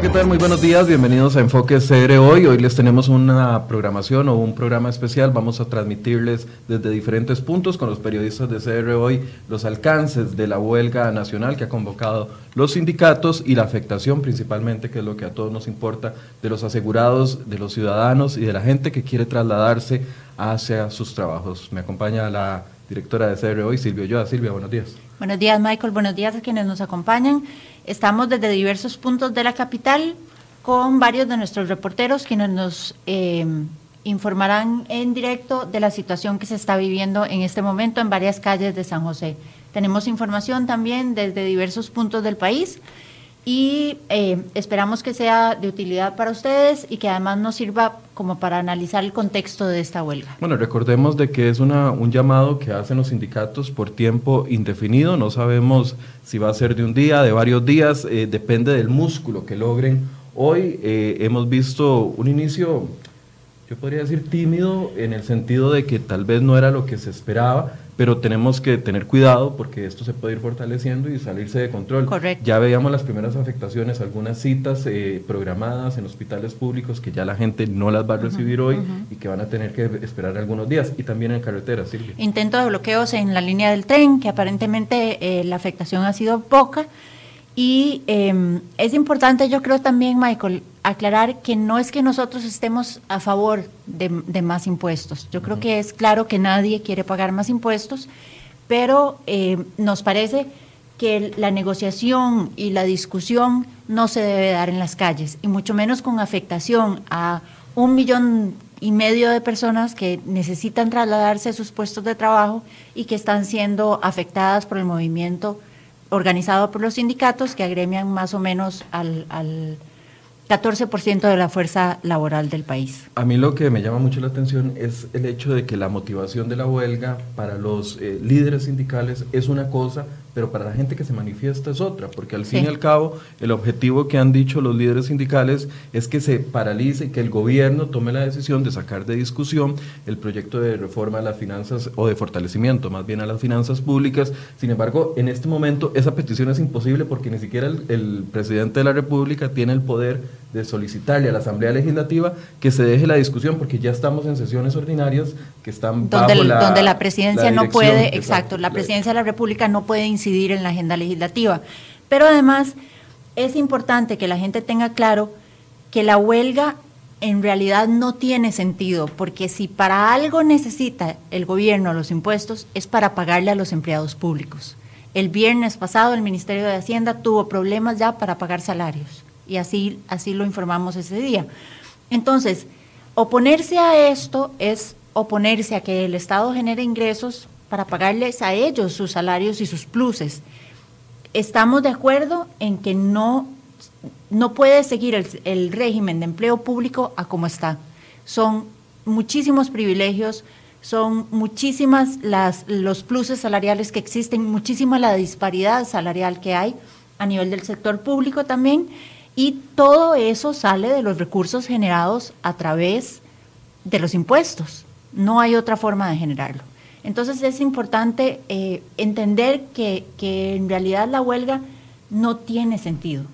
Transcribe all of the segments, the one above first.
¿qué tal? Muy buenos días, bienvenidos a Enfoque CR hoy. Hoy les tenemos una programación o un programa especial. Vamos a transmitirles desde diferentes puntos con los periodistas de CR hoy los alcances de la huelga nacional que ha convocado los sindicatos y la afectación principalmente, que es lo que a todos nos importa, de los asegurados, de los ciudadanos y de la gente que quiere trasladarse hacia sus trabajos. Me acompaña la directora de CR hoy, Silvia Yoa. Silvia, buenos días. Buenos días, Michael. Buenos días a quienes nos acompañan. Estamos desde diversos puntos de la capital con varios de nuestros reporteros quienes nos eh, informarán en directo de la situación que se está viviendo en este momento en varias calles de San José. Tenemos información también desde diversos puntos del país y eh, esperamos que sea de utilidad para ustedes y que además nos sirva como para analizar el contexto de esta huelga. Bueno, recordemos de que es una, un llamado que hacen los sindicatos por tiempo indefinido, no sabemos si va a ser de un día, de varios días, eh, depende del músculo que logren. Hoy eh, hemos visto un inicio, yo podría decir tímido, en el sentido de que tal vez no era lo que se esperaba, pero tenemos que tener cuidado porque esto se puede ir fortaleciendo y salirse de control. Correcto. Ya veíamos las primeras afectaciones, algunas citas eh, programadas en hospitales públicos que ya la gente no las va a recibir hoy y que van a tener que esperar algunos días y también en carreteras, Silvia. Intento de bloqueos en la línea del tren, que aparentemente eh, la afectación ha sido poca. Y eh, es importante, yo creo también, Michael, aclarar que no es que nosotros estemos a favor de, de más impuestos. Yo creo que es claro que nadie quiere pagar más impuestos, pero eh, nos parece que la negociación y la discusión no se debe dar en las calles, y mucho menos con afectación a un millón y medio de personas que necesitan trasladarse a sus puestos de trabajo y que están siendo afectadas por el movimiento organizado por los sindicatos que agremian más o menos al, al 14% de la fuerza laboral del país. A mí lo que me llama mucho la atención es el hecho de que la motivación de la huelga para los eh, líderes sindicales es una cosa, pero para la gente que se manifiesta es otra, porque al fin y al cabo el objetivo que han dicho los líderes sindicales es que se paralice, que el gobierno tome la decisión de sacar de discusión el proyecto de reforma a las finanzas o de fortalecimiento más bien a las finanzas públicas. Sin embargo, en este momento esa petición es imposible porque ni siquiera el, el presidente de la República tiene el poder de solicitarle a la Asamblea Legislativa que se deje la discusión porque ya estamos en sesiones ordinarias que están donde, bajo la, donde la presidencia la no puede, exacto, exacto, la presidencia de la República no puede incidir en la agenda legislativa. Pero además es importante que la gente tenga claro que la huelga en realidad no tiene sentido, porque si para algo necesita el gobierno los impuestos es para pagarle a los empleados públicos. El viernes pasado el Ministerio de Hacienda tuvo problemas ya para pagar salarios y así, así lo informamos ese día. Entonces, oponerse a esto es oponerse a que el Estado genere ingresos para pagarles a ellos sus salarios y sus pluses. Estamos de acuerdo en que no, no puede seguir el, régimen de empleo público a como está. Son muchísimos privilegios, son muchísimas las, los pluses salariales que existen, muchísima la disparidad salarial que hay a nivel del sector público también, y todo eso sale de los recursos generados a través de los impuestos. No hay otra forma de generarlo. Entonces es importante eh, entender que, en realidad la huelga no tiene sentido.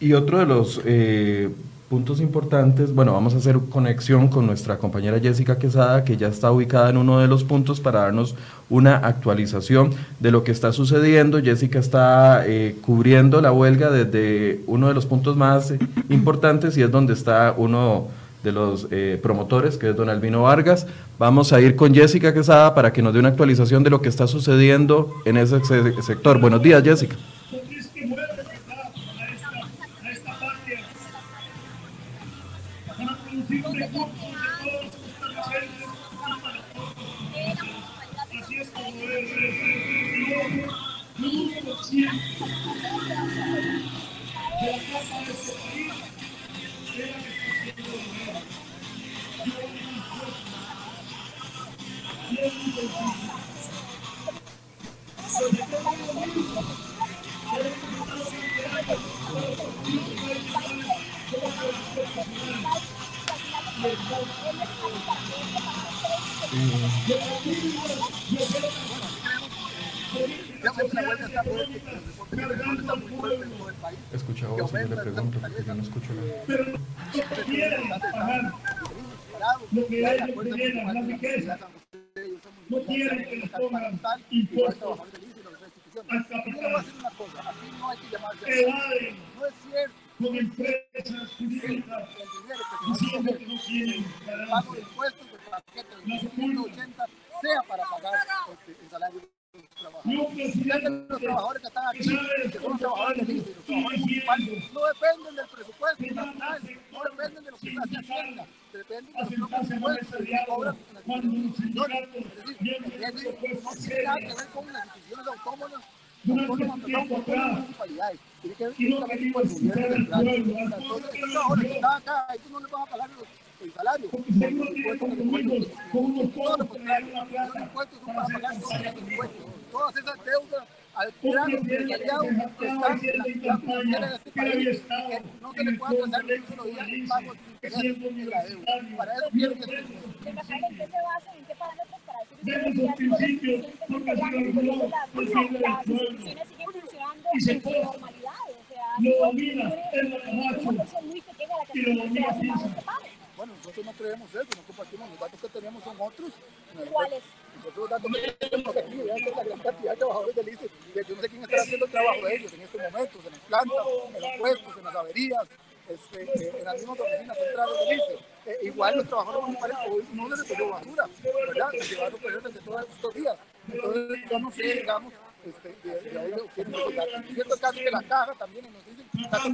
Y otro de los eh, puntos importantes, bueno, vamos a hacer conexión con nuestra compañera Jessica Quesada, que ya está ubicada en uno de los puntos para darnos una actualización de lo que está sucediendo. Jessica está eh, cubriendo la huelga desde uno de los puntos más importantes y es donde está uno de los eh, promotores, que es don Albino Vargas. Vamos a ir con Jessica Quesada para que nos dé una actualización de lo que está sucediendo en ese sector. Buenos días, Jessica.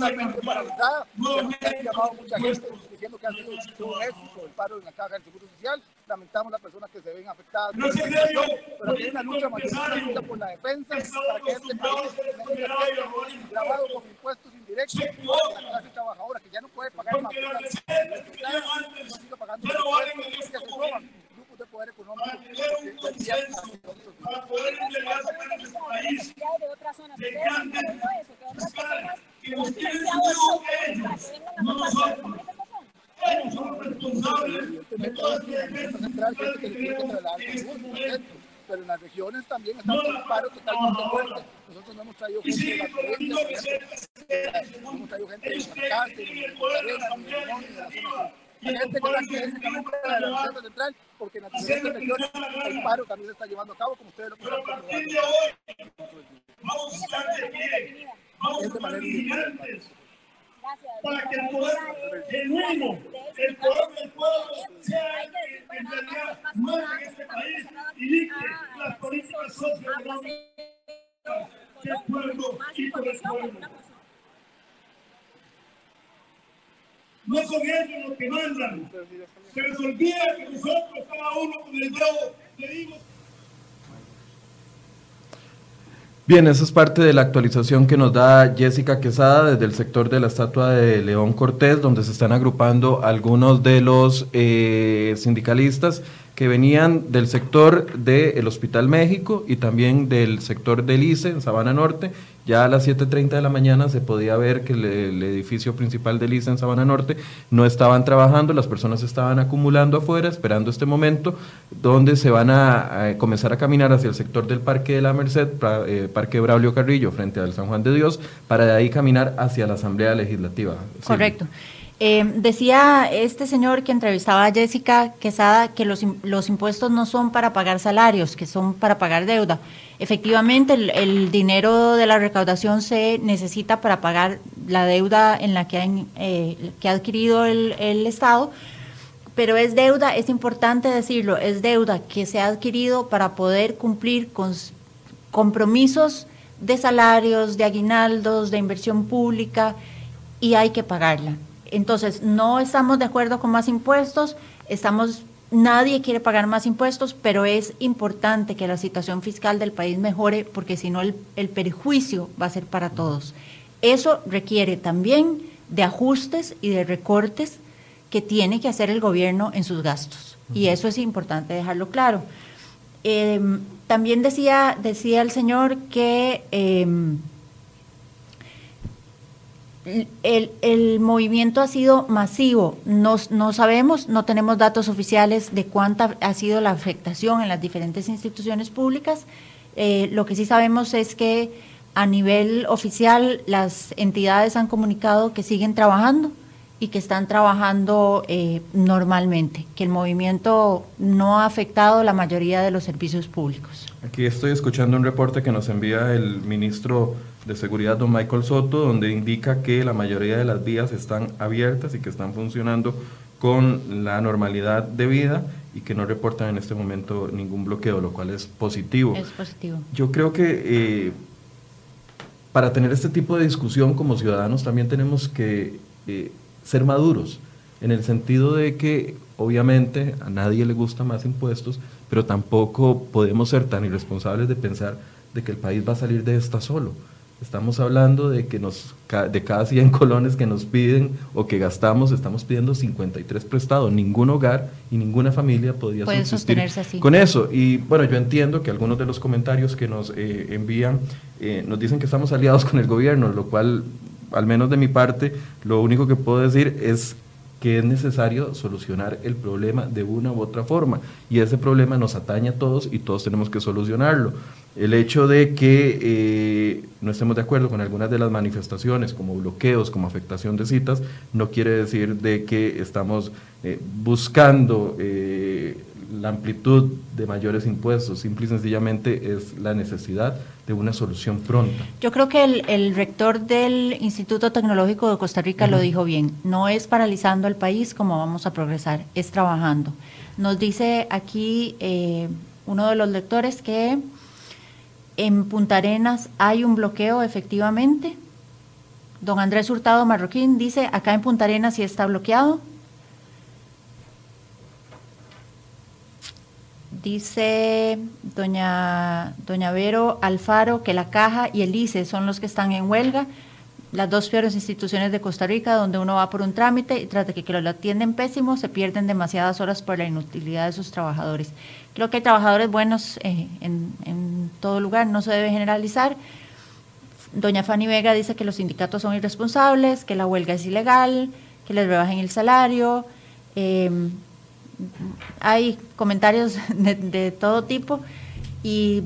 Totalmente paralizada. Han llamado mucha gente diciendo que ha sido un éxito el paro en la caja del Seguro Social. Lamentamos las personas que se ven afectadas. No se pero aquí hay una lucha mayor, una lucha por la defensa, para que este país grabado con impuestos indirectos, la clase trabajadora que ya no puede pagar más. Porque la que receta la- que tenían antes no sigue pagando ya no valen impuestos, en que esta se economía. roban grupos de poder económico Para tener un que- que consenso, envían a nosotros. para poder entregar en este país de otras zonas. de Ustedes han grandes visto eso, que otras personas que nos han tienen financiado seguro esto para ellos, que vengan a no ser parte de esta nosotros. manifestación. Ellos son los responsables de todas las la defensas central que que tiene que tenemos trasladar en con este luz, por momento. ejemplo. Pero en las regiones también están No con la un paro totalmente fuerte. Nosotros no hemos traído gente de la ejemplo, recetas. hemos traído gente de Guanacaste, de Hay gente que está específicamente político de la Reserva Central, porque en las diferentes regiones el paro también se está llevando a cabo, como ustedes lo Pero pueden a partir comprobar. de hoy vamos a estar de pie, vamos a estar vigilantes. Para que el poder genuino, el poder del pueblo sea el que en realidad manda en este país y dicte las políticas socioeconómicas del pueblo y por el pueblo. No son ellos los que mandan. Se les olvida que nosotros, cada uno con el dedo, le dimos Bien, esa es parte de la actualización que nos da Jessica Quesada desde el sector de la estatua de León Cortés, donde se están agrupando algunos de los eh, sindicalistas que venían del sector del Hospital México y también del sector del ICE en Sabana Norte. Ya a las 7.30 de la mañana se podía ver que el, edificio principal del ICE en Sabana Norte no estaban trabajando, las personas estaban acumulando afuera esperando este momento donde se van a, comenzar a caminar hacia el sector del Parque de la Merced, eh, Parque Braulio Carrillo, frente al San Juan de Dios, para de ahí caminar hacia la Asamblea Legislativa. Sí. Eh, decía este señor que entrevistaba a Jessica Quesada que los, los impuestos no son para pagar salarios, que son para pagar deuda. Efectivamente, el, dinero de la recaudación se necesita para pagar la deuda en la que, han, eh, ha adquirido el, el Estado, pero es deuda, es importante decirlo, es deuda que se ha adquirido para poder cumplir con compromisos de salarios, de aguinaldos, de inversión pública y hay que pagarla. Entonces, no estamos de acuerdo con más impuestos, estamos nadie quiere pagar más impuestos, pero es importante que la situación fiscal del país mejore porque si no el, el perjuicio va a ser para todos. Eso requiere también de ajustes y de recortes que tiene que hacer el gobierno en sus gastos. Y eso es importante dejarlo claro. Eh, también decía, decía el señor que eh, el, el movimiento ha sido masivo. No, no sabemos, no tenemos datos oficiales de cuánta ha sido la afectación en las diferentes instituciones públicas. Eh, lo que sí sabemos es que a nivel oficial las entidades han comunicado que siguen trabajando y que están trabajando eh, normalmente, que el movimiento no ha afectado la mayoría de los servicios públicos. Aquí estoy escuchando un reporte que nos envía el ministro de Seguridad, don Michael Soto, donde indica que la mayoría de las vías están abiertas y que están funcionando con la normalidad de vida y que no reportan en este momento ningún bloqueo, lo cual es positivo. Es positivo. Yo creo que eh, para tener este tipo de discusión como ciudadanos también tenemos que eh, ser maduros, en el sentido de que obviamente a nadie le gustan más impuestos, pero tampoco podemos ser tan irresponsables de pensar de que el país va a salir de esta solo. Estamos hablando de que nos, de cada 100 colones que nos piden o que gastamos, estamos pidiendo 53 prestados. Ningún hogar y ninguna familia podría Puede sostenerse así. con eso. Y bueno, yo entiendo que algunos de los comentarios que nos eh, envían eh, nos dicen que estamos aliados con el gobierno, lo cual, al menos de mi parte, lo único que puedo decir es que es necesario solucionar el problema de una u otra forma. Y ese problema nos atañe a todos y todos tenemos que solucionarlo. El hecho de que eh, no estemos de acuerdo con algunas de las manifestaciones, como bloqueos, como afectación de citas, no quiere decir de que estamos eh, buscando eh, la amplitud de mayores impuestos, simple y sencillamente es la necesidad de una solución pronta. Yo creo que el, el rector del Instituto Tecnológico de Costa Rica lo dijo bien, no es paralizando al país como vamos a progresar, es trabajando. Nos dice aquí eh, uno de los lectores que en Punta Arenas hay un bloqueo efectivamente. Don Andrés Hurtado Marroquín dice, acá en Punta Arenas sí está bloqueado. Dice doña, doña Vero Alfaro que la Caja y el ICE son los que están en huelga, las dos peores instituciones de Costa Rica, donde uno va por un trámite y tras de que, que lo atienden pésimo, se pierden demasiadas horas por la inutilidad de sus trabajadores. Creo que hay trabajadores buenos eh, en, en todo lugar, no se debe generalizar. Doña Fanny Vega dice que los sindicatos son irresponsables, que la huelga es ilegal, que les rebajen el salario. Eh, hay comentarios de, de, todo tipo y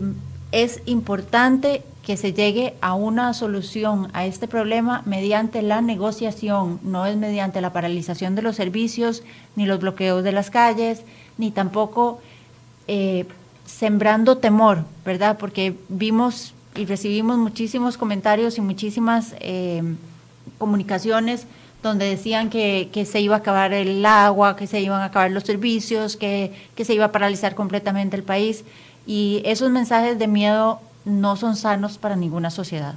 es importante que se llegue a una solución a este problema mediante la negociación, no es mediante la paralización de los servicios, ni los bloqueos de las calles, ni tampoco eh, sembrando temor, ¿verdad? Porque vimos y recibimos muchísimos comentarios y muchísimas eh, comunicaciones donde decían que, se iba a acabar el agua, que se iban a acabar los servicios, que, que, se iba a paralizar completamente el país. Y esos mensajes de miedo no son sanos para ninguna sociedad.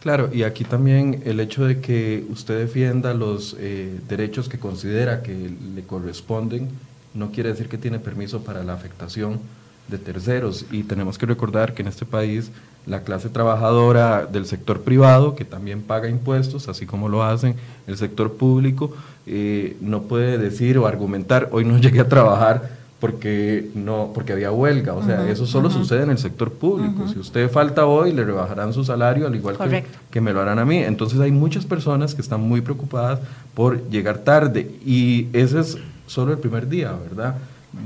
Claro, y aquí también el hecho de que usted defienda los eh, derechos que considera que le corresponden no quiere decir que tiene permiso para la afectación de terceros. Y tenemos que recordar que en este país la clase trabajadora del sector privado, que también paga impuestos, así como lo hacen el sector público, eh, no puede decir o argumentar, hoy no llegué a trabajar porque no porque había huelga, o sea, uh -huh, eso solo uh -huh. sucede en el sector público. Uh -huh. Si usted falta hoy, le rebajarán su salario, al igual que, que, me lo harán a mí. Entonces hay muchas personas que están muy preocupadas por llegar tarde y ese es solo el primer día, ¿verdad?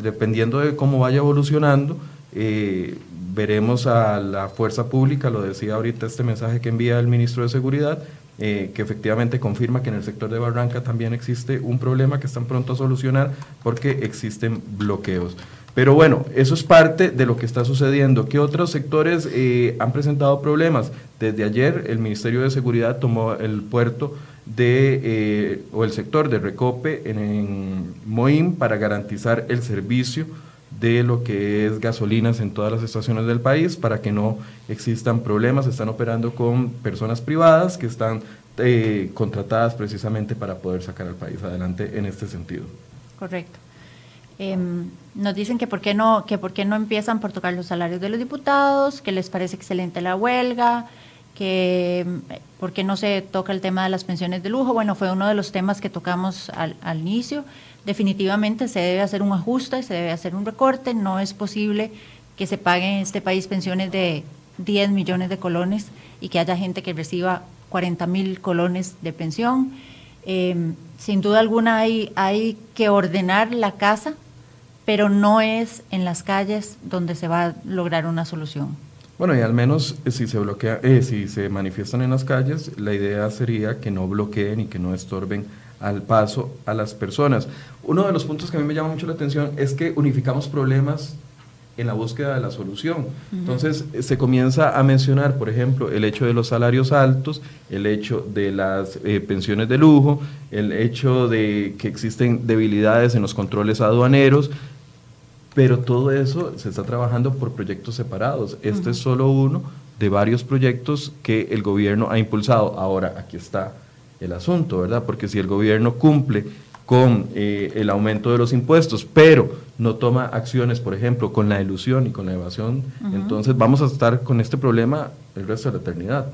Dependiendo de cómo vaya evolucionando, eh, veremos a la fuerza pública, lo decía ahorita este mensaje que envía el ministro de Seguridad, eh, que efectivamente confirma que en el sector de Barranca también existe un problema que están pronto a solucionar porque existen bloqueos. Pero bueno, eso es parte de lo que está sucediendo. ¿Qué otros sectores eh, han presentado problemas? Desde ayer el Ministerio de Seguridad tomó el puerto de, eh, o el sector de Recope en, en Moín para garantizar el servicio de lo que es gasolinas en todas las estaciones del país para que no existan problemas. Están operando con personas privadas que están eh, contratadas precisamente para poder sacar al país adelante en este sentido. Correcto. Eh, nos dicen que por, qué no, que por qué no empiezan por tocar los salarios de los diputados, que les parece excelente la huelga, que por qué no se toca el tema de las pensiones de lujo. Bueno, fue uno de los temas que tocamos al, al inicio definitivamente se debe hacer un ajuste, se debe hacer un recorte, no es posible que se paguen en este país pensiones de 10 millones de colones y que haya gente que reciba 40 mil colones de pensión. Eh, sin duda alguna hay, hay que ordenar la casa, pero no es en las calles donde se va a lograr una solución. Bueno, y al menos eh, si se bloquea, eh, si se manifiestan en las calles, la idea sería que no bloqueen y que no estorben al paso a las personas. Uno de los puntos que a mí me llama mucho la atención es que unificamos problemas en la búsqueda de la solución. Entonces eh, se comienza a mencionar, por ejemplo, el hecho de los salarios altos, el hecho de las eh, pensiones de lujo, el hecho de que existen debilidades en los controles aduaneros, pero todo eso se está trabajando por proyectos separados. Este es solo uno de varios proyectos que el gobierno ha impulsado. Ahora, aquí está el asunto, ¿verdad? Porque si el gobierno cumple con eh, el aumento de los impuestos, pero no toma acciones, por ejemplo, con la ilusión y con la evasión, entonces vamos a estar con este problema el resto de la eternidad.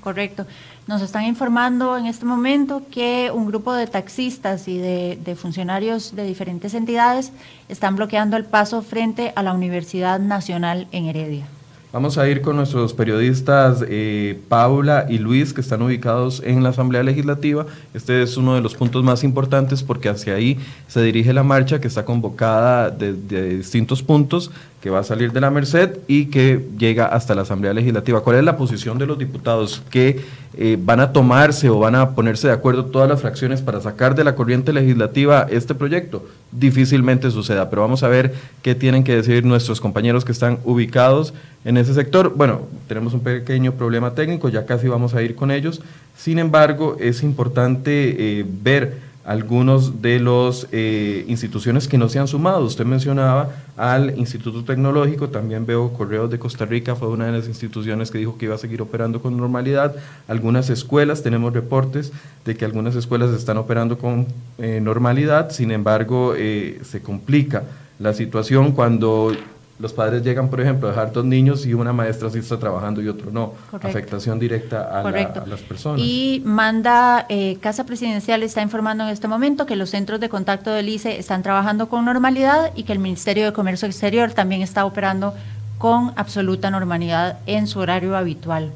Correcto. Nos están informando en este momento que un grupo de taxistas y de, de funcionarios de diferentes entidades están bloqueando el paso frente a la Universidad Nacional en Heredia. Vamos a ir con nuestros periodistas eh, Paula y Luis, que están ubicados en la Asamblea Legislativa. Este es uno de los puntos más importantes porque hacia ahí se dirige la marcha que está convocada de, de distintos puntos, va a salir de la Merced y que llega hasta la Asamblea Legislativa. ¿Cuál es la posición de los diputados? ¿Que eh, van a tomarse o van a ponerse de acuerdo todas las fracciones para sacar de la corriente legislativa este proyecto? Difícilmente suceda, pero vamos a ver qué tienen que decir nuestros compañeros que están ubicados en ese sector. Bueno, tenemos un pequeño problema técnico, ya casi vamos a ir con ellos. Sin embargo, es importante eh, ver algunos de las eh, instituciones que no se han sumado. Usted mencionaba al Instituto Tecnológico, también veo Correos de Costa Rica, fue una de las instituciones que dijo que iba a seguir operando con normalidad. Algunas escuelas, tenemos reportes de que algunas escuelas están operando con eh, normalidad, sin embargo, eh, se complica la situación cuando los padres llegan, por ejemplo, a dejar dos niños y una maestra sí está trabajando y otro no. Correcto. Afectación directa a, la- a las personas. Y manda, eh, Casa Presidencial está informando en este momento que los centros de contacto del ICE están trabajando con normalidad y que el Ministerio de Comercio Exterior también está operando con absoluta normalidad en su horario habitual.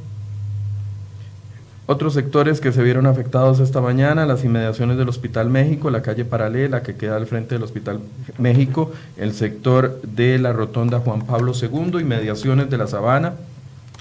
Otros sectores que se vieron afectados esta mañana, las inmediaciones del Hospital México, la calle paralela que queda al frente del Hospital México, el sector de la Rotonda Juan Pablo II, inmediaciones de la Sabana,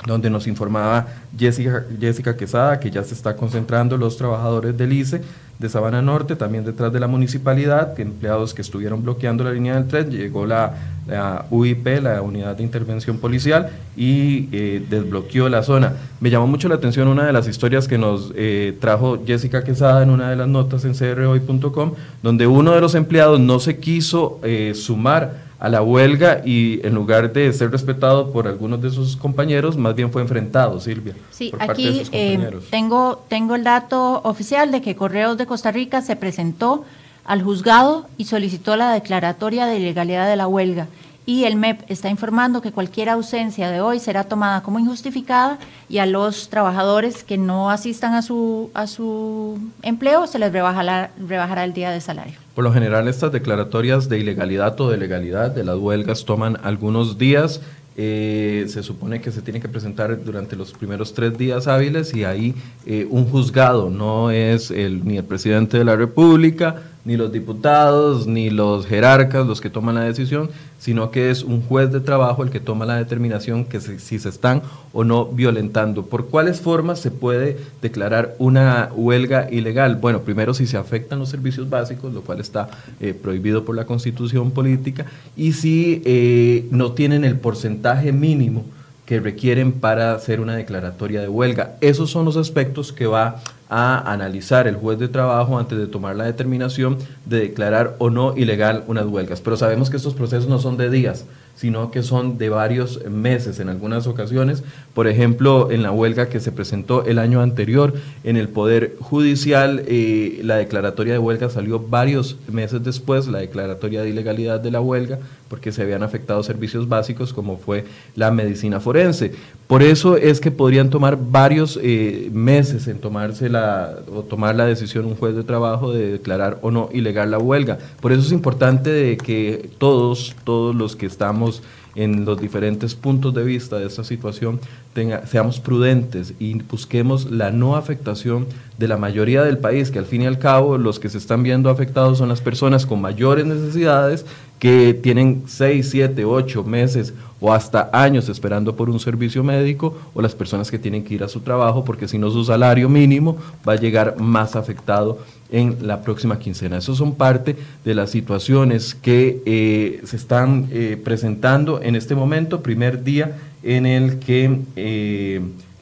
donde nos informaba Jessica, Jessica Quesada que ya se está concentrando los trabajadores del ICE de Sabana Norte, también detrás de la municipalidad, empleados que estuvieron bloqueando la línea del tren, llegó la, la UIP, la Unidad de Intervención Policial, y eh, desbloqueó la zona. Me llamó mucho la atención una de las historias que nos eh, trajo Jessica Quesada en una de las notas en crhoy.com, donde uno de los empleados no se quiso eh, sumar a la huelga y en lugar de ser respetado por algunos de sus compañeros, más bien fue enfrentado, Silvia. Sí, por parte de aquí eh, tengo, tengo el dato oficial de que Correos de Costa Rica se presentó al juzgado y solicitó la declaratoria de ilegalidad de la huelga. Y el MEP está informando que cualquier ausencia de hoy será tomada como injustificada y a los trabajadores que no asistan a su, a su empleo se les rebajará, rebajará el día de salario. Por lo general, estas declaratorias de ilegalidad o de legalidad de las huelgas toman algunos días. Eh, se supone que se tiene que presentar durante los primeros tres días hábiles y ahí eh, un juzgado, no es el, ni el presidente de la República, ni los diputados, ni los jerarcas los que toman la decisión, sino que es un juez de trabajo el que toma la determinación que se- si se están o no violentando. ¿Por cuáles formas se puede declarar una huelga ilegal? Bueno, primero si se afectan los servicios básicos, lo cual está eh, prohibido por la constitución política, y si eh, no tienen el porcentaje mínimo que requieren para hacer una declaratoria de huelga. Esos son los aspectos que va a analizar el juez de trabajo antes de tomar la determinación de declarar o no ilegal unas huelgas. Pero sabemos que estos procesos no son de días, sino que son de varios meses en algunas ocasiones. Por ejemplo, en la huelga que se presentó el año anterior en el Poder Judicial, eh, la declaratoria de huelga salió varios meses después, la declaratoria de ilegalidad de la huelga, porque se habían afectado servicios básicos como fue la medicina forense. Por eso es que podrían tomar varios eh, meses en tomarse la, o tomar la decisión un juez de trabajo de declarar o no ilegal la huelga. Por eso es importante de que todos, todos los que estamos en los diferentes puntos de vista de esta situación tenga- seamos prudentes y busquemos la no afectación de la mayoría del país, que al fin y al cabo los que se están viendo afectados son las personas con mayores necesidades que tienen 6, 7, 8 meses o hasta años esperando por un servicio médico o las personas que tienen que ir a su trabajo porque si no su salario mínimo va a llegar más afectado en la próxima quincena. Esas son parte de las situaciones que eh, se están eh, presentando en este momento, primer día en el que eh,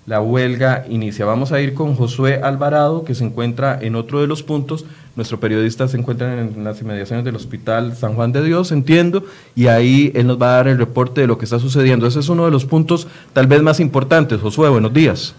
la huelga inicia. Vamos a ir con Josué Alvarado, que se encuentra en otro de los puntos. Nuestro periodista se encuentra en las inmediaciones del Hospital San Juan de Dios, entiendo, y ahí él nos va a dar el reporte de lo que está sucediendo. Ese es uno de los puntos tal vez más importantes. Josué, buenos días.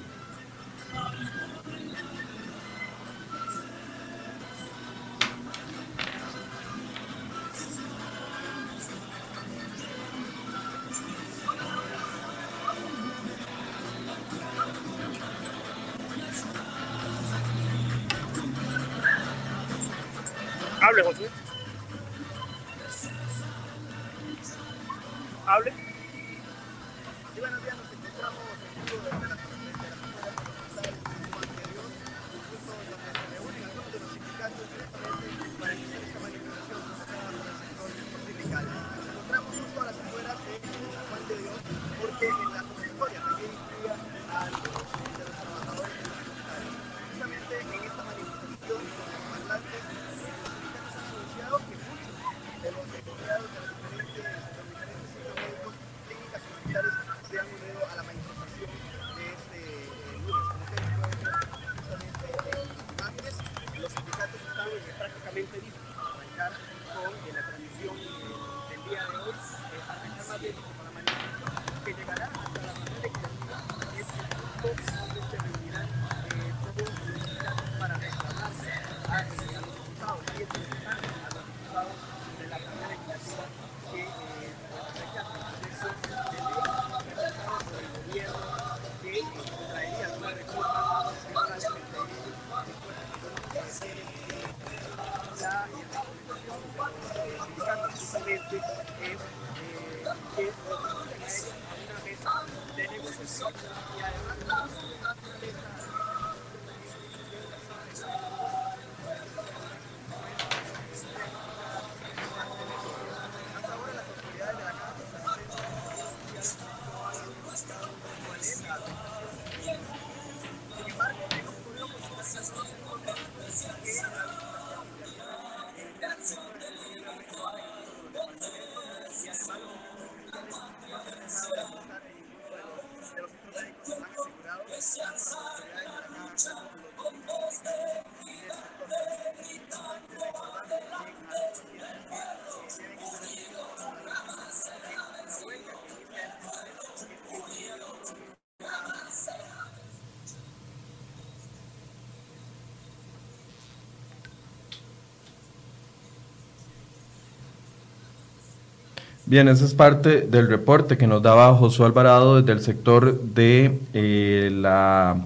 Bien, esa es parte del reporte que nos daba Josué Alvarado desde el sector de eh, la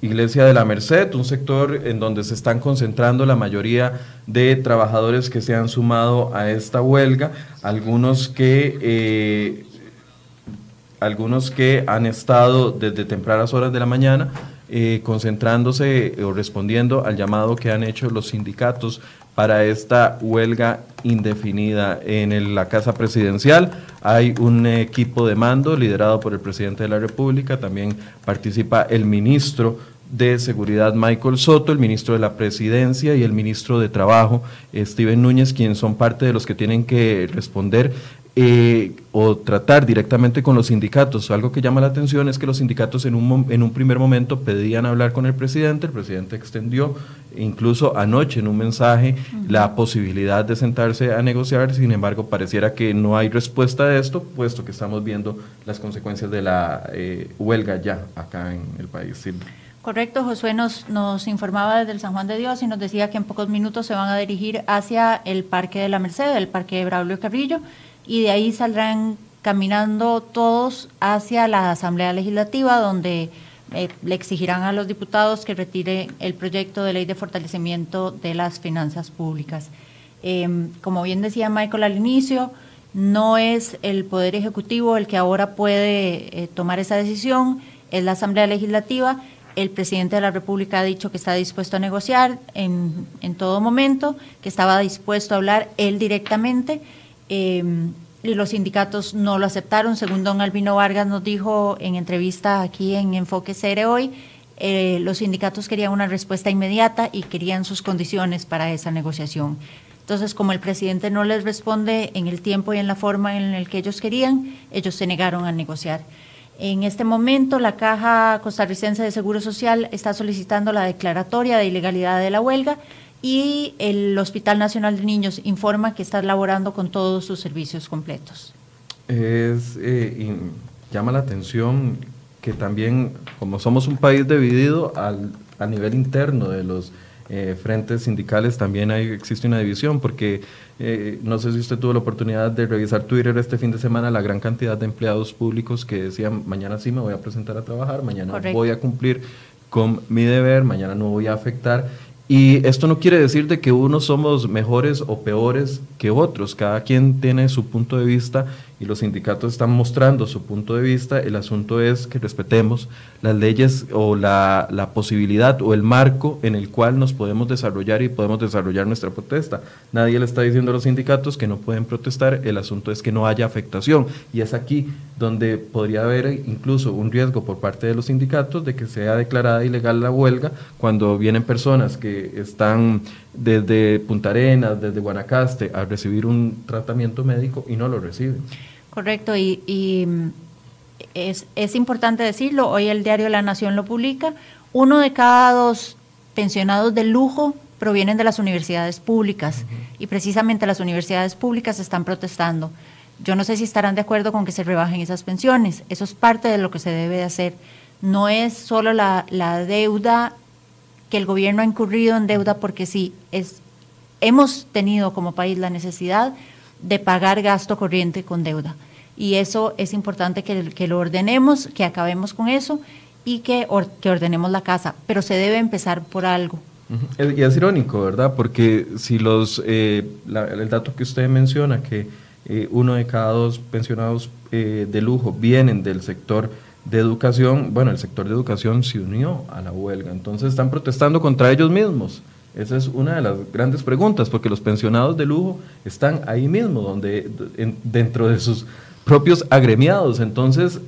Iglesia de la Merced, un sector en donde se están concentrando la mayoría de trabajadores que se han sumado a esta huelga, algunos que eh, algunos que han estado desde tempranas horas de la mañana eh, concentrándose o respondiendo al llamado que han hecho los sindicatos para esta huelga indefinida en el- la Casa Presidencial. Hay un equipo de mando liderado por el presidente de la República, también participa el ministro de Seguridad Michael Soto, el ministro de la Presidencia y el ministro de Trabajo Steven Núñez, quienes son parte de los que tienen que responder eh, o tratar directamente con los sindicatos. Algo que llama la atención es que los sindicatos en un, en un primer momento pedían hablar con el presidente, el presidente extendió incluso anoche en un mensaje la posibilidad de sentarse a negociar, sin embargo pareciera que no hay respuesta a esto, puesto que estamos viendo las consecuencias de la eh, huelga ya acá en el país. Silvia. Correcto, Josué nos, nos informaba desde el San Juan de Dios y nos decía que en pocos minutos se van a dirigir hacia el Parque de la Merced, el Parque de Braulio Carrillo, y de ahí saldrán caminando todos hacia la Asamblea Legislativa, donde eh, le exigirán a los diputados que retire el proyecto de ley de fortalecimiento de las finanzas públicas. Eh, como bien decía Michael al inicio, no es el Poder Ejecutivo el que ahora puede eh, tomar esa decisión, es la Asamblea Legislativa. El presidente de la República ha dicho que está dispuesto a negociar en, en todo momento, que estaba dispuesto a hablar él directamente. Y los sindicatos no lo aceptaron. Según don Albino Vargas nos dijo en entrevista aquí en Enfoque Cere hoy, eh, los sindicatos querían una respuesta inmediata y querían sus condiciones para esa negociación. Entonces, como el presidente no les responde en el tiempo y en la forma en el que ellos querían, ellos se negaron a negociar. En este momento, la Caja Costarricense de Seguro Social está solicitando la declaratoria de ilegalidad de la huelga y el Hospital Nacional de Niños informa que está elaborando con todos sus servicios completos. Es, eh, y llama la atención que también, como somos un país dividido al, a nivel interno de los eh, frentes sindicales, también hay, existe una división, porque eh, no sé si usted tuvo la oportunidad de revisar Twitter este fin de semana, la gran cantidad de empleados públicos que decían, mañana sí me voy a presentar a trabajar, mañana Correcto. voy a cumplir con mi deber, mañana no voy a afectar. Y esto no quiere decir de que unos somos mejores o peores que otros, cada quien tiene su punto de vista y los sindicatos están mostrando su punto de vista, el asunto es que respetemos las leyes o la, la posibilidad o el marco en el cual nos podemos desarrollar y podemos desarrollar nuestra protesta. Nadie le está diciendo a los sindicatos que no pueden protestar, el asunto es que no haya afectación y es aquí donde podría haber incluso un riesgo por parte de los sindicatos de que sea declarada ilegal la huelga cuando vienen personas que están desde Punta Arenas, desde Guanacaste a recibir un tratamiento médico y no lo reciben. Correcto, y, y, mm, es, es importante decirlo, hoy el diario La Nación lo publica, uno de cada dos pensionados de lujo provienen de las universidades públicas y precisamente las universidades públicas están protestando. Yo no sé si estarán de acuerdo con que se rebajen esas pensiones, eso es parte de lo que se debe de hacer. No es solo la, la deuda que el gobierno ha incurrido en deuda porque sí, es, hemos tenido como país la necesidad de pagar gasto corriente con deuda. Y eso es importante que, lo ordenemos, que acabemos con eso y que, or, que ordenemos la casa. Pero se debe empezar por algo. Y es irónico, ¿verdad? Porque si los, eh, la, el dato que usted menciona, que eh, uno de cada dos pensionados eh, de lujo vienen del sector de educación, bueno, el sector de educación se unió a la huelga, entonces están protestando contra ellos mismos. Esa es una de las grandes preguntas, porque los pensionados de lujo están ahí mismo, donde, en, dentro de sus propios agremiados. Entonces,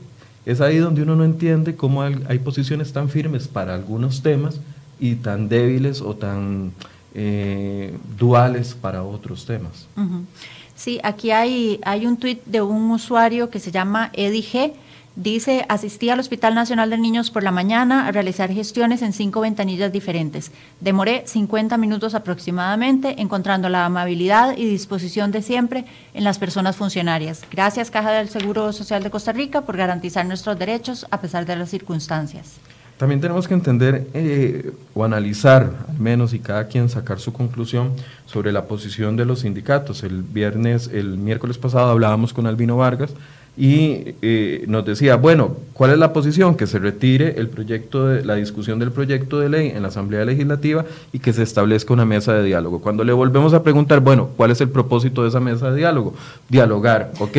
es ahí donde uno no entiende cómo hay, posiciones tan firmes para algunos temas y tan débiles o tan eh, duales para otros temas. Sí, aquí hay, hay un tuit de un usuario que se llama Eddie G. Dice, asistí al Hospital Nacional de Niños por la mañana a realizar gestiones en cinco ventanillas diferentes. Demoré 50 minutos aproximadamente, encontrando la amabilidad y disposición de siempre en las personas funcionarias. Gracias, Caja del Seguro Social de Costa Rica, por garantizar nuestros derechos a pesar de las circunstancias. También tenemos que entender eh, o analizar, al menos, y cada quien sacar su conclusión sobre la posición de los sindicatos. El viernes, el miércoles pasado hablábamos con Albino Vargas, y eh, nos decía, bueno, ¿cuál es la posición? Que se retire el proyecto de, la discusión del proyecto de ley en la Asamblea Legislativa y que se establezca una mesa de diálogo. Cuando le volvemos a preguntar, bueno, ¿cuál es el propósito de esa mesa de diálogo? Dialogar, ok,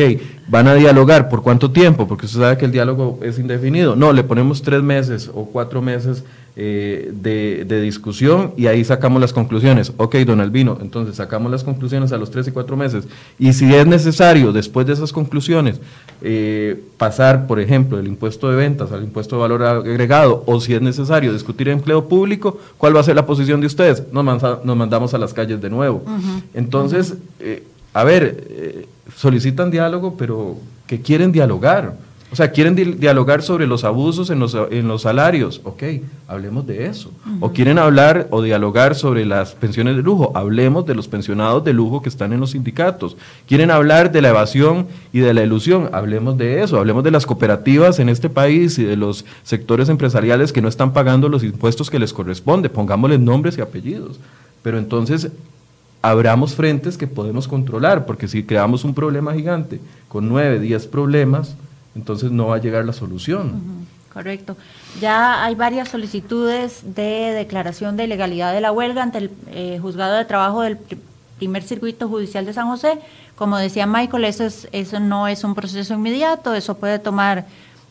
¿van a dialogar por cuánto tiempo? Porque usted sabe que el diálogo es indefinido. No, le ponemos tres meses o cuatro meses eh, de, de, discusión y ahí sacamos las conclusiones. Ok, don Albino, entonces sacamos las conclusiones a los tres y cuatro meses. Y si es necesario, después de esas conclusiones, eh, pasar, por ejemplo, del impuesto de ventas al impuesto de valor agregado, o si es necesario discutir empleo público, ¿cuál va a ser la posición de ustedes? Nos, nos mandamos a las calles de nuevo. Uh -huh. Entonces, eh, a ver, solicitan diálogo, pero que quieren dialogar. O sea, quieren di dialogar sobre los abusos en los, en los salarios. Ok, hablemos de eso. Uh -huh. O quieren hablar o dialogar sobre las pensiones de lujo. Hablemos de los pensionados de lujo que están en los sindicatos. Quieren hablar de la evasión y de la ilusión. Hablemos de eso. Hablemos de las cooperativas en este país y de los sectores empresariales que no están pagando los impuestos que les corresponde. Pongámosles nombres y apellidos. Pero entonces abramos frentes que podemos controlar, porque si creamos un problema gigante con nueve, diez problemas, entonces no va a llegar la solución. Correcto. Ya hay varias solicitudes de declaración de ilegalidad de la huelga ante el eh, juzgado de trabajo del primer circuito judicial de San José. Como decía Michael, eso, es, eso no es un proceso inmediato, eso puede tomar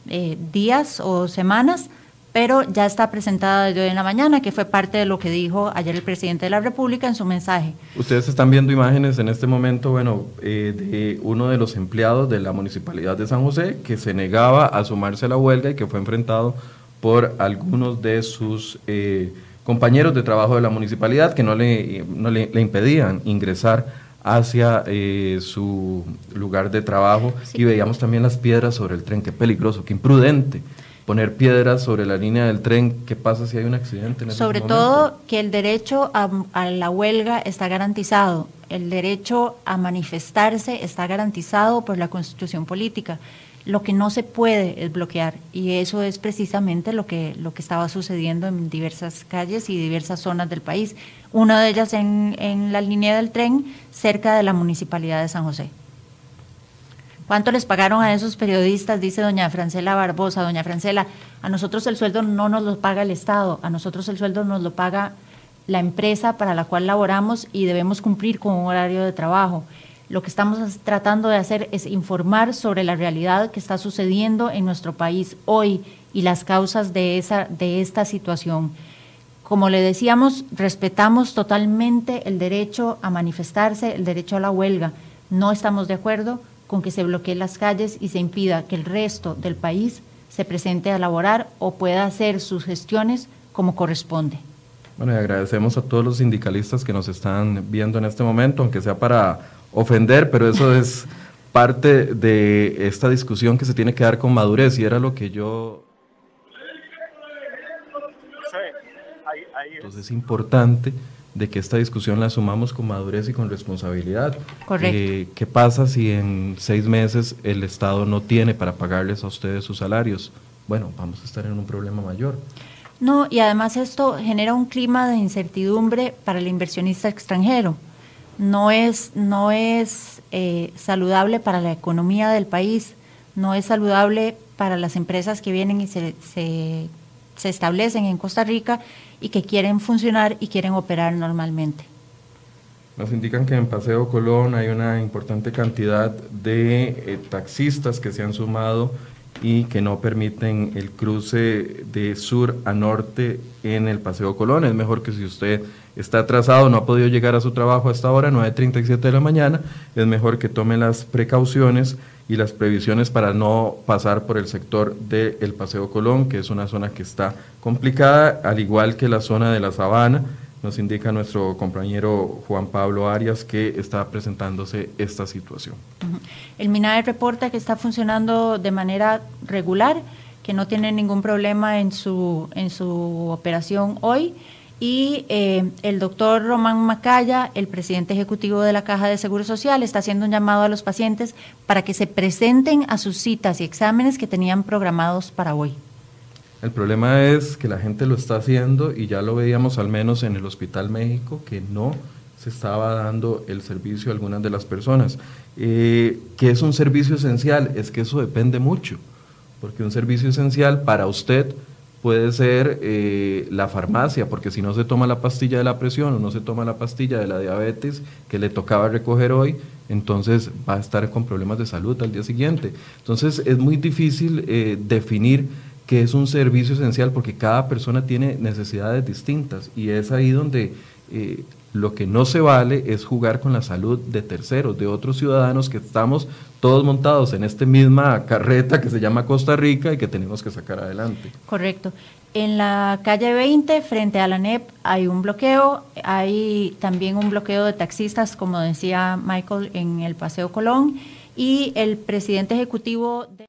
eh, días o semanas, pero ya está presentada desde hoy en la mañana, que fue parte de lo que dijo ayer el presidente de la República en su mensaje. Ustedes están viendo imágenes en este momento, bueno, eh, de uno de los empleados de la Municipalidad de San José que se negaba a sumarse a la huelga y que fue enfrentado por algunos de sus eh, compañeros de trabajo de la municipalidad que no le, no le, le impedían ingresar hacia eh, su lugar de trabajo Sí. y veíamos también las piedras sobre el tren, qué peligroso, qué imprudente poner piedras sobre la línea del tren, ¿qué pasa si hay un accidente en Sobre todo que el derecho a, a la huelga está garantizado, el derecho a manifestarse está garantizado por la constitución política. Lo que no se puede es bloquear y eso es precisamente lo que, lo que estaba sucediendo en diversas calles y diversas zonas del país. Una de ellas en, en la línea del tren cerca de la municipalidad de San José. ¿Cuánto les pagaron a esos periodistas? Dice doña Francela Barbosa. Doña Francela, a nosotros el sueldo no nos lo paga el Estado, a nosotros el sueldo nos lo paga la empresa para la cual laboramos y debemos cumplir con un horario de trabajo. Lo que estamos tratando de hacer es informar sobre la realidad que está sucediendo en nuestro país hoy y las causas de, esa, de esta situación. Como le decíamos, respetamos totalmente el derecho a manifestarse, el derecho a la huelga. No estamos de acuerdo con que se bloqueen las calles y se impida que el resto del país se presente a laborar o pueda hacer sus gestiones como corresponde. Bueno, y agradecemos a todos los sindicalistas que nos están viendo en este momento, aunque sea para ofender, pero eso es parte de esta discusión que se tiene que dar con madurez y era lo que yo... Entonces es importante de que esta discusión la sumamos con madurez y con responsabilidad. Correcto. Eh, ¿Qué pasa si en seis meses el Estado no tiene para pagarles a ustedes sus salarios? Bueno, vamos a estar en un problema mayor. No, y además esto genera un clima de incertidumbre para el inversionista extranjero. No es, no es eh, saludable para la economía del país, no es saludable para las empresas que vienen y se, se, se establecen en Costa Rica y que quieren funcionar y quieren operar normalmente. Nos indican que en Paseo Colón hay una importante cantidad de eh, taxistas que se han sumado y que no permiten el cruce de sur a norte en el Paseo Colón. Es mejor que si usted está atrasado, no ha podido llegar a su trabajo hasta ahora, 9.37 de la mañana, es mejor que tome las precauciones y las previsiones para no pasar por el sector del Paseo Colón, que es una zona que está complicada, al igual que la zona de la Sabana. Nos indica nuestro compañero Juan Pablo Arias que está presentándose esta situación. El MINAE reporta que está funcionando de manera regular, que no tiene ningún problema en su, en su operación hoy. Y eh, el doctor Román Macaya, el presidente ejecutivo de la Caja de Seguro Social, está haciendo un llamado a los pacientes para que se presenten a sus citas y exámenes que tenían programados para hoy. El problema es que la gente lo está haciendo y ya lo veíamos al menos en el Hospital México que no se estaba dando el servicio a algunas de las personas. Eh, ¿Qué es un servicio esencial? Es que eso depende mucho, porque un servicio esencial para usted puede ser eh, la farmacia, porque si no se toma la pastilla de la presión o no se toma la pastilla de la diabetes que le tocaba recoger hoy, entonces va a estar con problemas de salud al día siguiente. Entonces es muy difícil eh, definir qué es un servicio esencial porque cada persona tiene necesidades distintas y es ahí donde eh, lo que no se vale es jugar con la salud de terceros, de otros ciudadanos que estamos todos montados en esta misma carreta que se llama Costa Rica y que tenemos que sacar adelante. Correcto. En la calle 20, frente a la NEP, hay un bloqueo. Hay también un bloqueo de taxistas, como decía Michael, en el Paseo Colón. Y el presidente ejecutivo de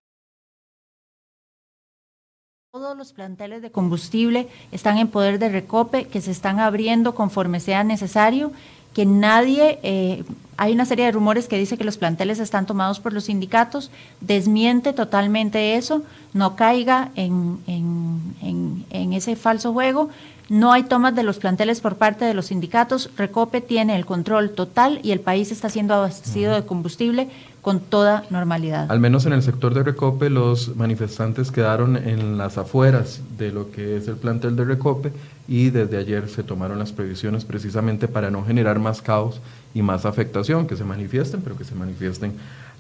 todos los planteles de combustible están en poder de Recope, que se están abriendo conforme sea necesario, que nadie, eh, hay una serie de rumores que dice que los planteles están tomados por los sindicatos, desmiente totalmente eso, no caiga en, en, en, en ese falso juego, no hay tomas de los planteles por parte de los sindicatos, Recope tiene el control total y el país está siendo abastecido de combustible con toda normalidad. Al menos en el sector de Recope, los manifestantes quedaron en las afueras de lo que es el plantel de Recope y desde ayer se tomaron las previsiones precisamente para no generar más caos y más afectación, que se manifiesten, pero que se manifiesten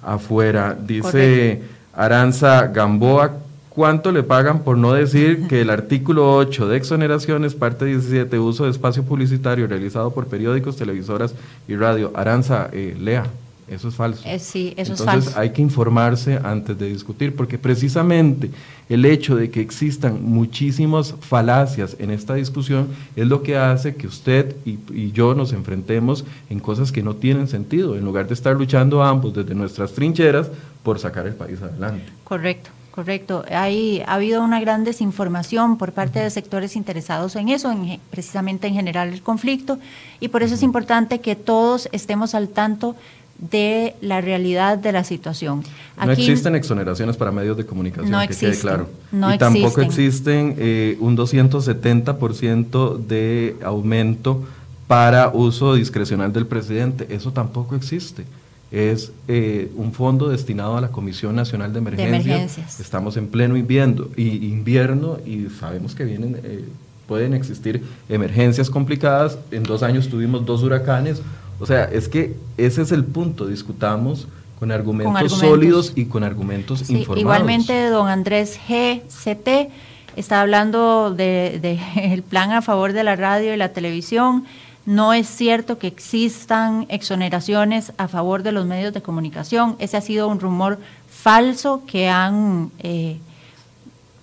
afuera. Dice. Aranza Gamboa, ¿Cuánto le pagan por no decir que el artículo 8 de exoneraciones, parte 17, uso de espacio publicitario realizado por periódicos, televisoras y radio? Aranza, eh, lea, eso es falso. Eh, sí, eso es Entonces falso. hay que informarse antes de discutir, porque precisamente el hecho de que existan muchísimas falacias en esta discusión es lo que hace que usted y, y yo nos enfrentemos en cosas que no tienen sentido, en lugar de estar luchando ambos desde nuestras trincheras por sacar el país adelante. Correcto, correcto. Hay, ha habido una gran desinformación por parte de sectores interesados en eso, en precisamente en generar el conflicto, y por eso es importante que todos estemos al tanto de la realidad de la situación. no existen exoneraciones para medios de comunicación, No que quede claro. no y tampoco existen. existen eh, un 270% de aumento para uso discrecional del presidente. Eso tampoco existe. Es eh, un fondo destinado a la Comisión Nacional de Emergencias. emergencias. Estamos en pleno invierno y, invierno y sabemos que vienen, eh, pueden existir emergencias complicadas. En dos años tuvimos dos huracanes. O sea, es que ese es el punto. Discutamos con argumentos, argumentos. sólidos y con argumentos Sí, informados. igualmente, don Andrés GCT está hablando del de, el plan a favor de la radio y la televisión. No es cierto que existan exoneraciones a favor de los medios de comunicación. Ese ha sido un rumor falso que han eh,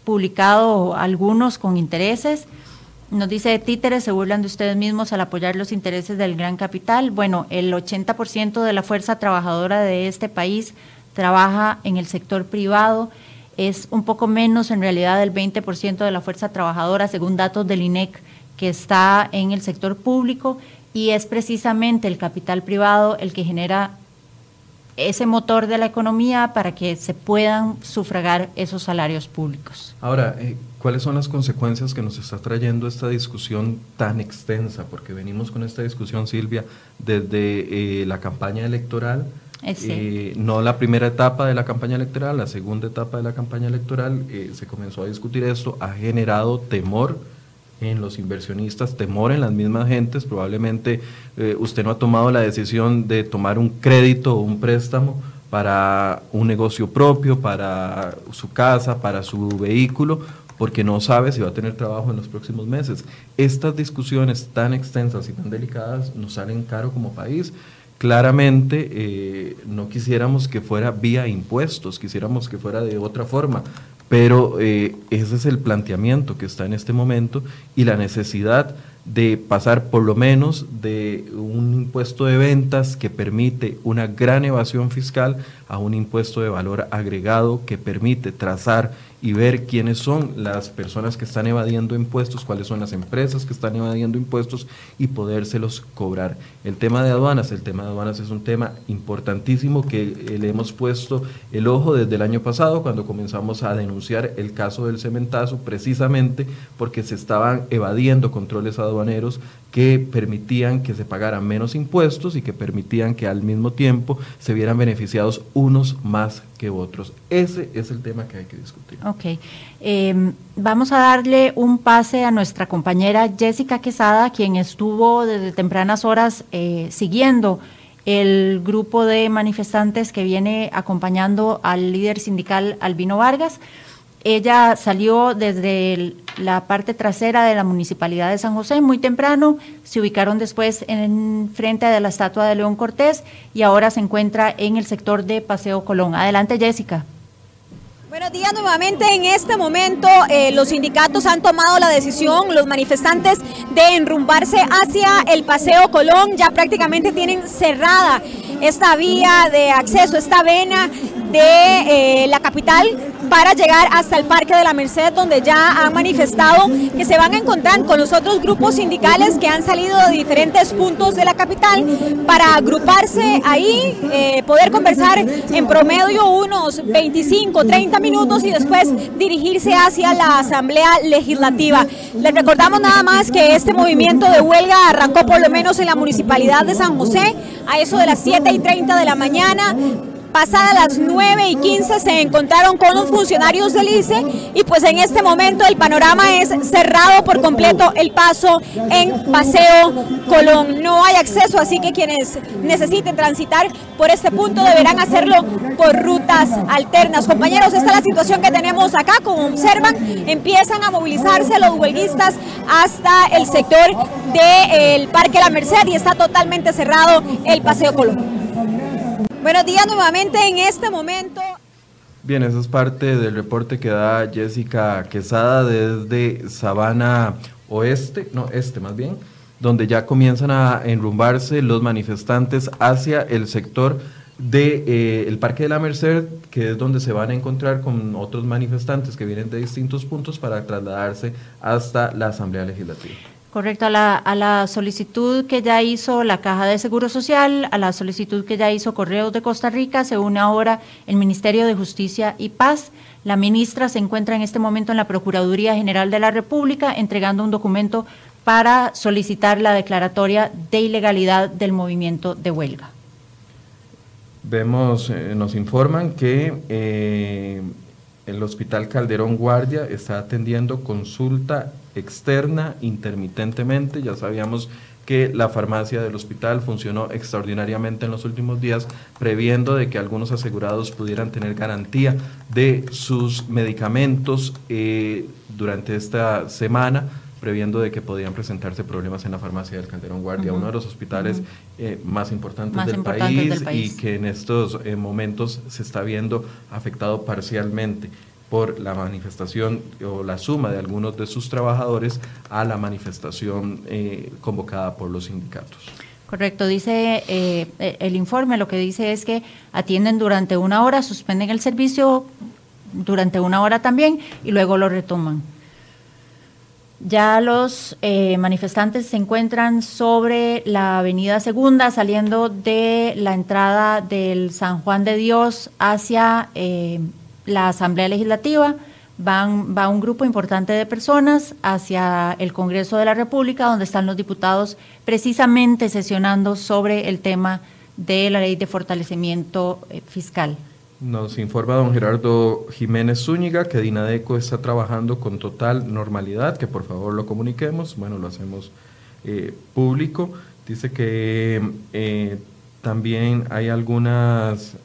publicado algunos con intereses. Nos dice títeres, se burlan de ustedes mismos al apoyar los intereses del gran capital. Bueno, el 80% de la fuerza trabajadora de este país trabaja en el sector privado. Es un poco menos en realidad del 20% de la fuerza trabajadora, según datos del INEC, que está en el sector público. Y es precisamente el capital privado el que genera ese motor de la economía para que se puedan sufragar esos salarios públicos. Ahora, eh, ¿cuáles son las consecuencias que nos está trayendo esta discusión tan extensa? Porque venimos con esta discusión, Silvia, desde eh, la campaña electoral, Eh, no la primera etapa de la campaña electoral, la segunda etapa de la campaña electoral, eh, se comenzó a discutir esto, ha generado temor en los inversionistas, temor en las mismas gentes, probablemente eh, usted no ha tomado la decisión de tomar un crédito o un préstamo para un negocio propio, para su casa, para su vehículo, porque no sabe si va a tener trabajo en los próximos meses. Estas discusiones tan extensas y tan delicadas nos salen caro como país. Claramente eh, no quisiéramos que fuera vía impuestos, quisiéramos que fuera de otra forma, pero eh, ese es el planteamiento que está en este momento y la necesidad de pasar por lo menos de un impuesto de ventas que permite una gran evasión fiscal a un impuesto de valor agregado que permite trazar y ver quiénes son las personas que están evadiendo impuestos, cuáles son las empresas que están evadiendo impuestos y podérselos cobrar. El tema de aduanas, el tema de aduanas es un tema importantísimo que eh, le hemos puesto el ojo desde el año pasado cuando comenzamos a denunciar el caso del cementazo, precisamente porque se estaban evadiendo controles aduaneros que permitían que se pagaran menos impuestos y que permitían que al mismo tiempo se vieran beneficiados unos más que otros. Ese es el tema que hay que discutir. Ok. Eh, vamos a darle un pase a nuestra compañera Jessica Quesada, quien estuvo desde tempranas horas eh, siguiendo el grupo de manifestantes que viene acompañando al líder sindical Albino Vargas. Ella salió desde la parte trasera de la Municipalidad de San José muy temprano, se ubicaron después en frente de la estatua de León Cortés y ahora se encuentra en el sector de Paseo Colón. Adelante, Jessica. Buenos días nuevamente. En este momento eh, los sindicatos han tomado la decisión, los manifestantes, de enrumbarse hacia el Paseo Colón. Ya prácticamente tienen cerrada esta vía de acceso, esta vena de eh, la capital para llegar hasta el Parque de la Merced, donde ya han manifestado que se van a encontrar con los otros grupos sindicales que han salido de diferentes puntos de la capital para agruparse ahí, eh, poder conversar en promedio unos 25, 30 minutos y después dirigirse hacia la Asamblea Legislativa. Les recordamos nada más que este movimiento de huelga arrancó por lo menos en la Municipalidad de San José a eso de las 7 y 30 de la mañana pasadas las 9 y 15 se encontraron con los funcionarios del ICE y pues en este momento el panorama es cerrado por completo el paso en Paseo Colón. No hay acceso, así que quienes necesiten transitar por este punto deberán hacerlo por rutas alternas. Compañeros, esta es la situación que tenemos acá. Como observan, empiezan a movilizarse los huelguistas hasta el sector del Parque La Merced y está totalmente cerrado el Paseo Colón. Buenos días nuevamente en este momento. Bien, eso es parte del reporte que da Jessica Quesada desde Sabana Oeste, no, este más bien, donde ya comienzan a enrumbarse los manifestantes hacia el sector del de, eh, Parque de la Merced, que es donde se van a encontrar con otros manifestantes que vienen de distintos puntos para trasladarse hasta la Asamblea Legislativa. Correcto, a la, a la, solicitud que ya hizo la Caja de Seguro Social, a la solicitud que ya hizo Correos de Costa Rica, se une ahora el Ministerio de Justicia y Paz. La ministra se encuentra en este momento en la Procuraduría General de la República entregando un documento para solicitar la declaratoria de ilegalidad del movimiento de huelga. Vemos, eh, nos informan que eh, el Hospital Calderón Guardia está atendiendo consulta externa intermitentemente. Ya sabíamos que la farmacia del hospital funcionó extraordinariamente en los últimos días, previendo de que algunos asegurados pudieran tener garantía de sus medicamentos eh, durante esta semana previendo de que podían presentarse problemas en la farmacia del Calderón Guardia, uno de los hospitales eh, más, importantes, del, país, y que en estos eh, momentos se está viendo afectado parcialmente por la manifestación o la suma de algunos de sus trabajadores a la manifestación eh, convocada por los sindicatos. Correcto, dice eh, eh, el informe, lo que dice es que atienden durante una hora, suspenden el servicio durante una hora también y luego lo retoman. Ya los manifestantes se encuentran sobre la Avenida Segunda, saliendo de la entrada del San Juan de Dios hacia la Asamblea Legislativa, van, va un grupo importante de personas hacia el Congreso de la República, donde están los diputados precisamente sesionando sobre el tema de la ley de fortalecimiento eh, fiscal. Nos informa don Gerardo Jiménez Zúñiga que Dinadeco está trabajando con total normalidad, que por favor lo comuniquemos, bueno, lo hacemos eh, público. Dice que eh, también hay algunas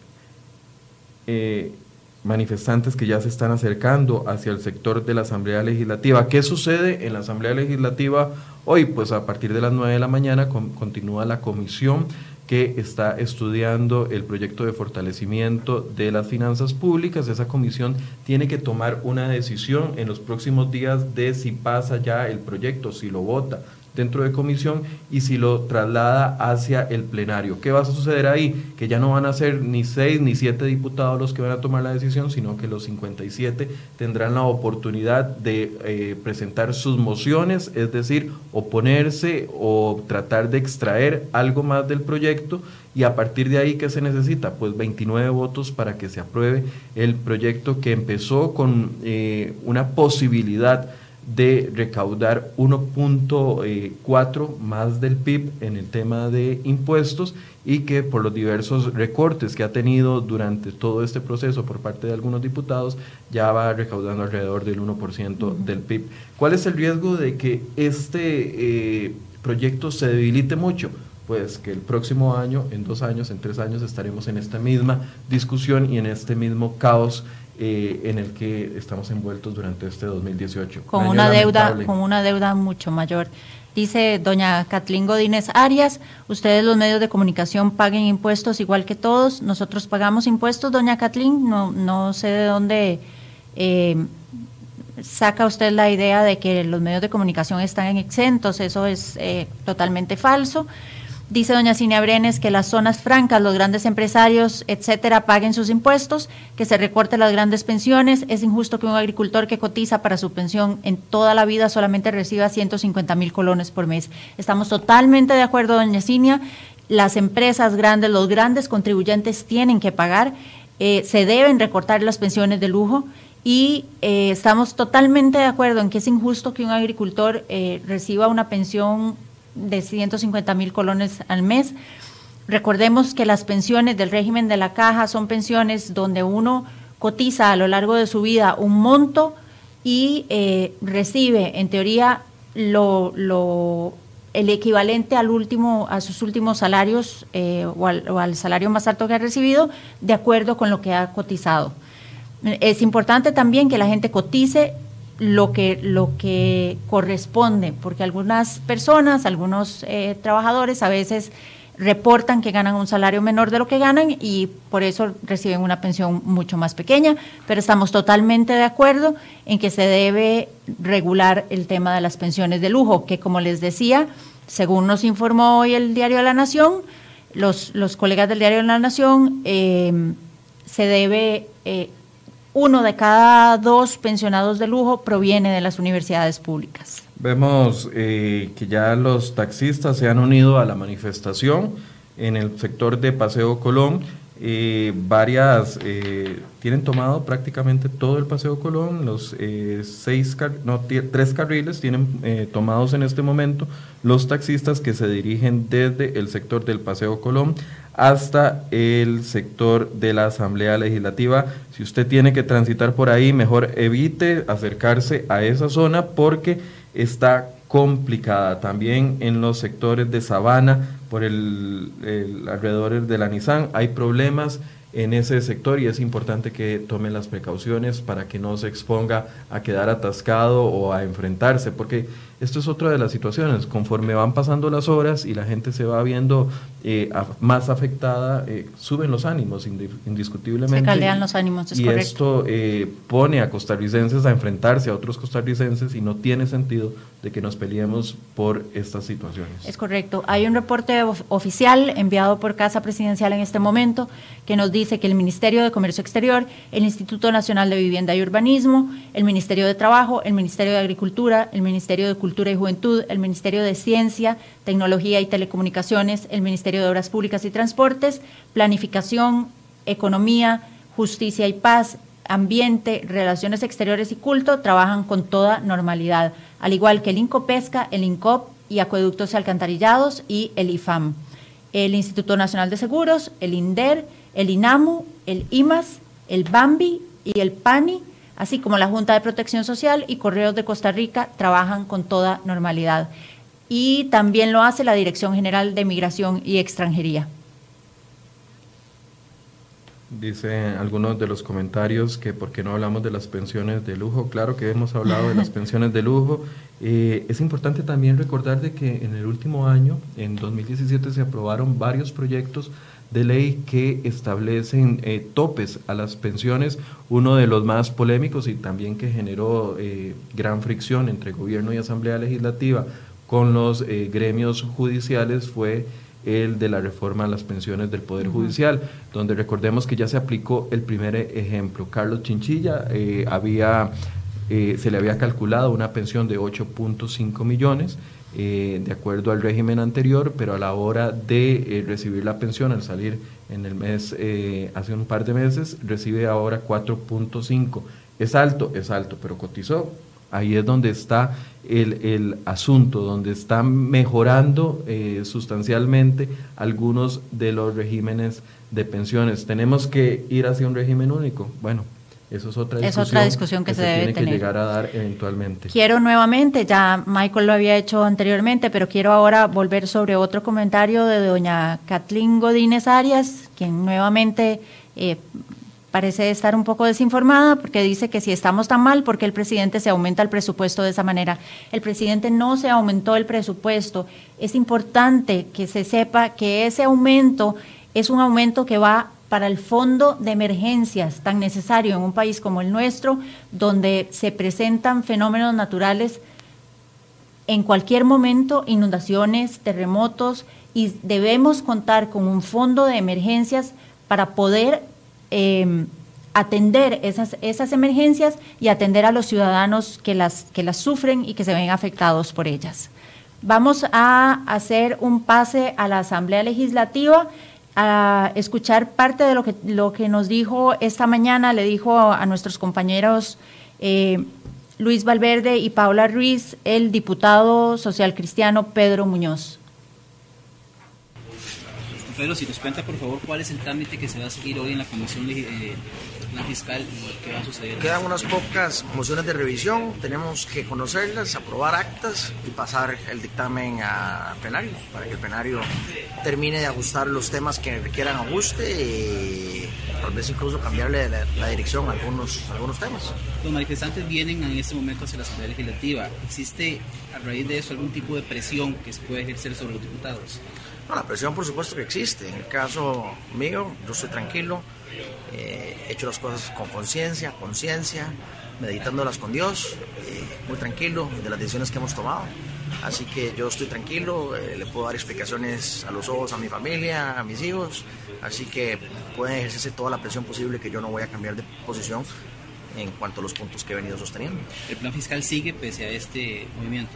manifestantes que ya se están acercando hacia el sector de la Asamblea Legislativa. ¿Qué sucede en la Asamblea Legislativa hoy? Pues a partir de las 9 de la mañana continúa la comisión que está estudiando el proyecto de fortalecimiento de las finanzas públicas. Esa comisión tiene que tomar una decisión en los próximos días de si pasa ya el proyecto, si lo vota, dentro de comisión y si lo traslada hacia el plenario. ¿Qué va a suceder ahí? Que ya no van a ser ni seis ni siete diputados los que van a tomar la decisión, sino que los 57 tendrán la oportunidad de eh, presentar sus mociones, es decir, oponerse o tratar de extraer algo más del proyecto y a partir de ahí, ¿qué se necesita? Pues 29 votos para que se apruebe el proyecto que empezó con eh, una posibilidad de recaudar 1.4 eh, más del PIB en el tema de impuestos y que por los diversos recortes que ha tenido durante todo este proceso por parte de algunos diputados ya va recaudando alrededor del 1% del PIB. ¿Cuál es el riesgo de que este eh, proyecto se debilite mucho? Pues que el próximo año, en dos años, en tres años, estaremos en esta misma discusión y en este mismo caos eh, en el que estamos envueltos durante este 2018. Con una deuda, con una deuda mucho mayor. Dice doña Katlin Godínez Arias, ustedes los medios de comunicación paguen impuestos igual que todos, nosotros pagamos impuestos, doña Katlin, no, no sé de dónde eh, saca usted la idea de que los medios de comunicación están exentos, eso es eh, totalmente falso. Dice doña Cinia Brenes que las zonas francas, los grandes empresarios, etcétera, paguen sus impuestos, que se recorten las grandes pensiones. Es injusto que un agricultor que cotiza para su pensión en toda la vida solamente reciba 150 mil colones por mes. Estamos totalmente de acuerdo, doña Cinia. Las empresas grandes, los grandes contribuyentes tienen que pagar, eh, se deben recortar las pensiones de lujo y eh, estamos totalmente de acuerdo en que es injusto que un agricultor eh, reciba una pensión de 150 mil colones al mes. Recordemos que las pensiones del régimen de la caja son pensiones donde uno cotiza a lo largo de su vida un monto y eh, recibe, en teoría, lo, el equivalente al último, a sus últimos salarios eh, o, al, salario más alto que ha recibido, de acuerdo con lo que ha cotizado. Es importante también que la gente cotice lo que, lo que corresponde, porque algunas personas, algunos eh, trabajadores a veces reportan que ganan un salario menor de lo que ganan y por eso reciben una pensión mucho más pequeña, pero estamos totalmente de acuerdo en que se debe regular el tema de las pensiones de lujo, que como les decía, según nos informó hoy el Diario de la Nación, los, los colegas del Diario de la Nación, eh, se debe, eh, uno de cada dos pensionados de lujo proviene de las universidades públicas. Vemos eh, que ya los taxistas se han unido a la manifestación en el sector de Paseo Colón. Eh, varias eh, tienen tomado prácticamente todo el Paseo Colón, los eh, seis, no, tres carriles tienen tomados en este momento los taxistas que se dirigen desde el sector del Paseo Colón hasta el sector de la Asamblea Legislativa. Si usted tiene que transitar por ahí, mejor evite acercarse a esa zona porque está complicada. También en los sectores de Sabana, por el, alrededor de la Nissan, hay problemas en ese sector y es importante que tomen las precauciones para que no se exponga a quedar atascado o a enfrentarse, porque esto es otra de las situaciones, conforme van pasando las horas y la gente se va viendo eh, más afectada, eh, suben los ánimos indiscutiblemente. Se caldean los ánimos, es y correcto. esto eh, pone a costarricenses a enfrentarse a otros costarricenses y no tiene sentido de que nos peleemos por estas situaciones. Es correcto. Hay un reporte of oficial enviado por Casa Presidencial en este momento que nos dice que el Ministerio de Comercio Exterior, el Instituto Nacional de Vivienda y Urbanismo, el Ministerio de Trabajo, el Ministerio de Agricultura, el Ministerio de Cultura y Juventud, el Ministerio de Ciencia, Tecnología y Telecomunicaciones, el Ministerio de Obras Públicas y Transportes, Planificación, Economía, Justicia y Paz, Ambiente, Relaciones Exteriores y Culto trabajan con toda normalidad, al igual que el INCOPESCA, el INCOP y Acueductos y Alcantarillados y el IFAM. El Instituto Nacional de Seguros, el INDER, el INAMU, el IMAS, el BAMBI y el PANI, así como la Junta de Protección Social y Correos de Costa Rica, trabajan con toda normalidad. Y también lo hace la Dirección General de Migración y Extranjería. Dice algunos de los comentarios que por qué no hablamos de las pensiones de lujo. Claro que hemos hablado de las pensiones de lujo. Eh, es importante también recordar de que en el último año, en 2017, se aprobaron varios proyectos de ley que establecen eh, topes a las pensiones. Uno de los más polémicos y también que generó eh, gran fricción entre gobierno y asamblea legislativa con los eh, gremios judiciales fue el de la reforma a las pensiones del Poder uh -huh. Judicial, donde recordemos que ya se aplicó el primer ejemplo. Carlos Chinchilla había, se le había calculado una pensión de 8.5 millones, eh, de acuerdo al régimen anterior, pero a la hora de recibir la pensión, al salir en el mes, hace un par de meses, recibe ahora 4.5. Es alto, es alto, pero cotizó Ahí es donde está el, el asunto, donde están mejorando eh, sustancialmente algunos de los regímenes de pensiones. ¿Tenemos que ir hacia un régimen único? Bueno, eso es otra discusión, es otra discusión que, que se, se, debe tiene tener. que llegar a dar eventualmente. Quiero nuevamente, ya Michael lo había hecho anteriormente, pero quiero ahora volver sobre otro comentario de doña Kathleen Godínez Arias, quien nuevamente eh, parece estar un poco desinformada porque dice que si estamos tan mal, porque el presidente se aumenta el presupuesto de esa manera? El presidente no se aumentó el presupuesto. Es importante que se sepa que ese aumento es un aumento que va para el fondo de emergencias tan necesario en un país como el nuestro, donde se presentan fenómenos naturales en cualquier momento, inundaciones, terremotos, y debemos contar con un fondo de emergencias para poder eh, atender esas, esas emergencias y atender a los ciudadanos que las, que las sufren y que se ven afectados por ellas. Vamos a hacer un pase a la Asamblea Legislativa a escuchar parte de lo que, lo que nos dijo esta mañana, le dijo a, nuestros compañeros eh, Luis Valverde y Paula Ruiz, el diputado social cristiano Pedro Muñoz. Pero si nos cuenta, por favor, cuál es el trámite que se va a seguir hoy en la Comisión eh, Fiscal y qué va a suceder. Quedan unas pocas mociones de revisión, tenemos que conocerlas, aprobar actas y pasar el dictamen a plenario, para que el plenario termine de ajustar los temas que requieran ajuste y tal vez incluso cambiarle la, dirección a algunos, algunos temas. Los manifestantes vienen en este momento hacia la Asamblea Legislativa. ¿Existe a raíz de eso algún tipo de presión que se puede ejercer sobre los diputados? No, la presión por supuesto que existe. En el caso mío, yo estoy tranquilo, eh, he hecho las cosas con conciencia, conciencia, meditándolas con Dios, eh, muy tranquilo de las decisiones que hemos tomado. Así que yo estoy tranquilo, eh, le puedo dar explicaciones a los ojos a mi familia, a mis hijos, así que pueden ejercerse toda la presión posible que yo no voy a cambiar de posición en cuanto a los puntos que he venido sosteniendo. ¿El plan fiscal sigue pese a este movimiento?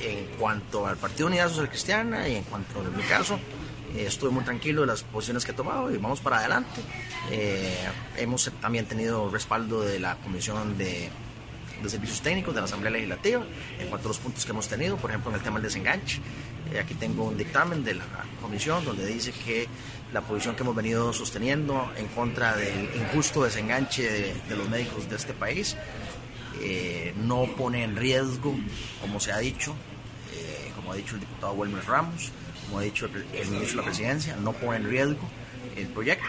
en cuanto al Partido Unidad Social Cristiana y en cuanto a mi caso, estuve muy tranquilo de las posiciones que he tomado y vamos para adelante. Eh, hemos también tenido respaldo de la Comisión de, de, Servicios Técnicos de la Asamblea Legislativa en cuanto a los puntos que hemos tenido, por ejemplo en el tema del desenganche. Eh, aquí tengo un dictamen de la comisión donde dice que la posición que hemos venido sosteniendo en contra del injusto desenganche de, los médicos de este país eh, no pone en riesgo, como se ha dicho, como ha dicho el diputado Wilmer Ramos, como ha dicho el, ministro de la Presidencia, no pone en riesgo el proyecto.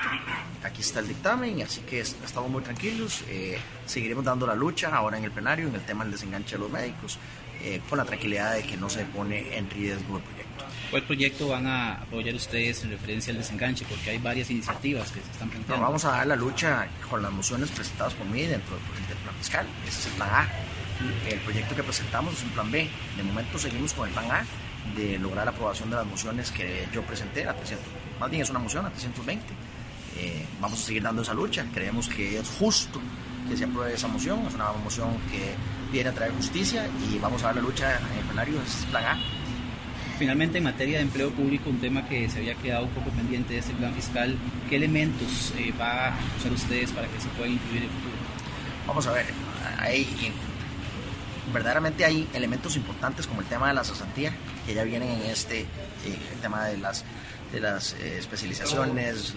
Aquí está el dictamen, así que estamos muy tranquilos. Eh, seguiremos dando la lucha ahora en el plenario en el tema del desenganche de los médicos, con la tranquilidad de que no se pone en riesgo el proyecto. ¿Cuál proyecto van a apoyar ustedes en referencia al desenganche? Porque hay varias iniciativas que se están planteando. vamos a dar la lucha con las mociones presentadas por mí dentro del plan fiscal. Ese es el plan A. El proyecto que presentamos es un plan B. De momento seguimos con el plan A de lograr la aprobación de las mociones que yo presenté a 300. Más bien es una moción a 320. Eh, vamos a seguir dando esa lucha. Creemos que es justo que se apruebe esa moción. Es una moción que viene a traer justicia y vamos a dar la lucha en el plenario. Es plan A. Finalmente, en materia de empleo público, un tema que se había quedado un poco pendiente de este plan fiscal, ¿qué elementos eh, va a usar ustedes para que se puedan incluir en el futuro? Vamos a ver, hay, verdaderamente hay elementos importantes como el tema de la cesantía, que ya vienen en este, eh, el tema de las, de las eh, especializaciones,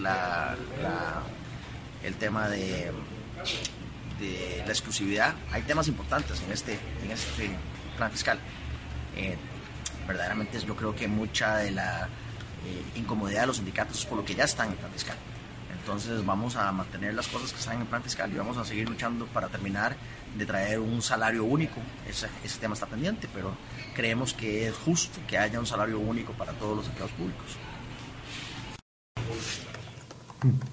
el tema de, la exclusividad. Hay temas importantes en este, en este plan fiscal verdaderamente yo creo que mucha de la eh, incomodidad de los sindicatos es por lo que ya están en el plan fiscal. Entonces vamos a mantener las cosas que están en el plan fiscal y vamos a seguir luchando para terminar de traer un salario único. Ese, ese tema está pendiente, pero creemos que es justo que haya un salario único para todos los empleados públicos.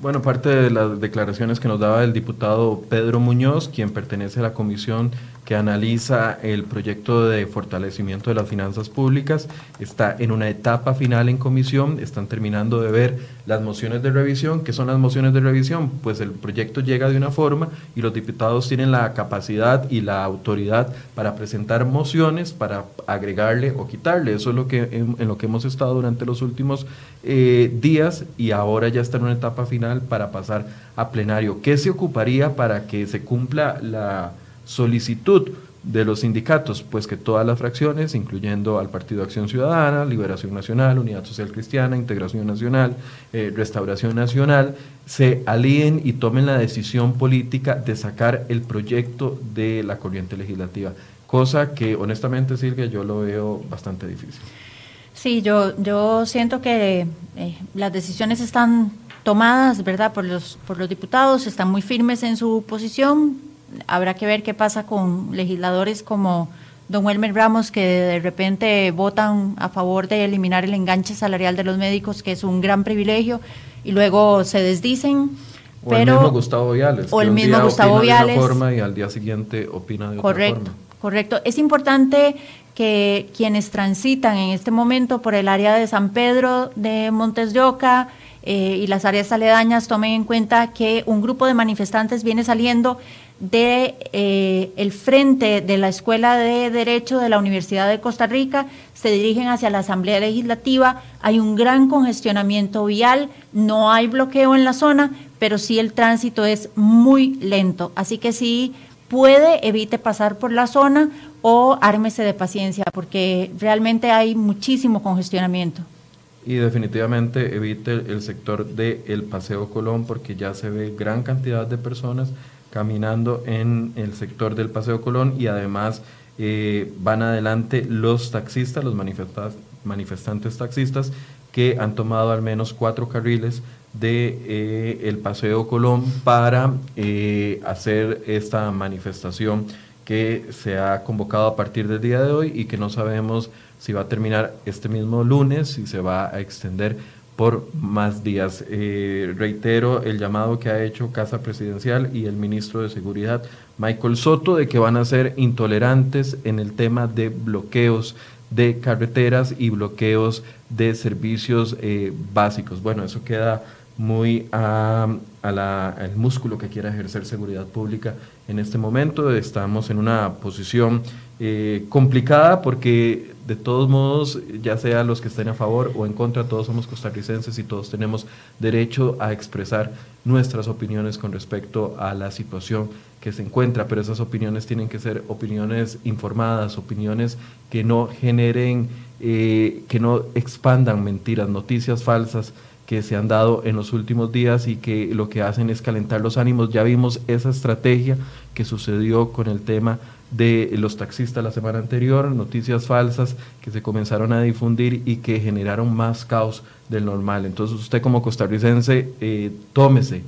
Bueno, parte de las declaraciones que nos daba el diputado Pedro Muñoz, quien pertenece a la Comisión que analiza el proyecto de fortalecimiento de las finanzas públicas. Está en una etapa final en comisión, están terminando de ver las mociones de revisión. ¿Qué son las mociones de revisión? Pues el proyecto llega de una forma y los diputados tienen la capacidad y la autoridad para presentar mociones, para agregarle o quitarle. Eso es lo que, en, lo que hemos estado durante los últimos eh, días y ahora ya está en una etapa final para pasar a plenario. ¿Qué se ocuparía para que se cumpla la solicitud de los sindicatos, pues que todas las fracciones, incluyendo al Partido Acción Ciudadana, Liberación Nacional, Unidad Social Cristiana, Integración Nacional, eh, Restauración Nacional, se alíen y tomen la decisión política de sacar el proyecto de la corriente legislativa, cosa que honestamente, Silvia, yo lo veo bastante difícil. Sí, yo, yo siento que eh, las decisiones están tomadas, ¿verdad?, por los, por los diputados, están muy firmes en su posición, habrá que ver qué pasa con legisladores como don Wilmer Ramos, que de repente votan a favor de eliminar el enganche salarial de los médicos, que es un gran privilegio, y luego se desdicen. O el mismo Gustavo Viales. O el mismo Gustavo Viales. De una forma y al día siguiente opina de correcto, otra forma. Correcto. Es importante que quienes transitan en este momento por el área de San Pedro de Montes de Oca eh, y las áreas aledañas tomen en cuenta que un grupo de manifestantes viene saliendo de eh, el frente de la Escuela de Derecho de la Universidad de Costa Rica, se dirigen hacia la Asamblea Legislativa, hay un gran congestionamiento vial, no hay bloqueo en la zona, pero sí el tránsito es muy lento, así que si puede, evite pasar por la zona o ármese de paciencia, porque realmente hay muchísimo congestionamiento. y definitivamente evite el sector del el Paseo Colón porque ya se ve gran cantidad de personas caminando en el sector del Paseo Colón y además eh, van adelante los taxistas, los manifestantes taxistas que han tomado al menos cuatro carriles de eh, el Paseo Colón para eh, hacer esta manifestación que se ha convocado a partir del día de hoy y que no sabemos si va a terminar este mismo lunes, si se va a extender por más días. Eh, reitero el llamado que ha hecho Casa Presidencial y el ministro de Seguridad, Michael Soto, de que van a ser intolerantes en el tema de bloqueos de carreteras y bloqueos de servicios eh, básicos. Bueno, eso queda muy al músculo que quiera ejercer seguridad pública en este momento. Estamos en una posición eh, complicada porque de todos modos, ya sea los que estén a favor o en contra, todos somos costarricenses y todos tenemos derecho a expresar nuestras opiniones con respecto a la situación que se encuentra, pero esas opiniones tienen que ser opiniones informadas, opiniones que no generen, eh, que no expandan mentiras, noticias falsas que se han dado en los últimos días y que lo que hacen es calentar los ánimos. Ya vimos esa estrategia que sucedió con el tema de los taxistas la semana anterior, noticias falsas que se comenzaron a difundir y que generaron más caos del normal. Entonces usted como costarricense, eh, tómese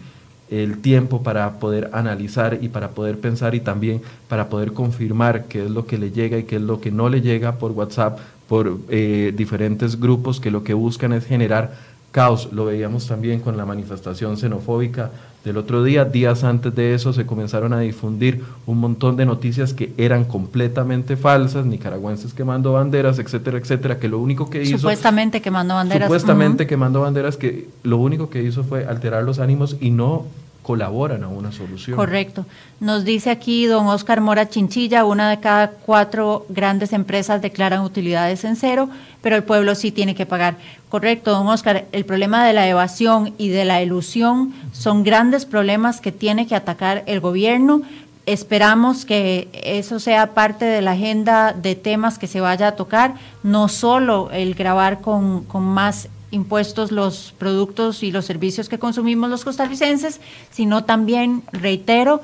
el tiempo para poder analizar y para poder pensar y también para poder confirmar qué es lo que le llega y qué es lo que no le llega por WhatsApp, por eh, diferentes grupos que lo que buscan es generar caos. Lo veíamos también con la manifestación xenofóbica del otro día. Días antes de eso se comenzaron a difundir un montón de noticias que eran completamente falsas, nicaragüenses quemando banderas, etcétera, etcétera, que lo único que hizo... Supuestamente quemando banderas. Supuestamente quemando banderas, que lo único que hizo fue alterar los ánimos y no colaboran a una solución. Correcto. Nos dice aquí don Oscar Mora Chinchilla, una de cada cuatro grandes empresas declaran utilidades en cero, pero el pueblo sí tiene que pagar. Correcto, don Oscar, el problema de la evasión y de la ilusión son grandes problemas que tiene que atacar el gobierno. Esperamos que eso sea parte de la agenda de temas que se vaya a tocar, no solo el grabar con, con más impuestos los productos y los servicios que consumimos los costarricenses, sino también, reitero,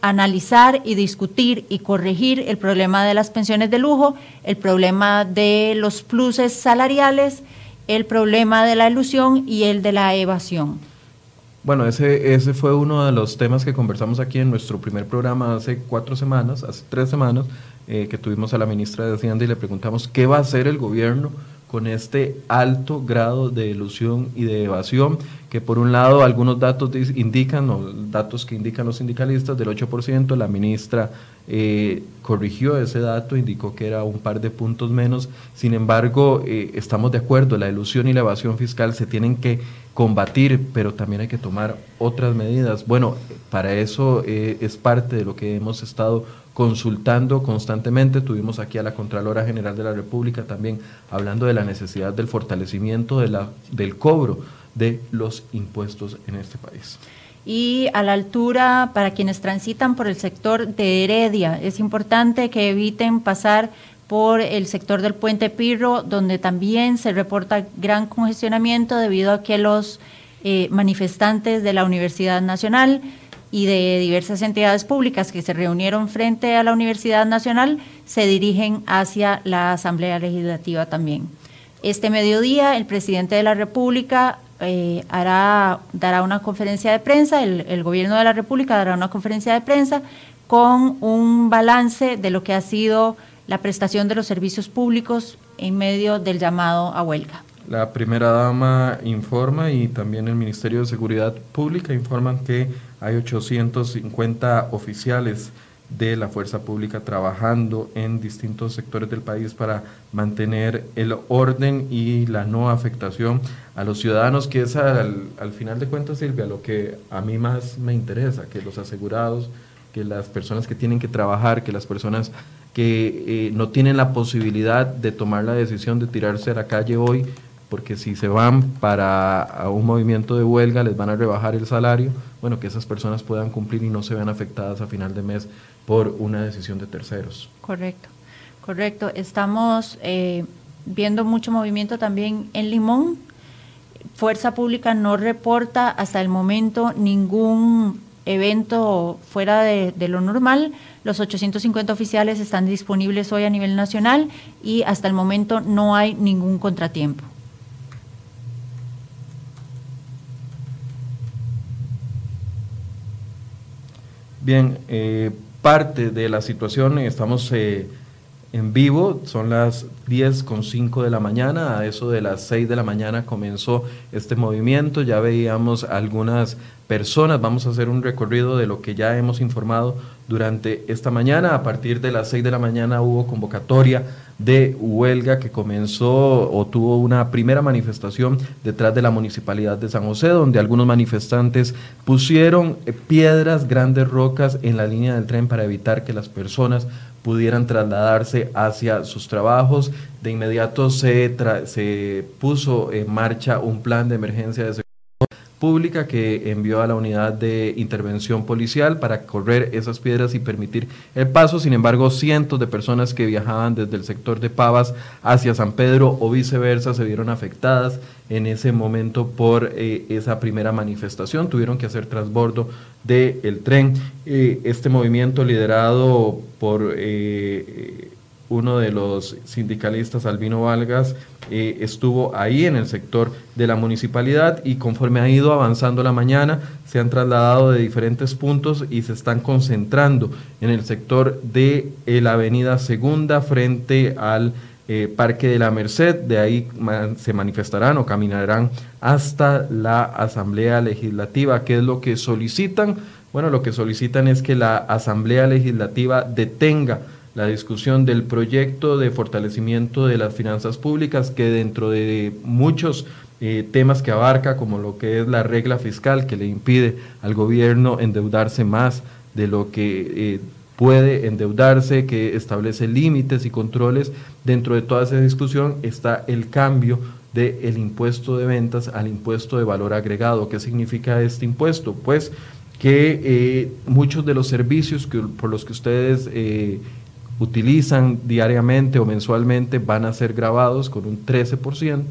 analizar y discutir y corregir el problema de las pensiones de lujo, el problema de los pluses salariales, el problema de la ilusión y el de la evasión. Bueno, ese, ese fue uno de los temas que conversamos aquí en nuestro primer programa hace cuatro semanas, hace tres semanas, eh, que tuvimos a la ministra de Hacienda y le preguntamos qué va a hacer el gobierno con este alto grado de ilusión y de evasión, que por un lado algunos datos indican, o datos que indican los sindicalistas, del 8%, la ministra eh, corrigió ese dato, indicó que era un par de puntos menos, sin embargo, eh, estamos de acuerdo, la ilusión y la evasión fiscal se tienen que combatir, pero también hay que tomar otras medidas. Bueno, para eso eh, es parte de lo que hemos estado consultando constantemente. Tuvimos aquí a la Contralora General de la República también hablando de la necesidad del fortalecimiento de la, del cobro de los impuestos en este país. Y a la altura, para quienes transitan por el sector de Heredia, es importante que eviten pasar por el sector del puente Pirro, donde también se reporta gran congestionamiento debido a que los eh, manifestantes de la Universidad Nacional y de diversas entidades públicas que se reunieron frente a la Universidad Nacional se dirigen hacia la Asamblea Legislativa también. Este mediodía el presidente de la República eh, hará, dará una conferencia de prensa, el, el gobierno de la República dará una conferencia de prensa con un balance de lo que ha sido la prestación de los servicios públicos en medio del llamado a huelga. La primera dama informa y también el Ministerio de Seguridad Pública informan que hay 850 oficiales de la fuerza pública trabajando en distintos sectores del país para mantener el orden y la no afectación a los ciudadanos, que es al, final de cuentas, Silvia, lo que a mí más me interesa, que los asegurados, que las personas que tienen que trabajar, que las personas que eh, no tienen la posibilidad de tomar la decisión de tirarse a la calle hoy, porque si se van para un movimiento de huelga les van a rebajar el salario, bueno, que esas personas puedan cumplir y no se vean afectadas a final de mes por una decisión de terceros. Correcto, correcto. Estamos eh, viendo mucho movimiento también en Limón. Fuerza Pública no reporta hasta el momento ningún evento fuera de, de, lo normal. Los 850 oficiales están disponibles hoy a nivel nacional y hasta el momento no hay ningún contratiempo. Bien, eh, parte de la situación, estamos eh, en vivo, son las 10 con 5 de la mañana, a eso de las 6 de la mañana comenzó este movimiento, ya veíamos algunas personas, vamos a hacer un recorrido de lo que ya hemos informado durante esta mañana, a partir de las 6 de la mañana hubo convocatoria de huelga que comenzó o tuvo una primera manifestación detrás de la municipalidad de San José, donde algunos manifestantes pusieron eh, piedras, grandes rocas en la línea del tren para evitar que las personas pudieran trasladarse hacia sus trabajos. De inmediato se, se puso en marcha un plan de emergencia de pública que envió a la unidad de intervención policial para correr esas piedras y permitir el paso. Sin embargo, cientos de personas que viajaban desde el sector de Pavas hacia San Pedro o viceversa se vieron afectadas en ese momento por eh, esa primera manifestación. Tuvieron que hacer transbordo del tren. Eh, este movimiento liderado por eh, uno de los sindicalistas, Albino Valgas, eh, estuvo ahí en el sector de la municipalidad y conforme ha ido avanzando la mañana, se han trasladado de diferentes puntos y se están concentrando en el sector de eh, la avenida Segunda frente al eh, Parque de la Merced. De ahí se manifestarán o caminarán hasta la Asamblea Legislativa. ¿Qué es lo que solicitan? Bueno, lo que solicitan es que la Asamblea Legislativa detenga la discusión del proyecto de fortalecimiento de las finanzas públicas que dentro de muchos eh, temas que abarca, como lo que es la regla fiscal que le impide al gobierno endeudarse más de lo que eh, puede endeudarse, que establece límites y controles, dentro de toda esa discusión está el cambio del impuesto de ventas al impuesto de valor agregado. ¿Qué significa este impuesto? Pues que eh, muchos de los servicios que, por los que ustedes utilizan diariamente o mensualmente van a ser grabados con un 13%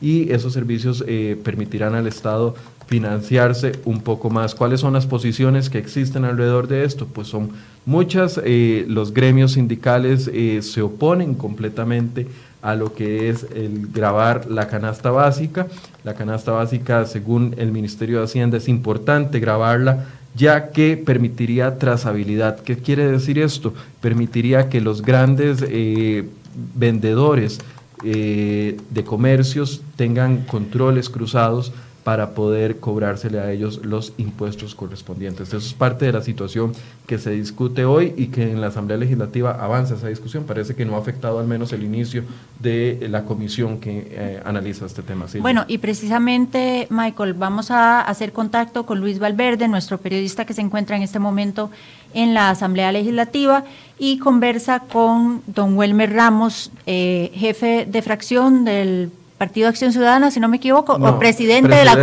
y esos servicios eh, permitirán al Estado financiarse un poco más. ¿Cuáles son las posiciones que existen alrededor de esto? Pues son muchas, eh, los gremios sindicales eh, se oponen completamente a lo que es el grabar la canasta básica. La canasta básica, según el Ministerio de Hacienda, es importante grabarla ya que permitiría trazabilidad. ¿Qué quiere decir esto? Permitiría que los grandes eh, vendedores eh, de comercios tengan controles cruzados para poder cobrársele a ellos los impuestos correspondientes. Eso es parte de la situación que se discute hoy y que en la Asamblea Legislativa avanza esa discusión. Parece que no ha afectado al menos el inicio de la comisión que eh, analiza este tema. Bueno, y precisamente, Michael, vamos a hacer contacto con Luis Valverde, nuestro periodista que se encuentra en este momento en la Asamblea Legislativa y conversa con don Welmer Ramos, eh, jefe de fracción del Partido Acción Ciudadana, si no me equivoco, o presidente, de, la,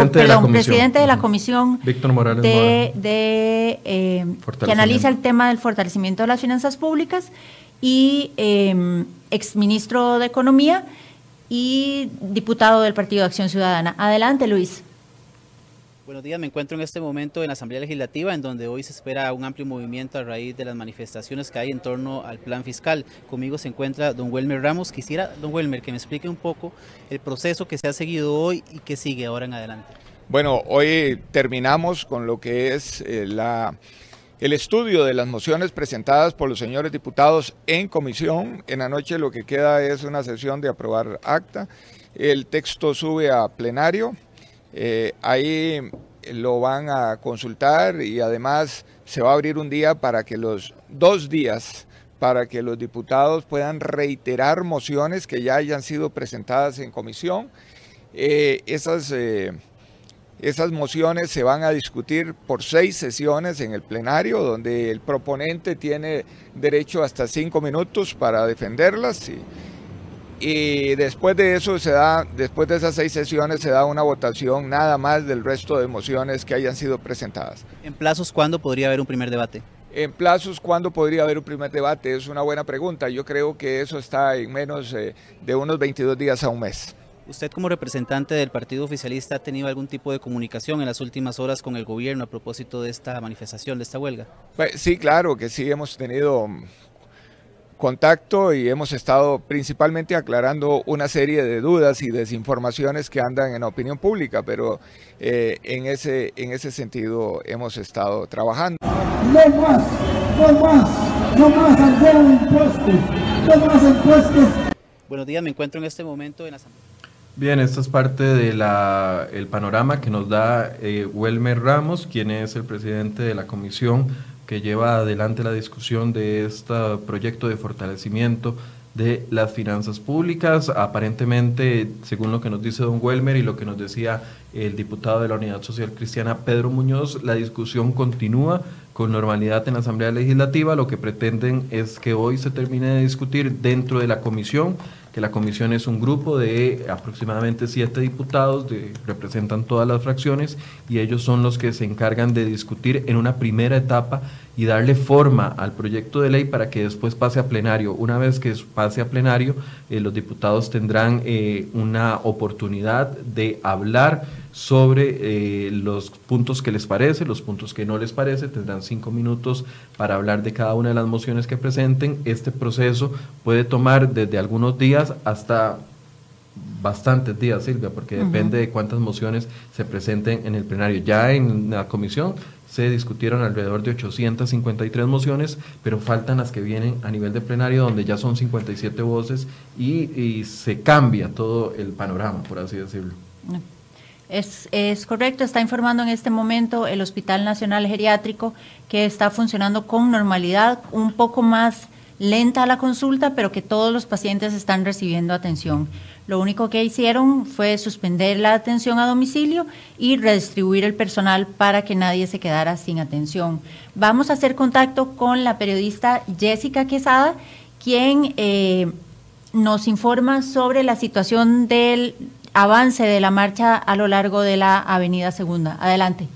presidente de la comisión Víctor Morales de, eh, que analiza el tema del fortalecimiento de las finanzas públicas y eh, exministro de Economía y diputado del Partido Acción Ciudadana. Adelante, Luis. Buenos días, me encuentro en este momento en la Asamblea Legislativa, en donde hoy se espera un amplio movimiento a raíz de las manifestaciones que hay en torno al plan fiscal. Conmigo se encuentra don Welmer Ramos. Quisiera, don Welmer, que me explique un poco el proceso que se ha seguido hoy y que sigue ahora en adelante. Bueno, hoy terminamos con lo que es eh, la, el estudio de las mociones presentadas por los señores diputados en comisión. En la noche lo que queda es una sesión de aprobar acta. El texto sube a plenario eh, ahí lo van a consultar y además se va a abrir un día para que los dos días para que los diputados puedan reiterar mociones que ya hayan sido presentadas en comisión. Eh, esas, eh, esas mociones se van a discutir por seis sesiones en el plenario, donde el proponente tiene derecho hasta cinco minutos para defenderlas. Y después de eso se da, después de esas seis sesiones se da una votación nada más del resto de mociones que hayan sido presentadas. ¿En plazos cuándo podría haber un primer debate? en plazos, ¿cuándo podría haber un primer debate? Es una buena pregunta. Yo creo que eso está en menos eh, de unos 22 días a un mes. ¿Usted como representante del partido oficialista ha tenido algún tipo de comunicación en las últimas horas con el gobierno a propósito de esta manifestación, de esta huelga? Pues, sí, claro que sí, hemos tenido contacto y hemos estado principalmente aclarando una serie de dudas y desinformaciones que andan en la opinión pública, pero eh, en, ese, en ese sentido hemos estado trabajando. No más, no más, no más impuestos, no más impuestos. Buenos días, me encuentro en este momento en la Asamblea. Bien, esto es parte del panorama que nos da eh, Welmer Ramos, quien es el presidente de la comisión que lleva adelante la discusión de este proyecto de fortalecimiento de las finanzas públicas. Aparentemente, según lo que nos dice don Welmer y lo que nos decía el diputado de la Unidad Social Cristiana, Pedro Muñoz, la discusión continúa con normalidad en la Asamblea Legislativa. Lo que pretenden es que hoy se termine de discutir dentro de la comisión que la comisión es un grupo de aproximadamente siete diputados, de, representan todas las fracciones y ellos son los que se encargan de discutir en una primera etapa y darle forma al proyecto de ley para que después pase a plenario. Una vez que pase a plenario, eh, los diputados tendrán eh, una oportunidad de hablar sobre eh, los puntos que les parece, los puntos que no les parece, tendrán cinco minutos para hablar de cada una de las mociones que presenten. Este proceso puede tomar desde algunos días hasta bastantes días, Silvia, porque depende de cuántas mociones se presenten en el plenario. Ya en la comisión se discutieron alrededor de 853 mociones, pero faltan las que vienen a nivel de plenario, donde ya son 57 voces y, y se cambia todo el panorama, por así decirlo. Es, es, correcto, está informando en este momento el Hospital Nacional Geriátrico que está funcionando con normalidad, un poco más lenta la consulta, pero que todos los pacientes están recibiendo atención. Lo único que hicieron fue suspender la atención a domicilio y redistribuir el personal para que nadie se quedara sin atención. Vamos a hacer contacto con la periodista Jessica Quesada, quien eh, nos informa sobre la situación del avance de la marcha a lo largo de la Avenida Segunda. Adelante.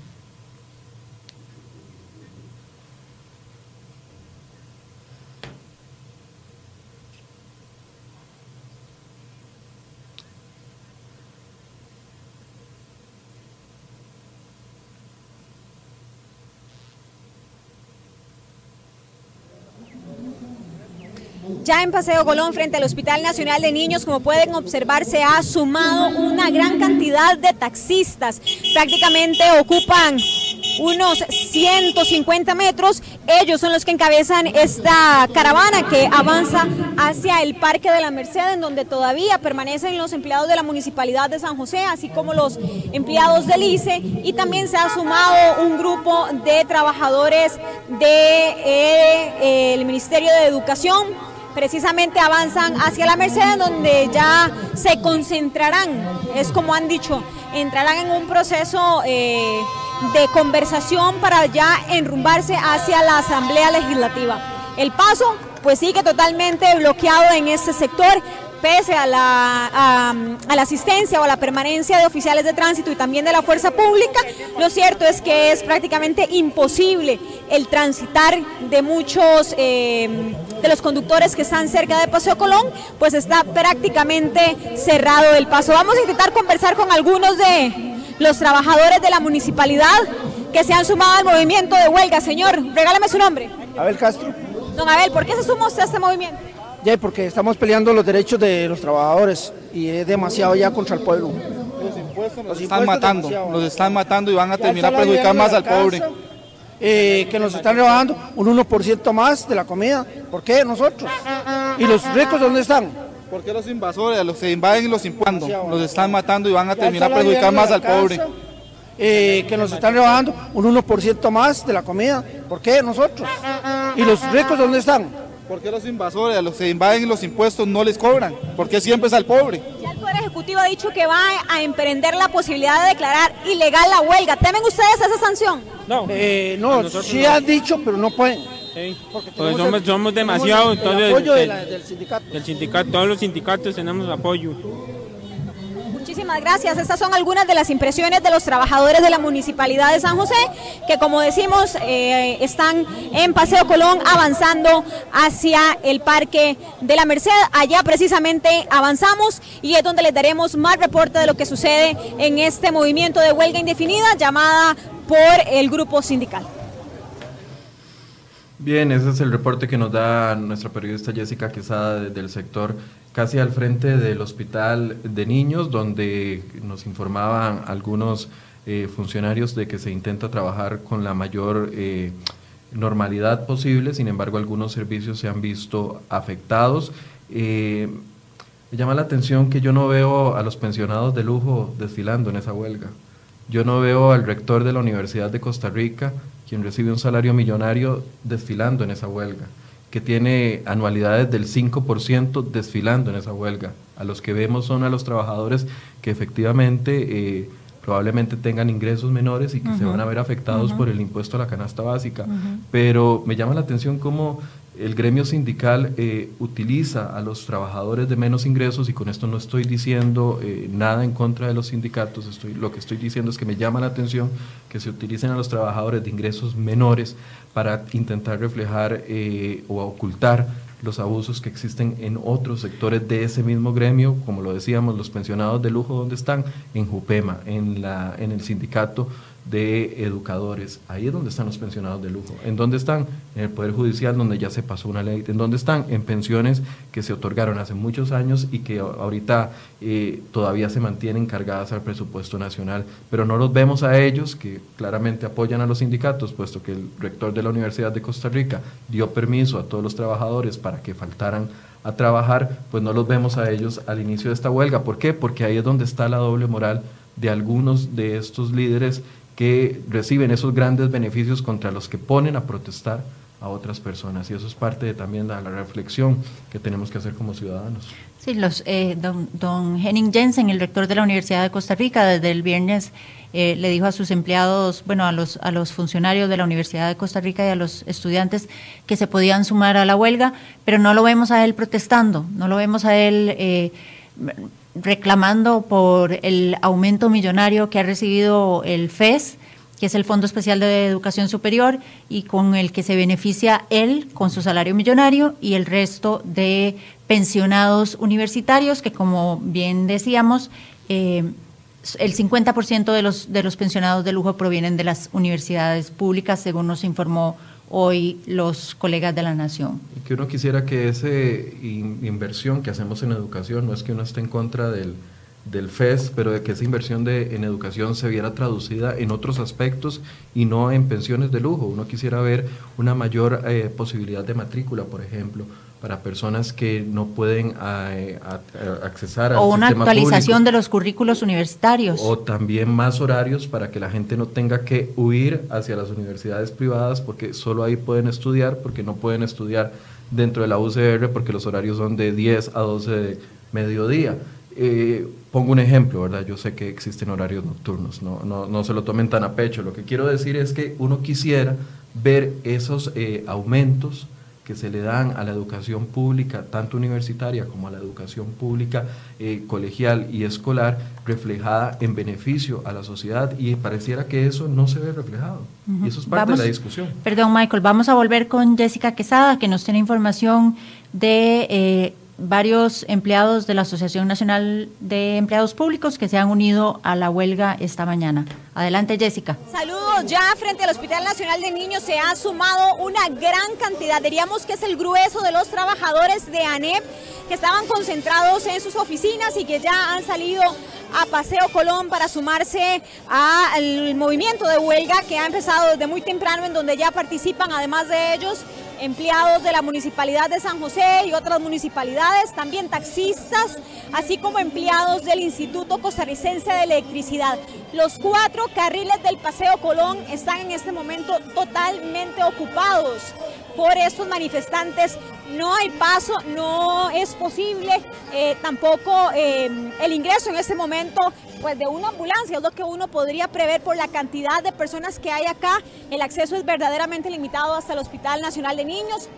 Ya en Paseo Colón, frente al Hospital Nacional de Niños, como pueden observar, se ha sumado una gran cantidad de taxistas. Prácticamente ocupan unos 150 metros. Ellos son los que encabezan esta caravana que avanza hacia el Parque de la Merced, en donde todavía permanecen los empleados de la Municipalidad de San José, así como los empleados del ICE. Y también se ha sumado un grupo de trabajadores del de, eh, Ministerio de Educación precisamente avanzan hacia la Merced, donde ya se concentrarán, es como han dicho, entrarán en un proceso eh, de conversación para ya enrumbarse hacia la Asamblea Legislativa. El paso pues sigue totalmente bloqueado en este sector, pese a la, a, la, asistencia o a la permanencia de oficiales de tránsito y también de la fuerza pública, lo cierto es que es prácticamente imposible el transitar de muchos eh, de los conductores que están cerca de Paseo Colón, pues está prácticamente cerrado el paso. Vamos a intentar conversar con algunos de los trabajadores de la municipalidad que se han sumado al movimiento de huelga. Señor, regálame su nombre. Abel Castro. Don Abel, ¿por qué se sumó usted a este movimiento? Ya, porque estamos peleando los derechos de los trabajadores y es demasiado ya contra el pueblo. Los impuestos nos están matando, nos están matando y van a terminar perjudicar más al pobre. Eh, que nos están rebajando un 1% más de la comida. ¿Por qué nosotros? ¿Y los ricos dónde están? Porque los invasores, los que invaden los impuestos, los están matando y van a terminar perjudicar más al pobre. Eh, que nos están rebajando un 1% más de la comida. ¿Por qué nosotros? ¿Y los ricos dónde están? ¿Por qué los invasores, los que invaden los impuestos no les cobran? ¿Por qué siempre es al pobre? Ya el Poder Ejecutivo ha dicho que va a emprender la posibilidad de declarar ilegal la huelga. ¿Temen ustedes esa sanción? No, eh, no, sí han dicho, pero no pueden. Pues somos, somos demasiado, entonces... apoyo del sindicato. Del sindicato, todos los sindicatos tenemos apoyo Muchísimas gracias. Estas son algunas de las impresiones de los trabajadores de la Municipalidad de San José, que como decimos, eh, están en Paseo Colón avanzando hacia el Parque de la Merced. Allá precisamente avanzamos y es donde les daremos más reporte de lo que sucede en este movimiento de huelga indefinida llamada por el grupo sindical. Bien, ese es el reporte que nos da nuestra periodista Jessica Quesada del sector casi al frente del hospital de niños, donde nos informaban algunos eh, funcionarios de que se intenta trabajar con la mayor eh, normalidad posible, sin embargo algunos servicios se han visto afectados. Eh, me llama la atención que yo no veo a los pensionados de lujo desfilando en esa huelga. Yo no veo al rector de la Universidad de Costa Rica, quien recibe un salario millonario, desfilando en esa huelga, que tiene anualidades del 5% desfilando en esa huelga. A los que vemos son a los trabajadores que efectivamente eh, probablemente tengan ingresos menores y que se van a ver afectados por el impuesto a la canasta básica. Pero me llama la atención cómo el gremio sindical eh, utiliza a los trabajadores de menos ingresos y con esto no estoy diciendo eh, nada en contra de los sindicatos, estoy, lo que estoy diciendo es que me llama la atención que se utilicen a los trabajadores de ingresos menores para intentar reflejar eh, o ocultar los abusos que existen en otros sectores de ese mismo gremio, como lo decíamos, los pensionados de lujo, ¿dónde están? En Jupema, en, la, en el sindicato de educadores. Ahí es donde están los pensionados de lujo. ¿En dónde están? En el Poder Judicial, donde ya se pasó una ley. ¿En dónde están? En pensiones que se otorgaron hace muchos años y que ahorita eh, todavía se mantienen cargadas al presupuesto nacional. Pero no los vemos a ellos, que claramente apoyan a los sindicatos, puesto que el rector de la Universidad de Costa Rica dio permiso a todos los trabajadores para que faltaran a trabajar, pues no los vemos a ellos al inicio de esta huelga. ¿Por qué? Porque ahí es donde está la doble moral de algunos de estos líderes que reciben esos grandes beneficios contra los que ponen a protestar a otras personas. Y eso es parte de, también de la reflexión que tenemos que hacer como ciudadanos. Sí, los, eh, don, Henning Jensen, el rector de la Universidad de Costa Rica, desde el viernes eh, le dijo a sus empleados, bueno, a los, a los funcionarios de la Universidad de Costa Rica y a los estudiantes que se podían sumar a la huelga, pero no lo vemos a él protestando, no lo vemos a él eh, reclamando por el aumento millonario que ha recibido el FES, que es el Fondo Especial de Educación Superior, y con el que se beneficia él con su salario millonario y el resto de pensionados universitarios, que como bien decíamos, eh, el 50% de los, de los pensionados de lujo provienen de las universidades públicas, según nos informó hoy los colegas de la Nación. que uno quisiera que esa inversión que hacemos en educación, no es que uno esté en contra del, del FES, pero de que esa inversión de, en educación se viera traducida en otros aspectos y no en pensiones de lujo. Uno quisiera ver una mayor eh, posibilidad de matrícula, por ejemplo, para personas que no pueden eh, accesar a o una actualización de los currículos universitarios o también más horarios para que la gente no tenga que huir hacia las universidades privadas porque solo ahí pueden estudiar porque no pueden estudiar dentro de la UCR porque los horarios son de 10 a 12 de mediodía eh, pongo un ejemplo, ¿verdad? Yo sé que existen horarios nocturnos, no, no, no, se lo tomen tan a pecho. Lo que quiero decir es que uno quisiera ver esos eh, aumentos que se le dan a la educación pública, tanto universitaria como a la educación pública eh, colegial y escolar, reflejada en beneficio a la sociedad y pareciera que eso no se ve reflejado. Y eso es parte de la discusión. Perdón, Michael, vamos a volver con Jessica Quesada, que nos tiene información de... Eh, varios empleados de la Asociación Nacional de Empleados Públicos que se han unido a la huelga esta mañana. Adelante, Jessica. Saludos. Ya frente al Hospital Nacional de Niños se ha sumado una gran cantidad, diríamos que es el grueso de los trabajadores de ANEP que estaban concentrados en sus oficinas y que ya han salido a Paseo Colón para sumarse al movimiento de huelga que ha empezado desde muy temprano, en donde ya participan, además de ellos, empleados de la Municipalidad de San José y otras municipalidades, también taxistas, así como empleados del Instituto Costarricense de Electricidad. Los cuatro carriles del Paseo Colón están en este momento totalmente ocupados por estos manifestantes. No hay paso, no es posible eh, tampoco eh, el ingreso en este momento pues, de una ambulancia, es lo que uno podría prever por la cantidad de personas que hay acá. El acceso es verdaderamente limitado hasta el Hospital Nacional de Niños.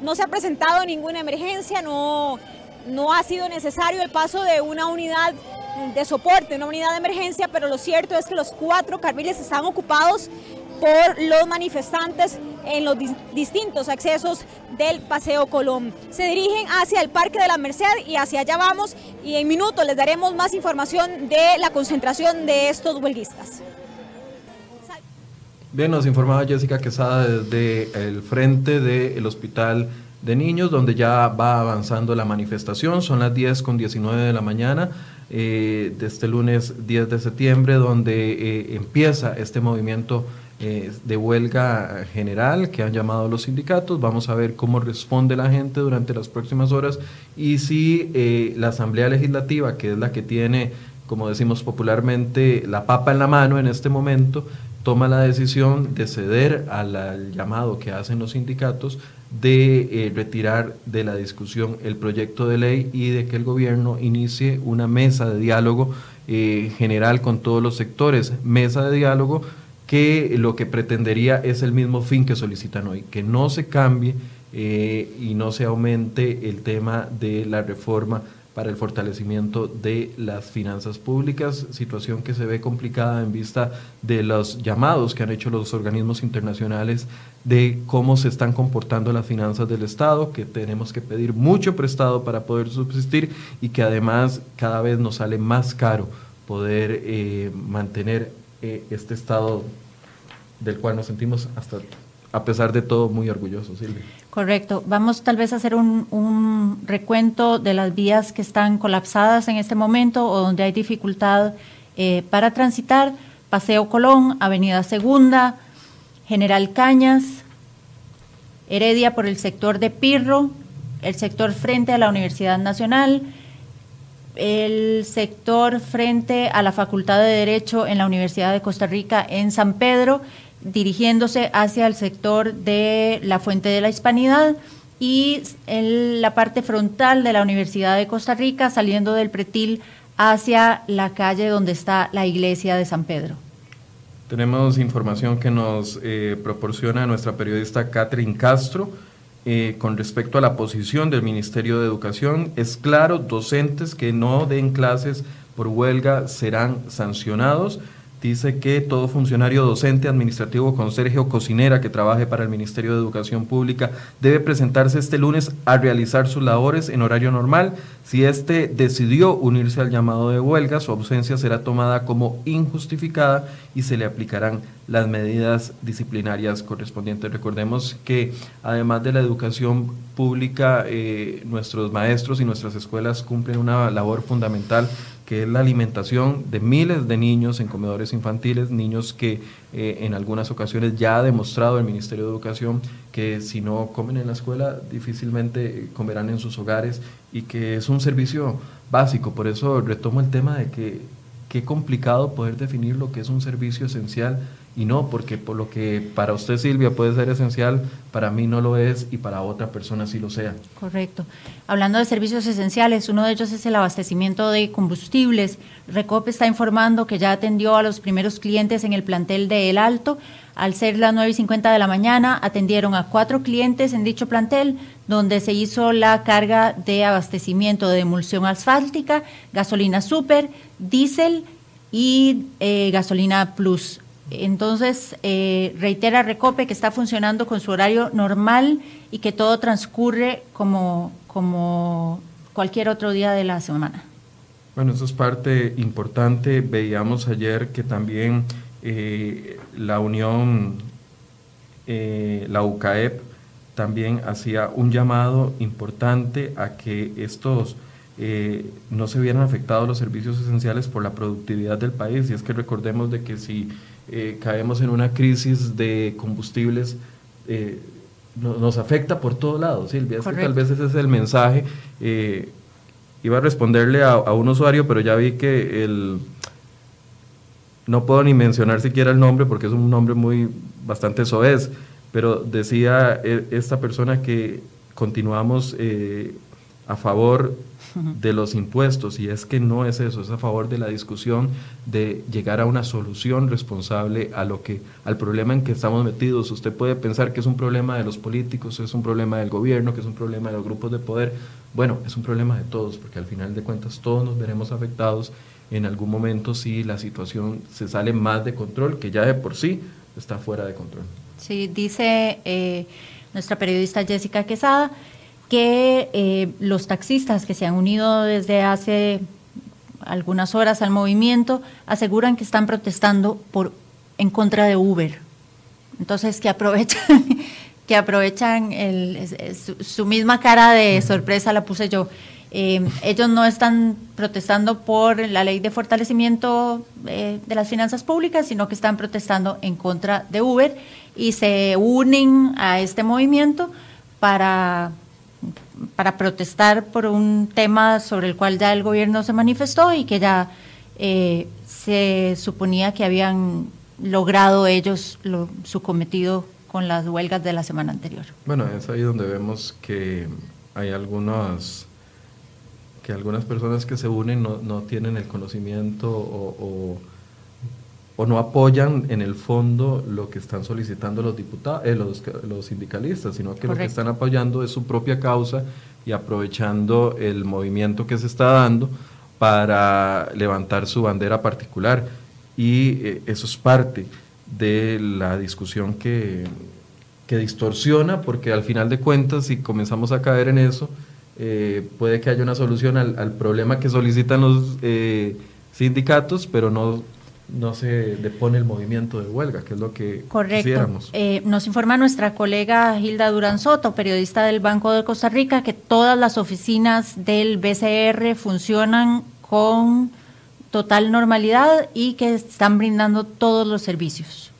No se ha presentado ninguna emergencia, no, no ha sido necesario el paso de una unidad de soporte, una unidad de emergencia, pero lo cierto es que los cuatro carriles están ocupados por los manifestantes en los distintos accesos del Paseo Colón. Se dirigen hacia el Parque de la Merced y hacia allá vamos y en minutos les daremos más información de la concentración de estos huelguistas. Bien, nos informaba Jessica Quesada desde el frente del Hospital de Niños, donde ya va avanzando la manifestación. Son las 10 con 19 de la mañana eh, de este lunes 10 de septiembre, donde eh, empieza este movimiento eh, de huelga general que han llamado los sindicatos. Vamos a ver cómo responde la gente durante las próximas horas y si eh, la Asamblea Legislativa, que es la que tiene, como decimos popularmente, la papa en la mano en este momento, toma la decisión de ceder al, llamado que hacen los sindicatos de eh, retirar de la discusión el proyecto de ley y de que el gobierno inicie una mesa de diálogo general con todos los sectores, mesa de diálogo que lo que pretendería es el mismo fin que solicitan hoy, que no se cambie eh, y no se aumente el tema de la reforma para el fortalecimiento de las finanzas públicas, situación que se ve complicada en vista de los llamados que han hecho los organismos internacionales de cómo se están comportando las finanzas del Estado, que tenemos que pedir mucho prestado para poder subsistir y que además cada vez nos sale más caro poder eh, mantener eh, este estado del cual nos sentimos hasta a pesar de todo muy orgullosos, Silvia. Correcto. Vamos tal vez a hacer un, recuento de las vías que están colapsadas en este momento o donde hay dificultad eh, para transitar. Paseo Colón, Avenida Segunda, General Cañas, Heredia por el sector de Pirro, el sector frente a la Universidad Nacional, el sector frente a la Facultad de Derecho en la Universidad de Costa Rica en San Pedro, dirigiéndose hacia el sector de la Fuente de la Hispanidad y en la parte frontal de la Universidad de Costa Rica, saliendo del pretil hacia la calle donde está la iglesia de San Pedro. Tenemos información que nos eh, proporciona nuestra periodista Catherine Castro eh, con respecto a la posición del Ministerio de Educación. Es claro, docentes que no den clases por huelga serán sancionados. Dice que todo funcionario docente, administrativo, conserje o cocinera que trabaje para el Ministerio de Educación Pública debe presentarse este lunes a realizar sus labores en horario normal. Si éste decidió unirse al llamado de huelga, su ausencia será tomada como injustificada y se le aplicarán las medidas disciplinarias correspondientes. Recordemos que además de la educación pública, eh, nuestros maestros y nuestras escuelas cumplen una labor fundamental que es la alimentación de miles de niños en comedores infantiles, niños que eh, en algunas ocasiones ya ha demostrado el Ministerio de Educación que si no comen en la escuela difícilmente comerán en sus hogares y que es un servicio básico. Por eso retomo el tema de que qué complicado poder definir lo que es un servicio esencial y no, porque por lo que para usted Silvia puede ser esencial, para mí no lo es y para otra persona sí lo sea. Correcto. Hablando de servicios esenciales, uno de ellos es el abastecimiento de combustibles. Recope está informando que ya atendió a los primeros clientes en el plantel de El Alto. Al ser las 9 y 50 de la mañana, atendieron a cuatro clientes en dicho plantel, donde se hizo la carga de abastecimiento de emulsión asfáltica, gasolina super, diésel y eh, gasolina plus. Entonces, eh, reitera Recope que está funcionando con su horario normal y que todo transcurre como, como cualquier otro día de la semana. Bueno, eso es parte importante. Veíamos ayer que también eh, la Unión, eh, la UCAEP, también hacía un llamado importante a que estos no se vieran afectados los servicios esenciales por la productividad del país. Y es que recordemos de que si eh, caemos en una crisis de combustibles, eh, nos afecta por todos lados, Silvia. Es que tal vez ese es el mensaje. Eh, iba a responderle a, un usuario, pero ya vi que el... No puedo ni mencionar siquiera el nombre porque es un nombre muy bastante soez, pero decía esta persona que continuamos a favor de los impuestos y es que no es eso, es a favor de la discusión de llegar a una solución responsable a lo que al problema en que estamos metidos. Usted puede pensar que es un problema de los políticos, es un problema del gobierno, que es un problema de los grupos de poder. Bueno, es un problema de todos, porque al final de cuentas todos nos veremos afectados en algún momento si la situación se sale más de control, que ya de por sí está fuera de control. Sí, dice eh, nuestra periodista Jessica Quesada que eh, los taxistas que se han unido desde hace algunas horas al movimiento aseguran que están protestando por en contra de Uber. Entonces que aprovechan que aprovechan su, misma cara de sorpresa la puse yo. Eh, ellos no están protestando por la ley de fortalecimiento eh, de las finanzas públicas, sino que están protestando en contra de Uber y se unen a este movimiento para, para protestar por un tema sobre el cual ya el gobierno se manifestó y que ya eh, se suponía que habían logrado ellos su cometido con las huelgas de la semana anterior. Bueno, es ahí donde vemos que hay algunas que algunas personas que se unen no, no tienen el conocimiento o, no apoyan en el fondo lo que están solicitando los diputados, eh, los, los, sindicalistas, sino que lo que están apoyando es su propia causa y aprovechando el movimiento que se está dando para levantar su bandera particular. Y eh, eso es parte de la discusión que, que, distorsiona, porque al final de cuentas, si comenzamos a caer en eso, eh, puede que haya una solución al, al problema que solicitan los sindicatos, pero no, no se depone el movimiento de huelga, que es lo que Correcto. Eh, nos informa nuestra colega Hilda Durán Soto, periodista del Banco de Costa Rica, que todas las oficinas del BCR funcionan con total normalidad y que están brindando todos los servicios.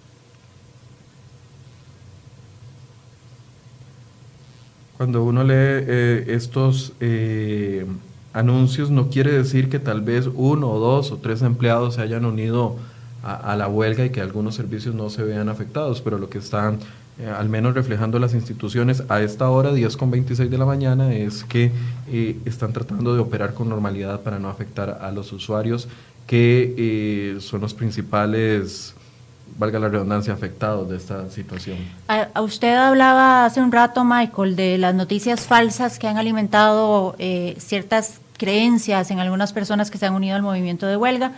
Cuando uno lee eh, estos eh, anuncios, no quiere decir que tal vez uno o dos o tres empleados se hayan unido a, la huelga y que algunos servicios no se vean afectados, pero lo que están eh, al menos reflejando las instituciones a esta hora, 10 con 26 de la mañana, es que están tratando de operar con normalidad para no afectar a los usuarios que eh, son los principales, valga la redundancia, afectados de esta situación. A, usted hablaba hace un rato, Michael, de las noticias falsas que han alimentado eh, ciertas creencias en algunas personas que se han unido al movimiento de huelga.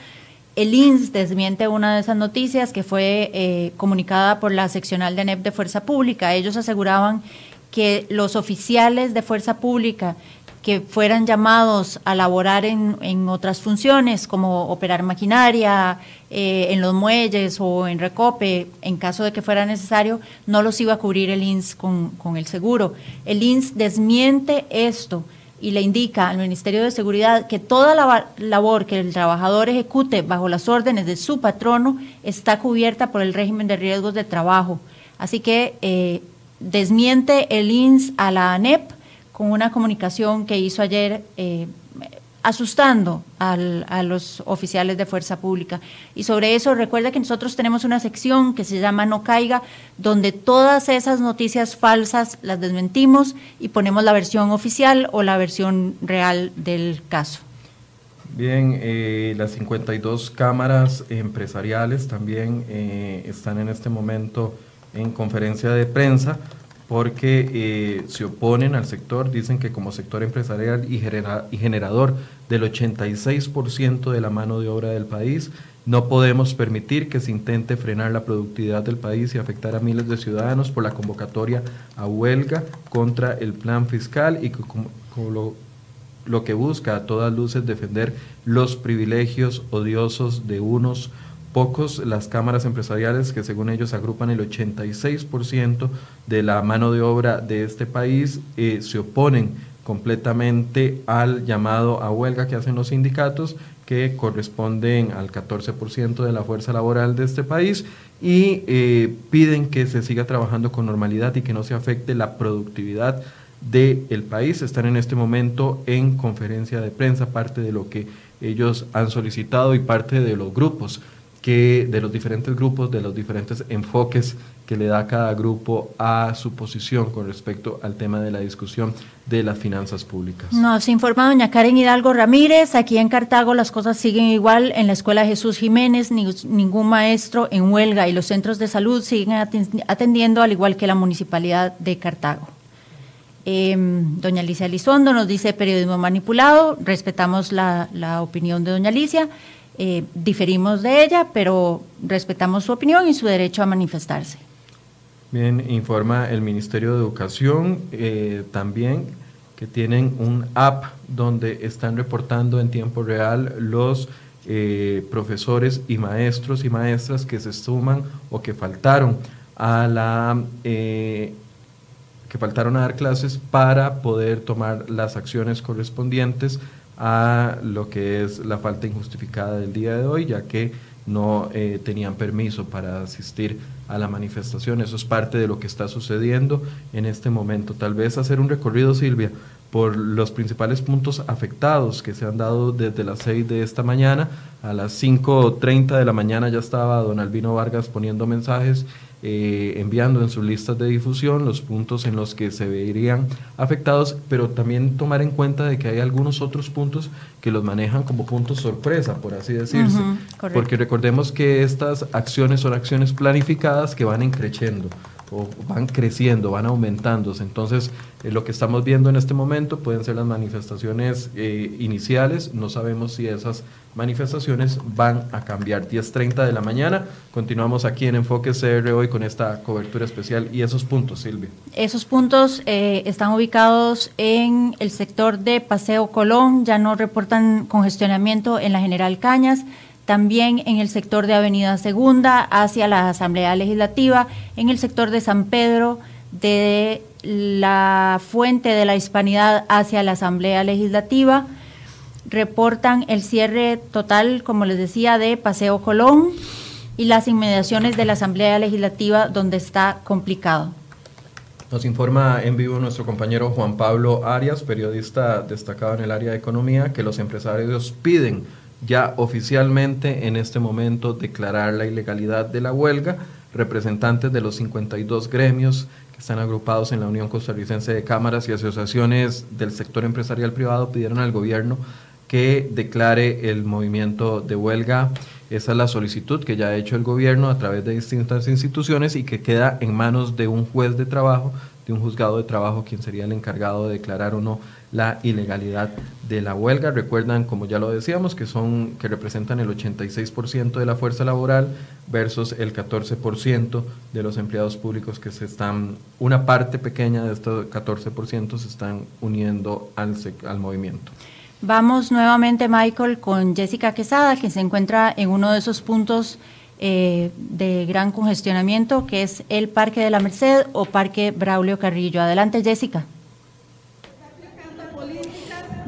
El INS desmiente una de esas noticias que fue eh, comunicada por la seccional de ANEP de Fuerza Pública. Ellos aseguraban que los oficiales de Fuerza Pública que fueran llamados a laborar en, en otras funciones, como operar maquinaria, eh, en los muelles o en recope, en caso de que fuera necesario, no los iba a cubrir el INS con, con el seguro. El INS desmiente esto y le indica al Ministerio de Seguridad que toda la labor que el trabajador ejecute bajo las órdenes de su patrono está cubierta por el régimen de riesgos de trabajo. Así que eh, desmiente el INS a la ANEP con una comunicación que hizo ayer eh, asustando a los oficiales de fuerza pública. Y sobre eso, recuerda que nosotros tenemos una sección que se llama No Caiga, donde todas esas noticias falsas las desmentimos y ponemos la versión oficial o la versión real del caso. Bien, eh, las 52 cámaras empresariales también eh, están en este momento en conferencia de prensa porque eh, se oponen al sector, dicen que como sector empresarial y, y generador del 86% de la mano de obra del país, no podemos permitir que se intente frenar la productividad del país y afectar a miles de ciudadanos por la convocatoria a huelga contra el plan fiscal y como, lo, lo que busca a todas luces defender los privilegios odiosos de unos pocos las cámaras empresariales que según ellos agrupan el 86% de la mano de obra de este país eh, se oponen completamente al llamado a huelga que hacen los sindicatos que corresponden al 14% de la fuerza laboral de este país y eh, piden que se siga trabajando con normalidad y que no se afecte la productividad del país. Están en este momento en conferencia de prensa, parte de lo que ellos han solicitado y parte de los grupos que de los diferentes grupos, de los diferentes enfoques que le da cada grupo a su posición con respecto al tema de la discusión de las finanzas públicas. Nos informa doña Karen Hidalgo Ramírez, aquí en Cartago las cosas siguen igual, en la Escuela Jesús Jiménez ningún maestro en huelga y los centros de salud siguen atendiendo al igual que la Municipalidad de Cartago. Em, doña Alicia Elizondo nos dice periodismo manipulado, respetamos la, la opinión de doña Alicia. Eh, diferimos de ella, pero respetamos su opinión y su derecho a manifestarse. Bien, informa el Ministerio de Educación eh, también que tienen un app donde están reportando en tiempo real los eh, profesores y maestros y maestras que se suman o que faltaron a la que faltaron a dar clases para poder tomar las acciones correspondientes a lo que es la falta injustificada del día de hoy, ya que no eh, tenían permiso para asistir a la manifestación. Eso es parte de lo que está sucediendo en este momento. Tal vez hacer un recorrido, Silvia, por los principales puntos afectados que se han dado desde las 6 de esta mañana. A las 5.30 de la mañana ya estaba don Albino Vargas poniendo mensajes eh, enviando en sus listas de difusión los puntos en los que se verían afectados, pero también tomar en cuenta de que hay algunos otros puntos que los manejan como puntos sorpresa, por así decirse. Porque recordemos que estas acciones son acciones planificadas que van increciendo van creciendo, van aumentándose. Entonces, eh, lo que estamos viendo en este momento pueden ser las manifestaciones eh, iniciales, no sabemos si esas manifestaciones van a cambiar. 10.30 de la mañana, continuamos aquí en Enfoque CR hoy con esta cobertura especial y esos puntos, Silvia. Esos puntos eh, están ubicados en el sector de Paseo Colón, ya no reportan congestionamiento en la General Cañas también en el sector de Avenida Segunda hacia la Asamblea Legislativa, en el sector de San Pedro, de la Fuente de la Hispanidad hacia la Asamblea Legislativa. Reportan el cierre total, como les decía, de Paseo Colón y las inmediaciones de la Asamblea Legislativa donde está complicado. Nos informa en vivo nuestro compañero Juan Pablo Arias, periodista destacado en el área de economía, que los empresarios piden ya oficialmente en este momento declarar la ilegalidad de la huelga. Representantes de los 52 gremios que están agrupados en la Unión Costarricense de Cámaras y Asociaciones del sector empresarial privado pidieron al gobierno que declare el movimiento de huelga. Esa es la solicitud que ya ha hecho el gobierno a través de distintas instituciones y que queda en manos de un juez de trabajo, de un juzgado de trabajo, quien sería el encargado de declarar o no la ilegalidad de la huelga. Recuerdan, como ya lo decíamos, que son que representan el 86% de la fuerza laboral versus el 14% de los empleados públicos que se están, una parte pequeña de estos 14% se están uniendo al, al movimiento. Vamos nuevamente, Michael, con Jessica Quesada, que se encuentra en uno de esos puntos eh, de gran congestionamiento, que es el Parque de la Merced o Parque Braulio Carrillo. Adelante, Jessica.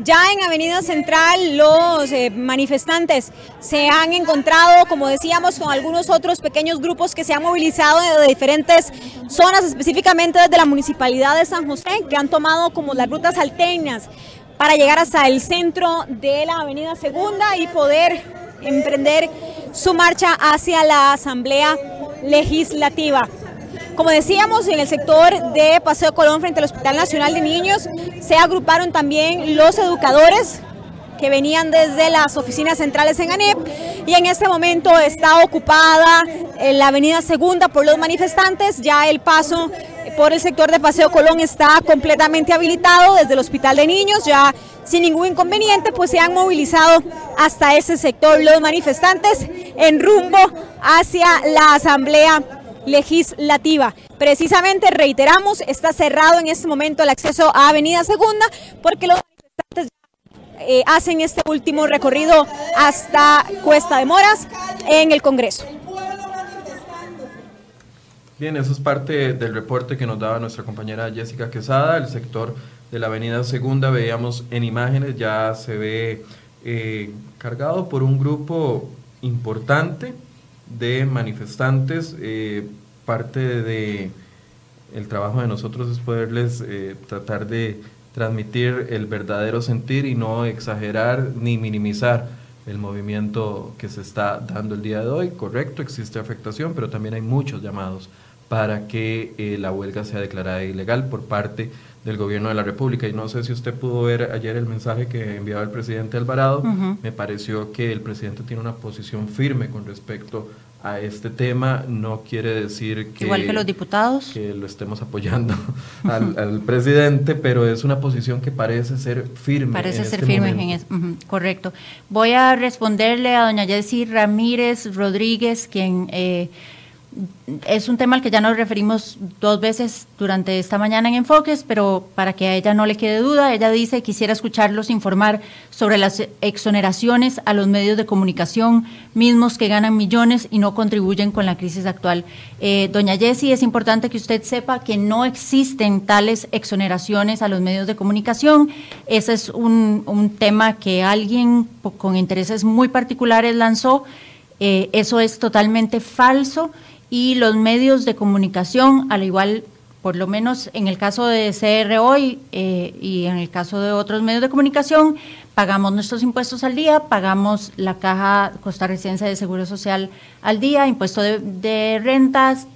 Ya en Avenida Central los eh, manifestantes se han encontrado, como decíamos, con algunos otros pequeños grupos que se han movilizado de diferentes zonas, específicamente desde la Municipalidad de San José, que han tomado como las rutas alternas para llegar hasta el centro de la Avenida Segunda y poder emprender su marcha hacia la Asamblea Legislativa. Como decíamos, en el sector de Paseo Colón frente al Hospital Nacional de Niños se agruparon también los educadores que venían desde las oficinas centrales en ANEP y en este momento está ocupada la avenida Segunda por los manifestantes, ya el paso por el sector de Paseo Colón está completamente habilitado desde el Hospital de Niños, ya sin ningún inconveniente, pues se han movilizado hasta ese sector los manifestantes en rumbo hacia la Asamblea legislativa. Precisamente, reiteramos, está cerrado en este momento el acceso a Avenida Segunda porque los manifestantes eh, hacen este último recorrido hasta Cuesta de Moras en el Congreso. Bien, eso es parte del reporte que nos daba nuestra compañera Jessica Quesada, el sector de la Avenida Segunda, veíamos en imágenes, ya se ve eh, cargado por un grupo importante de manifestantes. Eh, parte de el trabajo de nosotros es poderles eh, tratar de transmitir el verdadero sentir y no exagerar ni minimizar el movimiento que se está dando el día de hoy. Correcto, existe afectación, pero también hay muchos llamados para que eh, la huelga sea declarada ilegal por parte del gobierno de la República. Y no sé si usted pudo ver ayer el mensaje que enviaba el presidente Alvarado. Me pareció que el presidente tiene una posición firme con respecto a este tema no quiere decir que... Igual que los diputados. Que lo estemos apoyando al, presidente, pero es una posición que parece ser firme. Parece ser este firme en eso. correcto. Voy a responderle a doña Jessie Ramírez Rodríguez, quien... Eh, es un tema al que ya nos referimos dos veces durante esta mañana en Enfoques, pero para que a ella no le quede duda, ella dice quisiera escucharlos informar sobre las exoneraciones a los medios de comunicación mismos que ganan millones y no contribuyen con la crisis actual. Eh, doña Jessie, es importante que usted sepa que no existen tales exoneraciones a los medios de comunicación. Ese es un, tema que alguien con intereses muy particulares lanzó. Eh, eso es totalmente falso y los medios de comunicación, al igual, por lo menos en el caso de CR hoy eh, y en el caso de otros medios de comunicación, pagamos nuestros impuestos al día, pagamos la caja costarricense de Seguro Social al día, impuesto de, rentas,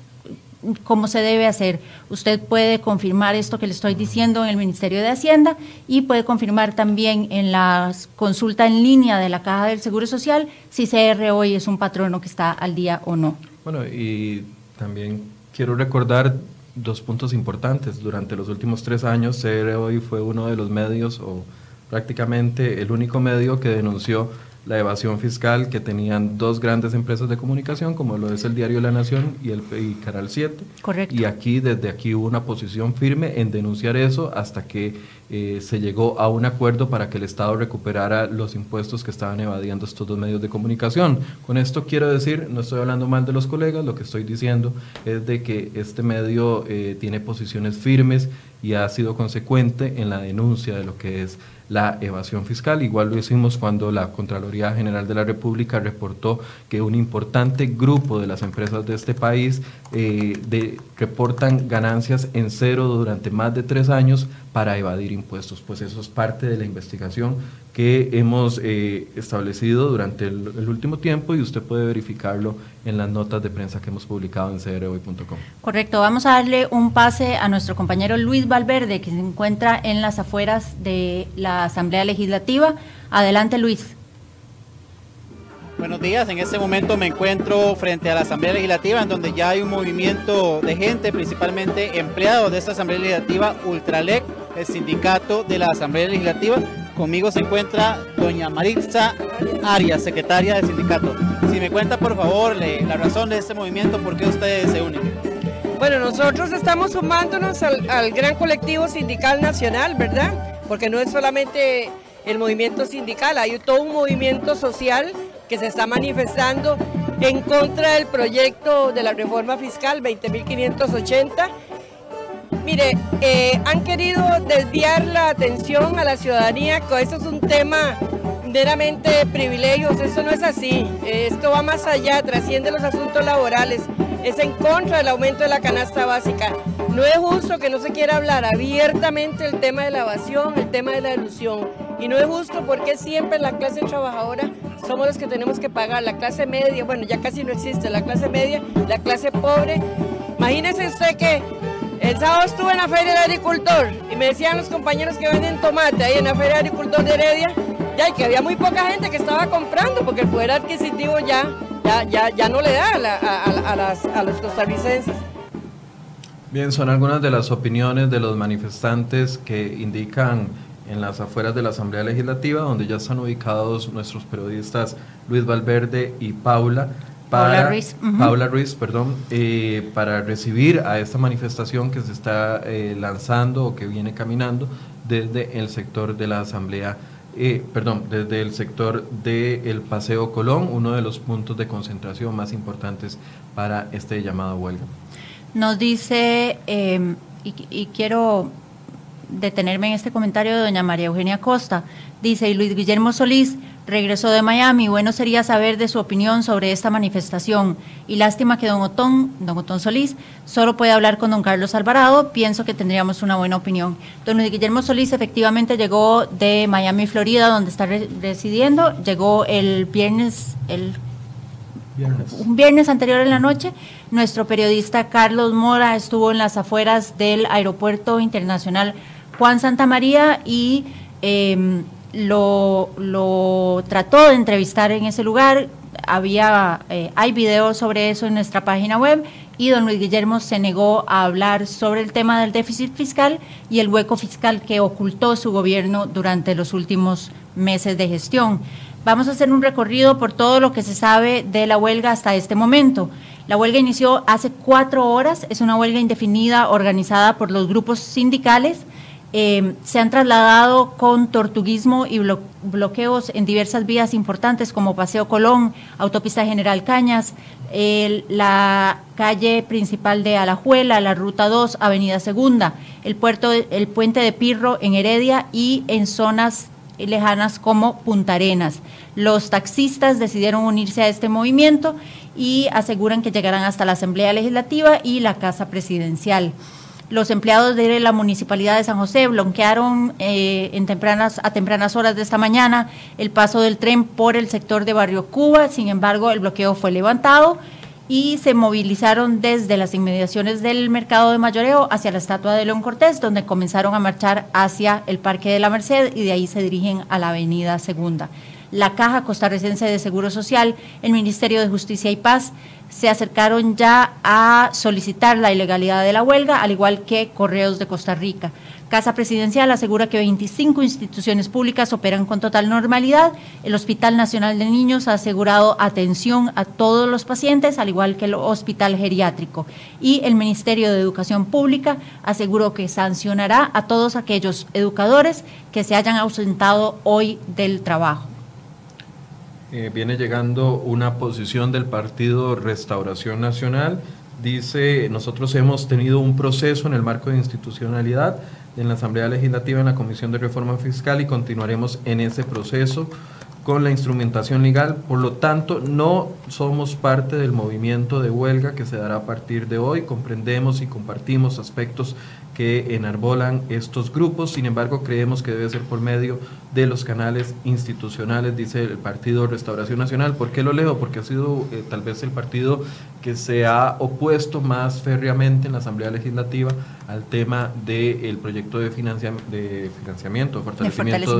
como se debe hacer. Usted puede confirmar esto que le estoy diciendo en el Ministerio de Hacienda y puede confirmar también en la consulta en línea de la Caja del Seguro Social si CR hoy es un patrono que está al día o no. Bueno, y también quiero recordar dos puntos importantes. Durante los últimos tres años, CR hoy fue uno de los medios, o prácticamente el único medio que denunció la evasión fiscal que tenían dos grandes empresas de comunicación, como lo es el diario La Nación y el Canal 7. Correcto. Y aquí, desde aquí, hubo una posición firme en denunciar eso hasta que eh, se llegó a un acuerdo para que el Estado recuperara los impuestos que estaban evadiendo estos dos medios de comunicación. Con esto quiero decir, no estoy hablando mal de los colegas, lo que estoy diciendo es de que este medio eh, tiene posiciones firmes y ha sido consecuente en la denuncia de lo que es la evasión fiscal. Igual lo hicimos cuando la Contraloría General de la República reportó que un importante grupo de las empresas de este país eh, reportan ganancias en cero durante más de tres años para evadir impuestos. Pues eso es parte de la investigación que hemos eh, establecido durante el, último tiempo y usted puede verificarlo en las notas de prensa que hemos publicado en crhoy.com. Correcto, vamos a darle un pase a nuestro compañero Luis Valverde, que se encuentra en las afueras de la Asamblea Legislativa. Adelante, Luis. Buenos días, en este momento me encuentro frente a la Asamblea Legislativa en donde ya hay un movimiento de gente, principalmente empleados de esta Asamblea Legislativa, Ultralec, el sindicato de la Asamblea Legislativa. Conmigo se encuentra doña Maritza Arias, secretaria del sindicato. Si me cuenta por favor la razón de este movimiento, por qué ustedes se unen. Bueno, nosotros estamos sumándonos al, al gran colectivo sindical nacional, ¿verdad? Porque no es solamente el movimiento sindical, hay todo un movimiento social que se está manifestando en contra del proyecto de la reforma fiscal 20.580 Mire, eh, han querido desviar la atención a la ciudadanía, esto es un tema meramente privilegios, eso no es así, esto va más allá, trasciende los asuntos laborales, es en contra del aumento de la canasta básica. No es justo que no se quiera hablar abiertamente el tema de la evasión, el tema de la ilusión. Y no es justo porque siempre la clase trabajadora somos los que tenemos que pagar, la clase media, bueno, ya casi no existe, la clase media, la clase pobre. Imagínese usted que el sábado estuve en la Feria del Agricultor y me decían los compañeros que venden tomate ahí en la Feria del Agricultor de Heredia, ya que había muy poca gente que estaba comprando porque el poder adquisitivo ya, ya, ya, no le da a, los costarricenses. Bien, son algunas de las opiniones de los manifestantes que indican en las afueras de la Asamblea Legislativa, donde ya están ubicados nuestros periodistas Luis Valverde y Paula para Paula Ruiz, perdón, eh, para recibir a esta manifestación que se está eh, lanzando o que viene caminando desde el sector de la Asamblea, eh, perdón, desde el sector del Paseo Colón, uno de los puntos de concentración más importantes para este llamado huelga. Nos dice, em, y, y quiero detenerme en este comentario de doña María Eugenia Costa, dice, y Luis Guillermo Solís, regresó de Miami. Bueno sería saber de su opinión sobre esta manifestación. Y lástima que don Otón, don Otón Solís, solo puede hablar con don Carlos Alvarado. Pienso que tendríamos una buena opinión. Don Guillermo Solís efectivamente llegó de Miami, Florida, donde está residiendo. Llegó el viernes, el un viernes anterior en la noche. Nuestro periodista Carlos Mora estuvo en las afueras del Aeropuerto Internacional Juan Santa María y... Eh, lo, trató de entrevistar en ese lugar. Había, eh, hay videos sobre eso en nuestra página web y don Luis Guillermo se negó a hablar sobre el tema del déficit fiscal y el hueco fiscal que ocultó su gobierno durante los últimos meses de gestión. Vamos a hacer un recorrido por todo lo que se sabe de la huelga hasta este momento. La huelga inició hace cuatro horas, es una huelga indefinida organizada por los grupos sindicales. Eh, se han trasladado con tortuguismo y bloqueos en diversas vías importantes como Paseo Colón, Autopista General Cañas, la calle principal de Alajuela, la Ruta 2, Avenida Segunda, el, puerto, el puente de Pirro en Heredia y en zonas lejanas como Punta Arenas. Los taxistas decidieron unirse a este movimiento y aseguran que llegarán hasta la Asamblea Legislativa y la Casa Presidencial. Los empleados de la Municipalidad de San José bloquearon eh, en tempranas, a tempranas horas de esta mañana el paso del tren por el sector de Barrio Cuba. Sin embargo, el bloqueo fue levantado y se movilizaron desde las inmediaciones del mercado de mayoreo hacia la estatua de León Cortés, donde comenzaron a marchar hacia el Parque de la Merced y de ahí se dirigen a la Avenida Segunda. La Caja Costarricense de Seguro Social, el Ministerio de Justicia y Paz se acercaron ya a solicitar la ilegalidad de la huelga, al igual que Correos de Costa Rica. Casa Presidencial asegura que 25 instituciones públicas operan con total normalidad. El Hospital Nacional de Niños ha asegurado atención a todos los pacientes, al igual que el Hospital Geriátrico. Y el Ministerio de Educación Pública aseguró que sancionará a todos aquellos educadores que se hayan ausentado hoy del trabajo. Eh, viene llegando una posición del Partido Restauración Nacional. Dice, nosotros hemos tenido un proceso en el marco de institucionalidad en la Asamblea Legislativa, en la Comisión de Reforma Fiscal y continuaremos en ese proceso con la instrumentación legal. Por lo tanto, no somos parte del movimiento de huelga que se dará a partir de hoy. Comprendemos y compartimos aspectos que enarbolan estos grupos. Sin embargo, creemos que debe ser por medio de los canales institucionales, dice el Partido Restauración Nacional. ¿Por qué lo leo? Porque ha sido eh, tal vez el partido que se ha opuesto más férreamente en la Asamblea Legislativa al tema del proyecto de, de financiamiento, fortalecimiento,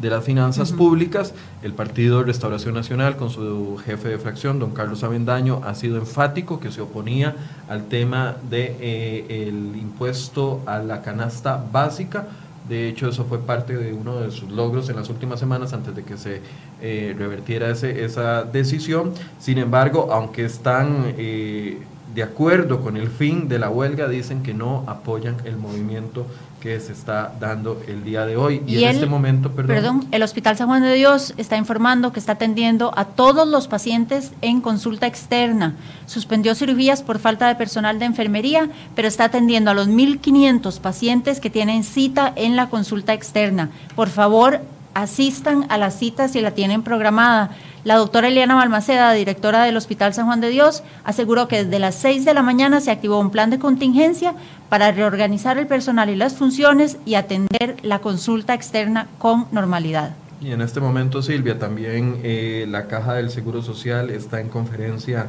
de las finanzas públicas. El Partido Restauración Nacional, con su jefe de fracción, don Carlos Avendaño, ha sido enfático que se oponía al tema del de, eh, el impuesto a la canasta básica de hecho, eso fue parte de uno de sus logros en las últimas semanas antes de que se eh, revertiera ese, esa decisión. Sin embargo, aunque están eh, de acuerdo con el fin de la huelga, dicen que no apoyan el movimiento que se está dando el día de hoy. Y, en este momento, perdón. Perdón, el Hospital San Juan de Dios está informando que está atendiendo a todos los pacientes en consulta externa. Suspendió cirugías por falta de personal de enfermería, pero está atendiendo a los 1.500 pacientes que tienen cita en la consulta externa. Por favor, asistan a la cita si la tienen programada. La doctora Eliana Balmaceda, directora del Hospital San Juan de Dios, aseguró que desde las 6 de la mañana se activó un plan de contingencia para reorganizar el personal y las funciones y atender la consulta externa con normalidad. Y en este momento, Silvia, también eh, la Caja del Seguro Social está en conferencia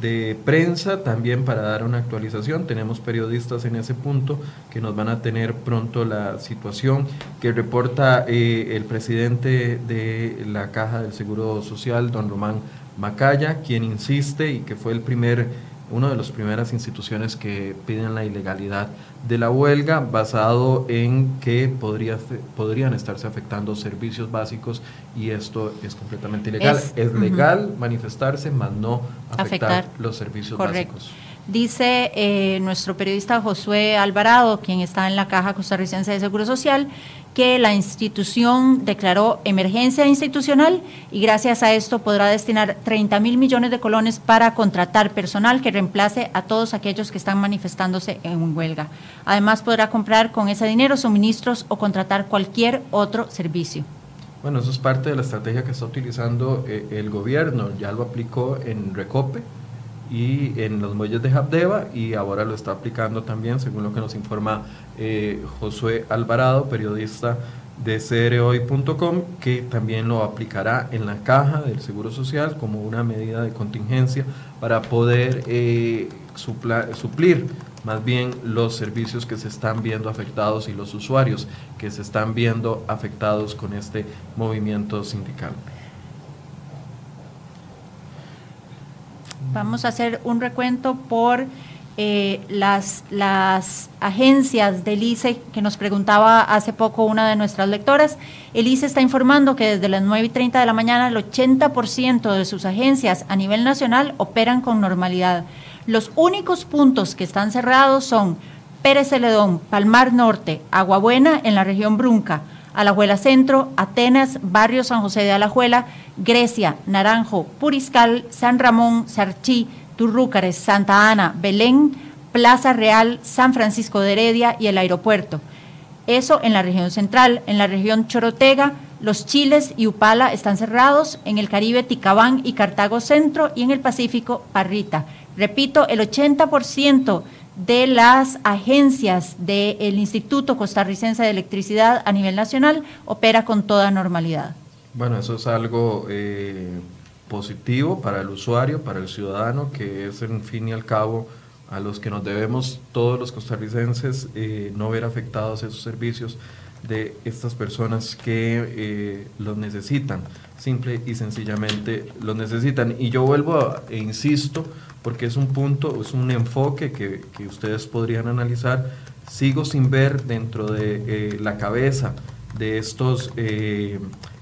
de prensa también para dar una actualización. Tenemos periodistas en ese punto que nos van a tener pronto la situación que reporta eh, el presidente de la Caja del Seguro Social, don Román Macaya, quien insiste y que fue el primer una de las primeras instituciones que piden la ilegalidad de la huelga basado en que podría, podrían estarse afectando servicios básicos y esto es completamente ilegal. Es, legal manifestarse, mas no afectar, los servicios básicos. Dice eh, nuestro periodista Josué Alvarado, quien está en la Caja Costarricense de Seguro Social, que la institución declaró emergencia institucional y gracias a esto podrá destinar 30 mil millones de colones para contratar personal que reemplace a todos aquellos que están manifestándose en huelga. Además podrá comprar con ese dinero suministros o contratar cualquier otro servicio. Bueno, eso es parte de la estrategia que está utilizando eh, el gobierno. Ya lo aplicó en Recope, y en los muelles de Habdeba y ahora lo está aplicando también, según lo que nos informa eh, Josué Alvarado, periodista de crhoy.com, que también lo aplicará en la caja del Seguro Social como una medida de contingencia para poder eh, suplir más bien los servicios que se están viendo afectados y los usuarios que se están viendo afectados con este movimiento sindical. Vamos a hacer un recuento por eh, las, agencias del ICE que nos preguntaba hace poco una de nuestras lectoras. El ICE está informando que desde las 9 y 30 de la mañana el 80% de sus agencias a nivel nacional operan con normalidad. Los únicos puntos que están cerrados son Pérez Celedón, Palmar Norte, Aguabuena en la región Brunca, Alajuela Centro, Atenas, Barrio San José de Alajuela, Grecia, Naranjo, Puriscal, San Ramón, Sarchí, Turrúcares, Santa Ana, Belén, Plaza Real, San Francisco de Heredia y el aeropuerto. Eso en la región central. En la región Chorotega, los Chiles y Upala están cerrados. En el Caribe, Ticabán y Cartago Centro. Y en el Pacífico, Parrita. Repito, el 80% de las agencias del Instituto Costarricense de Electricidad a nivel nacional opera con toda normalidad. Bueno, eso es algo eh, positivo para el usuario, para el ciudadano, que es en fin y al cabo a los que nos debemos todos los costarricenses eh, no ver afectados esos servicios de estas personas que eh, los necesitan, simple y sencillamente los necesitan. Y yo vuelvo e insisto, porque es un punto, es un enfoque que, que ustedes podrían analizar, sigo sin ver dentro de eh, la cabeza de estos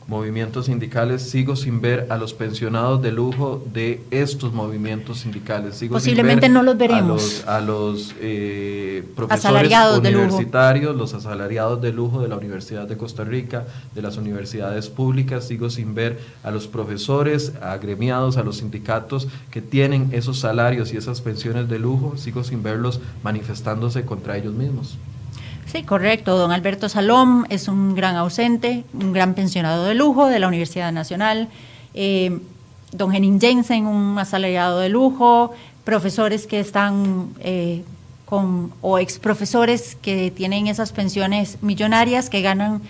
movimientos sindicales, sigo sin ver a los pensionados de lujo de estos movimientos sindicales. Sigo Posiblemente no los veremos. A los, eh, profesores universitarios, los asalariados de lujo de la Universidad de Costa Rica, de las universidades públicas. Sigo sin ver a los profesores agremiados, a los sindicatos que tienen esos salarios y esas pensiones de lujo. Sigo sin verlos manifestándose contra ellos mismos. Sí, correcto. Don Alberto Salom es un gran ausente, un gran pensionado de lujo de la Universidad Nacional. Eh, don Henning Jensen, un asalariado de lujo. Profesores que están eh, con, o ex profesores que tienen esas pensiones millonarias, que ganan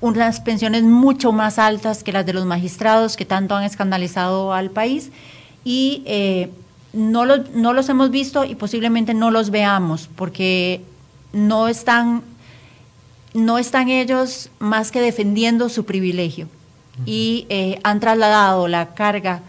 unas pensiones mucho más altas que las de los magistrados que tanto han escandalizado al país. Y eh, no, no los hemos visto y posiblemente no los veamos, porque no están, no están ellos más que defendiendo su privilegio y eh, han trasladado la carga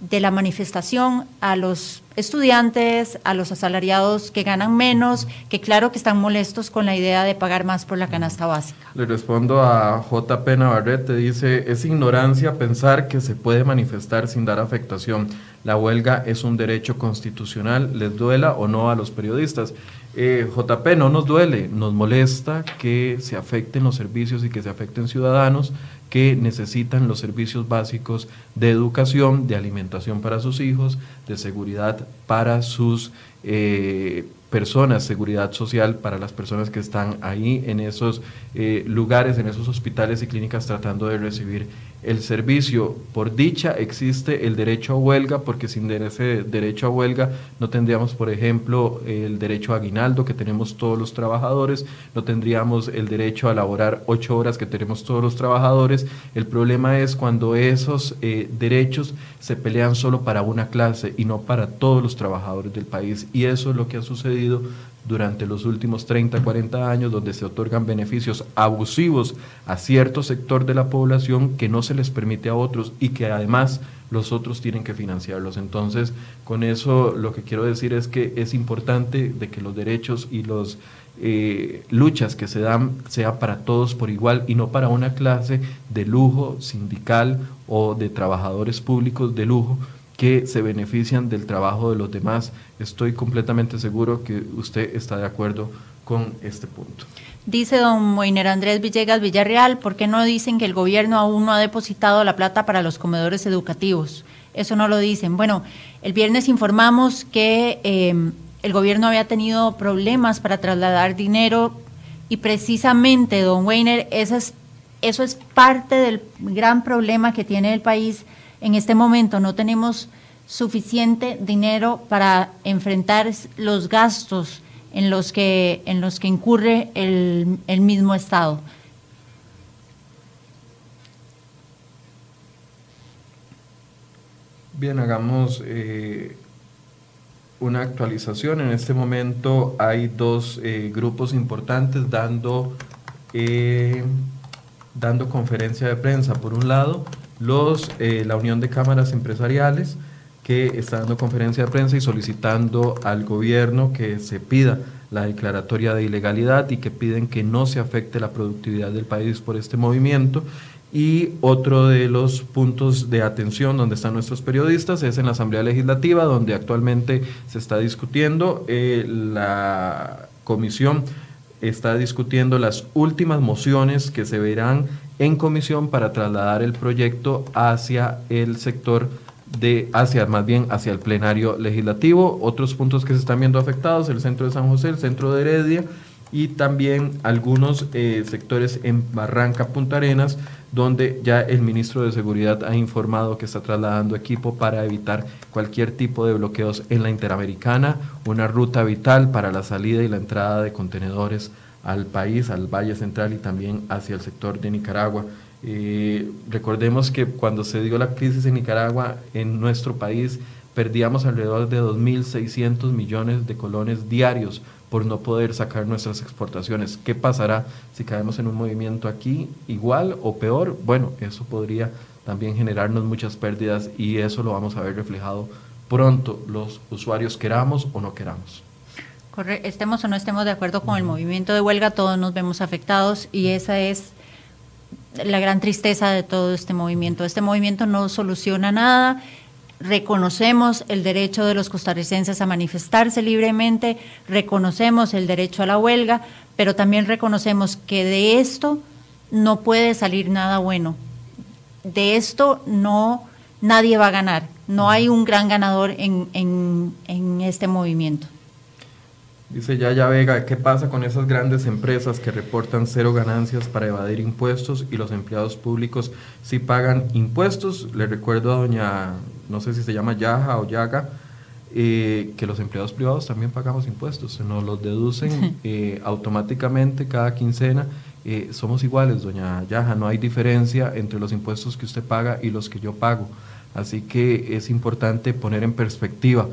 de la manifestación a los estudiantes, a los asalariados que ganan menos, que claro que están molestos con la idea de pagar más por la canasta básica. Le respondo a JP Navarrete, dice, es ignorancia pensar que se puede manifestar sin dar afectación. La huelga es un derecho constitucional, les duela o no a los periodistas. Eh, JP, no nos duele, nos molesta que se afecten los servicios y que se afecten ciudadanos que necesitan los servicios básicos de educación, de alimentación para sus hijos, de seguridad para sus eh, personas, seguridad social para las personas que están ahí en esos eh, lugares, en esos hospitales y clínicas tratando de recibir el servicio. Por dicha existe el derecho a huelga, porque sin ese derecho a huelga no tendríamos, por ejemplo, el derecho a aguinaldo que tenemos todos los trabajadores, no tendríamos el derecho a laborar ocho horas que tenemos todos los trabajadores. El problema es cuando esos eh, derechos se pelean solo para una clase y no para todos los trabajadores del país. Y eso es lo que ha sucedido durante los últimos 30, 40 años, donde se otorgan beneficios abusivos a cierto sector de la población que no se les permite a otros y que además los otros tienen que financiarlos. Entonces, con eso lo que quiero decir es que es importante de que los derechos y las eh, luchas que se dan sea para todos por igual y no para una clase de lujo sindical o de trabajadores públicos de lujo que se benefician del trabajo de los demás. Estoy completamente seguro que usted está de acuerdo con este punto. Dice don Moiner Andrés Villegas Villarreal, ¿por qué no dicen que el gobierno aún no ha depositado la plata para los comedores educativos? Eso no lo dicen. Bueno, el viernes informamos que em, el gobierno había tenido problemas para trasladar dinero y precisamente, don Weiner, eso es, eso es parte del gran problema que tiene el país en este momento no tenemos suficiente dinero para enfrentar los gastos en los que, en los que incurre el, mismo Estado. Bien, hagamos eh, una actualización. En este momento hay dos eh, grupos importantes dando, eh, dando conferencia de prensa. Por un lado, los, eh, la Unión de Cámaras Empresariales, que está dando conferencia de prensa y solicitando al gobierno que se pida la declaratoria de ilegalidad y que piden que no se afecte la productividad del país por este movimiento. Y otro de los puntos de atención donde están nuestros periodistas es en la Asamblea Legislativa, donde actualmente se está discutiendo. Eh, la comisión está discutiendo las últimas mociones que se verán en comisión para trasladar el proyecto hacia el sector de hacia más bien hacia el plenario legislativo. Otros puntos que se están viendo afectados, el centro de San José, el centro de Heredia y también algunos eh, sectores en Barranca Punta Arenas, donde ya el ministro de Seguridad ha informado que está trasladando equipo para evitar cualquier tipo de bloqueos en la Interamericana, una ruta vital para la salida y la entrada de contenedores al país, al Valle Central y también hacia el sector de Nicaragua. Eh, recordemos que cuando se dio la crisis en Nicaragua, en nuestro país perdíamos alrededor de 2.600 millones de colones diarios por no poder sacar nuestras exportaciones. ¿Qué pasará si caemos en un movimiento aquí igual o peor? Bueno, eso podría también generarnos muchas pérdidas y eso lo vamos a ver reflejado pronto, los usuarios queramos o no queramos. Corre estemos o no estemos de acuerdo con el movimiento de huelga, todos nos vemos afectados y esa es la gran tristeza de todo este movimiento. Este movimiento no soluciona nada reconocemos el derecho de los costarricenses a manifestarse libremente, reconocemos el derecho a la huelga, pero también reconocemos que de esto no puede salir nada bueno. De esto no nadie va a ganar. No hay un gran ganador en, en, en este movimiento. Dice Yaya Vega, ¿qué pasa con esas grandes empresas que reportan cero ganancias para evadir impuestos y los empleados públicos sí pagan impuestos? Le recuerdo a doña, no sé si se llama Yaja o Yaga, eh, que los empleados privados también pagamos impuestos, se nos los deducen eh, automáticamente cada quincena. Eh, somos iguales, doña Yaja, no hay diferencia entre los impuestos que usted paga y los que yo pago. Así que es importante poner en perspectiva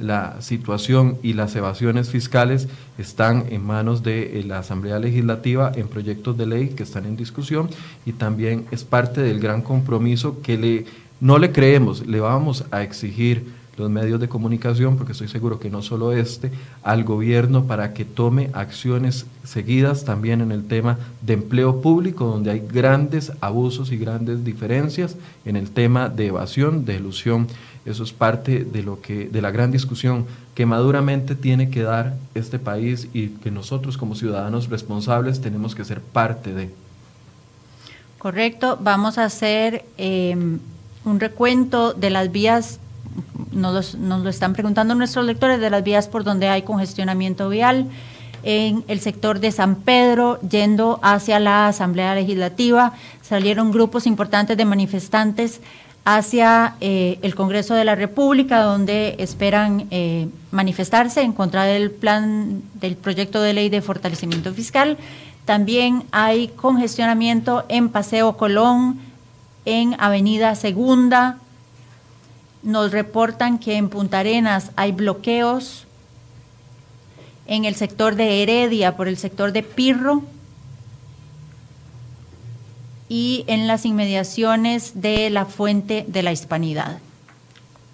la situación y las evasiones fiscales están en manos de eh, la Asamblea Legislativa en proyectos de ley que están en discusión y también es parte del gran compromiso que le, no le creemos, le vamos a exigir los medios de comunicación, porque estoy seguro que no solo este, al gobierno para que tome acciones seguidas también en el tema de empleo público, donde hay grandes abusos y grandes diferencias en el tema de evasión, de ilusión eso es parte de lo que de la gran discusión que maduramente tiene que dar este país y que nosotros como ciudadanos responsables tenemos que ser parte de. Correcto, vamos a hacer em, un recuento de las vías, nos, nos lo están preguntando nuestros lectores, de las vías por donde hay congestionamiento vial en el sector de San Pedro, yendo hacia la Asamblea Legislativa. Salieron grupos importantes de manifestantes hacia eh, el Congreso de la República, donde esperan eh, manifestarse en contra del plan del proyecto de ley de fortalecimiento fiscal. También hay congestionamiento en Paseo Colón, en Avenida Segunda. Nos reportan que en Punta Arenas hay bloqueos en el sector de Heredia, por el sector de Pirro, y en las inmediaciones de la fuente de la hispanidad.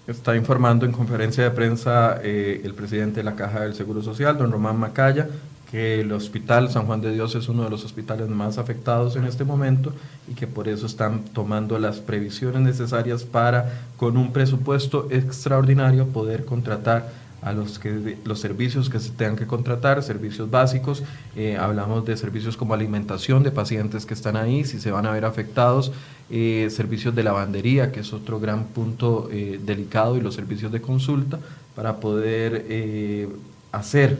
Está informando en conferencia de prensa eh, el presidente de la Caja del Seguro Social, don Román Macaya, que el hospital San Juan de Dios es uno de los hospitales más afectados en este momento y que por eso están tomando las previsiones necesarias para, con un presupuesto extraordinario, poder contratar a los, que, los servicios que se tengan que contratar, servicios básicos, eh, hablamos de servicios como alimentación de pacientes que están ahí, si se van a ver afectados, eh, servicios de lavandería, que es otro gran punto eh, delicado, y los servicios de consulta, para poder hacer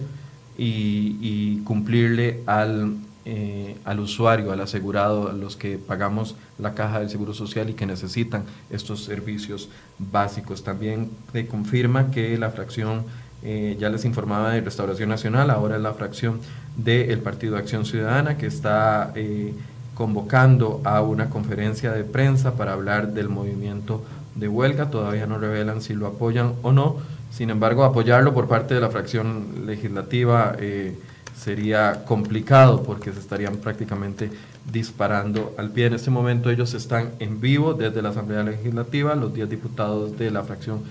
y, y cumplirle al eh, al usuario, al asegurado, a los que pagamos la caja del Seguro Social y que necesitan estos servicios básicos. También te confirma que la fracción, eh, ya les informaba de Restauración Nacional, ahora es la fracción del Partido Acción Ciudadana que está eh, convocando a una conferencia de prensa para hablar del movimiento de huelga. Todavía no revelan si lo apoyan o no. Sin embargo, apoyarlo por parte de la fracción legislativa sería complicado porque se estarían prácticamente disparando al pie. En este momento ellos están en vivo desde la Asamblea Legislativa, los 10 diputados de la fracción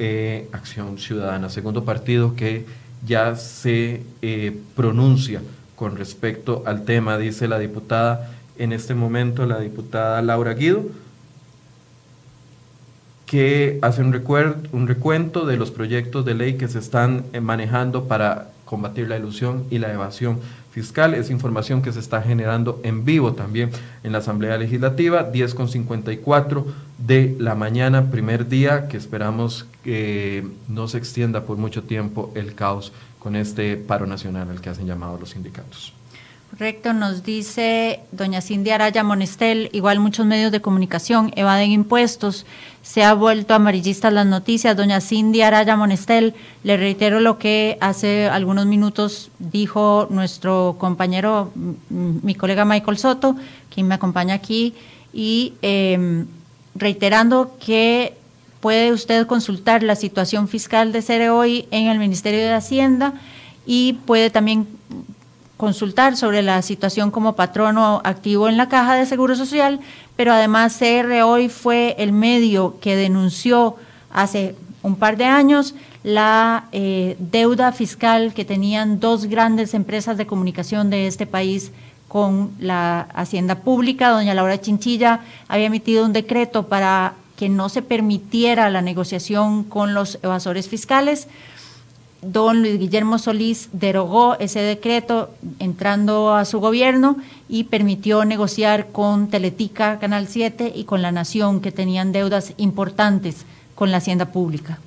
eh, Acción Ciudadana, segundo partido que ya se eh, pronuncia con respecto al tema, dice la diputada, en este momento la diputada Laura Guido, que hace un, un recuento de los proyectos de ley que se están eh, manejando para combatir la ilusión y la evasión fiscal. Es información que se está generando en vivo también en la Asamblea Legislativa, 10.54 de la mañana, primer día, que esperamos que no se extienda por mucho tiempo el caos con este paro nacional al que hacen llamado los sindicatos. Correcto, nos dice doña Cindy Araya Monestel, igual muchos medios de comunicación evaden impuestos, se ha vuelto amarillistas las noticias. Doña Cindy Araya Monestel, le reitero lo que hace algunos minutos dijo nuestro compañero, mi colega Michael Soto, quien me acompaña aquí, y em, reiterando que puede usted consultar la situación fiscal de Cere hoy en el Ministerio de Hacienda y puede también consultar sobre la situación como patrono activo en la Caja de Seguro Social, pero además CR hoy fue el medio que denunció hace un par de años la eh, deuda fiscal que tenían dos grandes empresas de comunicación de este país con la Hacienda Pública. Doña Laura Chinchilla había emitido un decreto para que no se permitiera la negociación con los evasores fiscales don Luis Guillermo Solís derogó ese decreto entrando a su gobierno y permitió negociar con Teletica, Canal 7 y con La Nación, que tenían deudas importantes con la hacienda pública.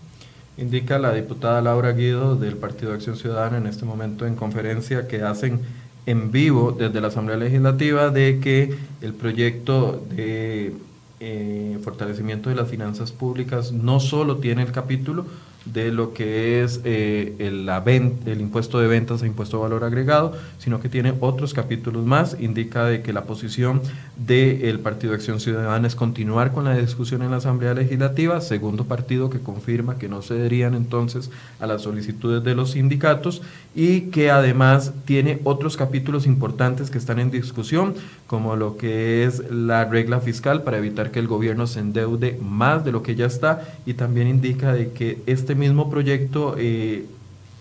Indica la diputada Laura Guido del Partido Acción Ciudadana en este momento en conferencia que hacen en vivo desde la Asamblea Legislativa de que el proyecto de eh, fortalecimiento de las finanzas públicas no solo tiene el capítulo de lo que es eh, el, impuesto de ventas e impuesto de valor agregado, sino que tiene otros capítulos más. Indica de que la posición del Partido de Acción Ciudadana es continuar con la discusión en la Asamblea Legislativa, segundo partido que confirma que no cederían entonces a las solicitudes de los sindicatos y que además tiene otros capítulos importantes que están en discusión, como lo que es la regla fiscal para evitar que el gobierno se endeude más de lo que ya está y también indica de que este mismo proyecto eh,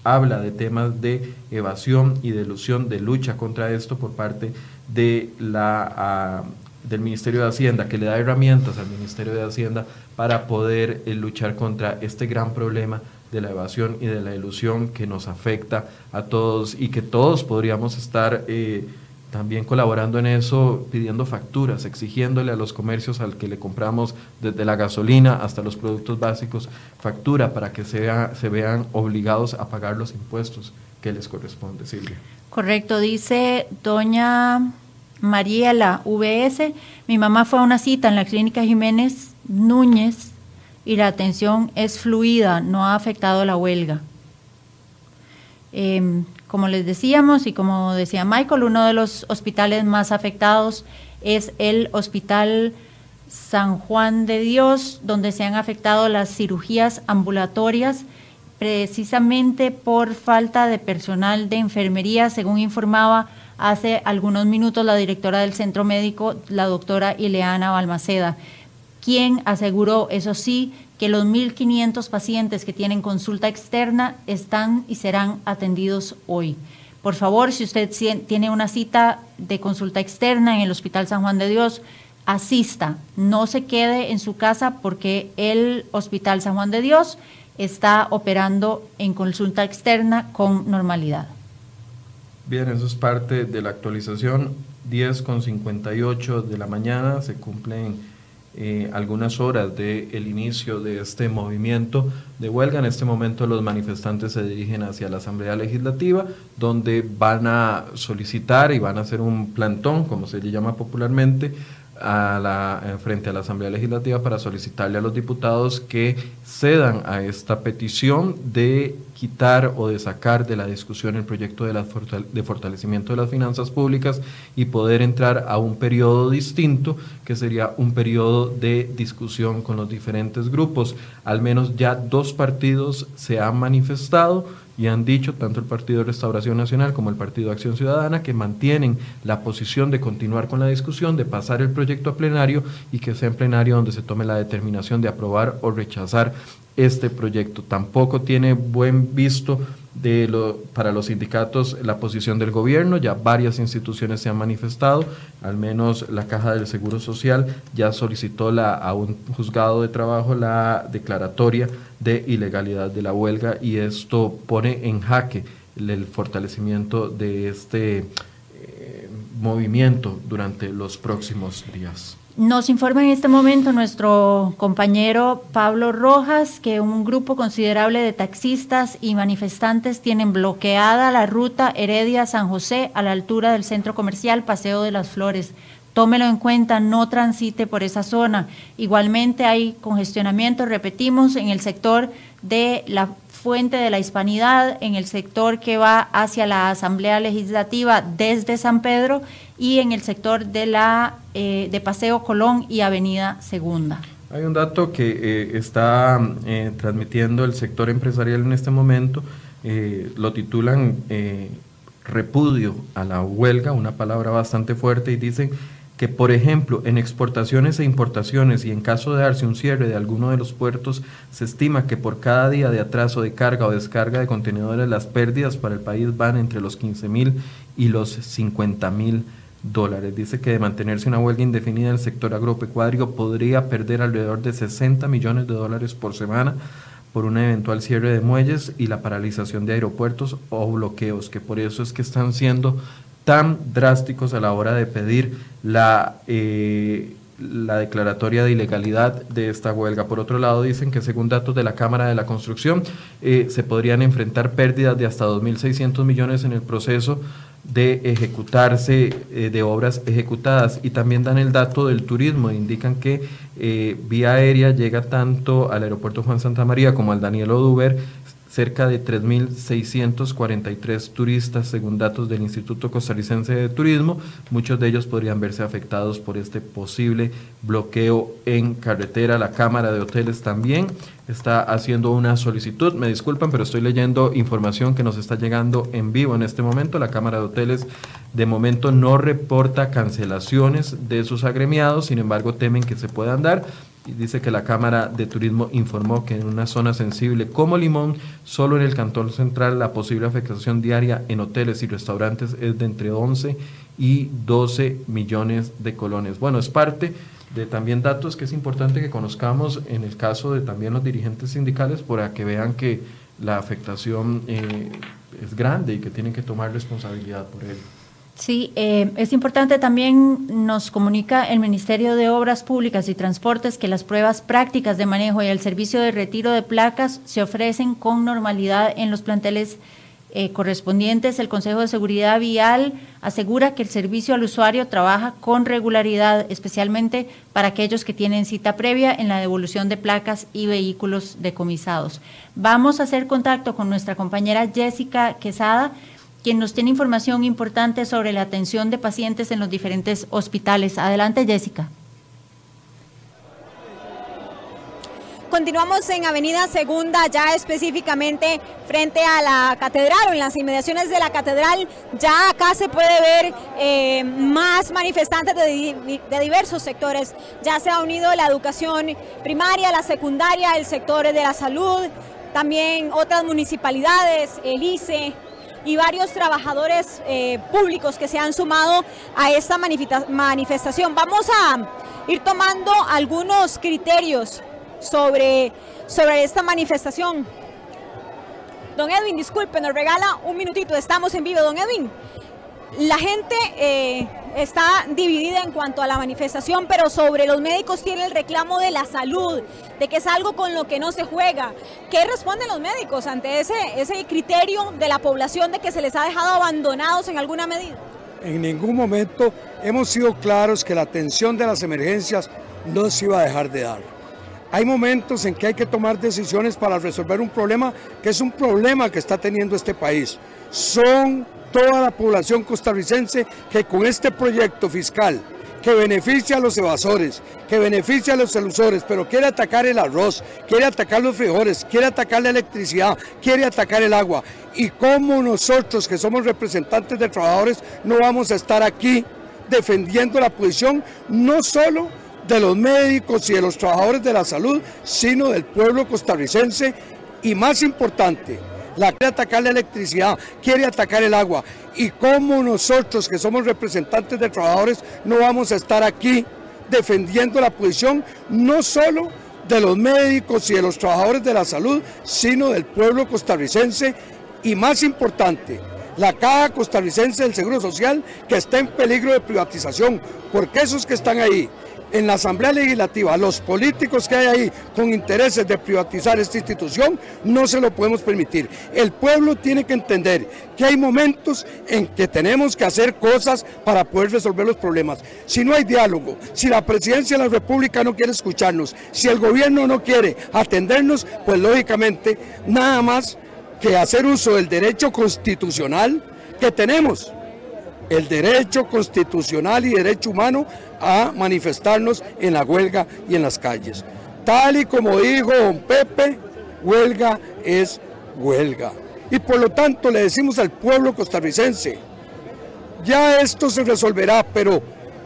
habla de temas de evasión y de ilusión, de lucha contra esto por parte de la, ah, del Ministerio de Hacienda, que le da herramientas al Ministerio de Hacienda para poder eh, luchar contra este gran problema de la evasión y de la ilusión que nos afecta a todos y que todos podríamos estar... Eh, también colaborando en eso, pidiendo facturas, exigiéndole a los comercios al que le compramos desde la gasolina hasta los productos básicos, factura para que sea, se vean obligados a pagar los impuestos que les corresponde, Silvia. Correcto, dice doña Mariela VS, mi mamá fue a una cita en la clínica Jiménez Núñez y la atención es fluida, no ha afectado la huelga. Em, como les decíamos y como decía Michael, uno de los hospitales más afectados es el Hospital San Juan de Dios, donde se han afectado las cirugías ambulatorias precisamente por falta de personal de enfermería, según informaba hace algunos minutos la directora del centro médico, la doctora Ileana Balmaceda, quien aseguró, eso sí, que los 1.500 pacientes que tienen consulta externa están y serán atendidos hoy. Por favor, si usted tiene una cita de consulta externa en el Hospital San Juan de Dios, asista, no se quede en su casa porque el Hospital San Juan de Dios está operando en consulta externa con normalidad. Bien, eso es parte de la actualización. 10 con 58 de la mañana se cumplen eh, algunas horas del inicio de este movimiento de huelga. En este momento los manifestantes se dirigen hacia la Asamblea Legislativa, donde van a solicitar y van a hacer un plantón, como se le llama popularmente, a la, frente a la Asamblea Legislativa para solicitarle a los diputados que cedan a esta petición de quitar o de sacar de la discusión el proyecto de, la de fortalecimiento de las finanzas públicas y poder entrar a un periodo distinto, que sería un periodo de discusión con los diferentes grupos. Al menos ya dos partidos se han manifestado y han dicho, tanto el Partido de Restauración Nacional como el Partido de Acción Ciudadana, que mantienen la posición de continuar con la discusión, de pasar el proyecto a plenario y que sea en plenario donde se tome la determinación de aprobar o rechazar este proyecto. Tampoco tiene buen visto de lo, para los sindicatos la posición del gobierno, ya varias instituciones se han manifestado, al menos la Caja del Seguro Social ya solicitó la, a un juzgado de trabajo la declaratoria de ilegalidad de la huelga y esto pone en jaque el, fortalecimiento de este eh, movimiento durante los próximos días. Nos informa en este momento nuestro compañero Pablo Rojas que un grupo considerable de taxistas y manifestantes tienen bloqueada la ruta Heredia-San José a la altura del centro comercial Paseo de las Flores. Tómelo en cuenta, no transite por esa zona. Igualmente hay congestionamiento, repetimos, en el sector de la Fuente de la Hispanidad, en el sector que va hacia la Asamblea Legislativa desde San Pedro y en el sector de, la, eh, de Paseo Colón y Avenida Segunda. Hay un dato que eh, está eh, transmitiendo el sector empresarial en este momento, lo titulan repudio a la huelga, una palabra bastante fuerte, y dicen que, por ejemplo, en exportaciones e importaciones y en caso de darse un cierre de alguno de los puertos, se estima que por cada día de atraso de carga o descarga de contenedores las pérdidas para el país van entre los 15 mil y los 50 mil dólares. Dice que de mantenerse una huelga indefinida el sector agropecuario podría perder alrededor de 60 millones de dólares por semana por un eventual cierre de muelles y la paralización de aeropuertos o bloqueos, que por eso es que están siendo tan drásticos a la hora de pedir la, eh, la declaratoria de ilegalidad de esta huelga. Por otro lado, dicen que según datos de la Cámara de la Construcción, eh, se podrían enfrentar pérdidas de hasta 2.600 millones en el proceso de ejecutarse eh, de obras ejecutadas y también dan el dato del turismo, indican que vía aérea llega tanto al aeropuerto Juan Santa María como al Daniel Oduber cerca de 3.643 turistas, según datos del Instituto Costarricense de Turismo. Muchos de ellos podrían verse afectados por este posible bloqueo en carretera. La Cámara de Hoteles también está haciendo una solicitud. Me disculpan, pero estoy leyendo información que nos está llegando en vivo en este momento. La Cámara de Hoteles de momento no reporta cancelaciones de sus agremiados, sin embargo temen que se puedan dar dice que la Cámara de Turismo informó que en una zona sensible como Limón, solo en el Cantón Central la posible afectación diaria en hoteles y restaurantes es de entre 11 y 12 millones de colones. Bueno, es parte de también datos que es importante que conozcamos en el caso de también los dirigentes sindicales para que vean que la afectación eh, es grande y que tienen que tomar responsabilidad por ello. Sí, eh, es importante también, nos comunica el Ministerio de Obras Públicas y Transportes que las pruebas prácticas de manejo y el servicio de retiro de placas se ofrecen con normalidad en los planteles eh, correspondientes. El Consejo de Seguridad Vial asegura que el servicio al usuario trabaja con regularidad, especialmente para aquellos que tienen cita previa en la devolución de placas y vehículos decomisados. Vamos a hacer contacto con nuestra compañera Jessica Quesada quien nos tiene información importante sobre la atención de pacientes en los diferentes hospitales. Adelante, Jessica. Continuamos en Avenida Segunda, ya específicamente frente a la catedral o en las inmediaciones de la catedral. Ya acá se puede ver eh, más manifestantes de, de, diversos sectores. Ya se ha unido la educación primaria, la secundaria, el sector de la salud, también otras municipalidades, el ICE, y varios trabajadores eh, públicos que se han sumado a esta manifestación. Vamos a ir tomando algunos criterios sobre, sobre esta manifestación. Don Edwin, disculpe, nos regala un minutito, estamos en vivo. Don Edwin, la gente eh, está dividida en cuanto a la manifestación, pero sobre los médicos tiene el reclamo de la salud, de que es algo con lo que no se juega. ¿Qué responden los médicos ante ese, ese criterio de la población de que se les ha dejado abandonados en alguna medida? en ningún momento hemos sido claros que la atención de las emergencias no se iba a dejar de dar. Hay momentos en que hay que tomar decisiones para resolver un problema que es un problema que está teniendo este país. Son toda la población costarricense que con este proyecto fiscal que beneficia a los evasores, que beneficia a los elusores, pero quiere atacar el arroz, quiere atacar los frijoles, quiere atacar la electricidad, quiere atacar el agua. Y cómo nosotros, que somos representantes de trabajadores, no vamos a estar aquí defendiendo la posición no solo de los médicos y de los trabajadores de la salud, sino del pueblo costarricense y más importante, la quiere atacar la electricidad, quiere atacar el agua. Y cómo nosotros, que somos representantes de trabajadores, no vamos a estar aquí defendiendo la posición no solo de los médicos y de los trabajadores de la salud, sino del pueblo costarricense y más importante, la Caja Costarricense del Seguro Social que está en peligro de privatización, porque esos que están ahí en la Asamblea Legislativa, los políticos que hay ahí con intereses de privatizar esta institución, no se lo podemos permitir. El pueblo tiene que entender que hay momentos en que tenemos que hacer cosas para poder resolver los problemas. Si no hay diálogo, si la presidencia de la República no quiere escucharnos, si el gobierno no quiere atendernos, pues lógicamente nada más que hacer uso del derecho constitucional que tenemos el derecho constitucional y derecho humano a manifestarnos en la huelga y en las calles. Tal y como dijo don Pepe, huelga es huelga. Y por lo tanto le decimos al pueblo costarricense, ya esto se resolverá, pero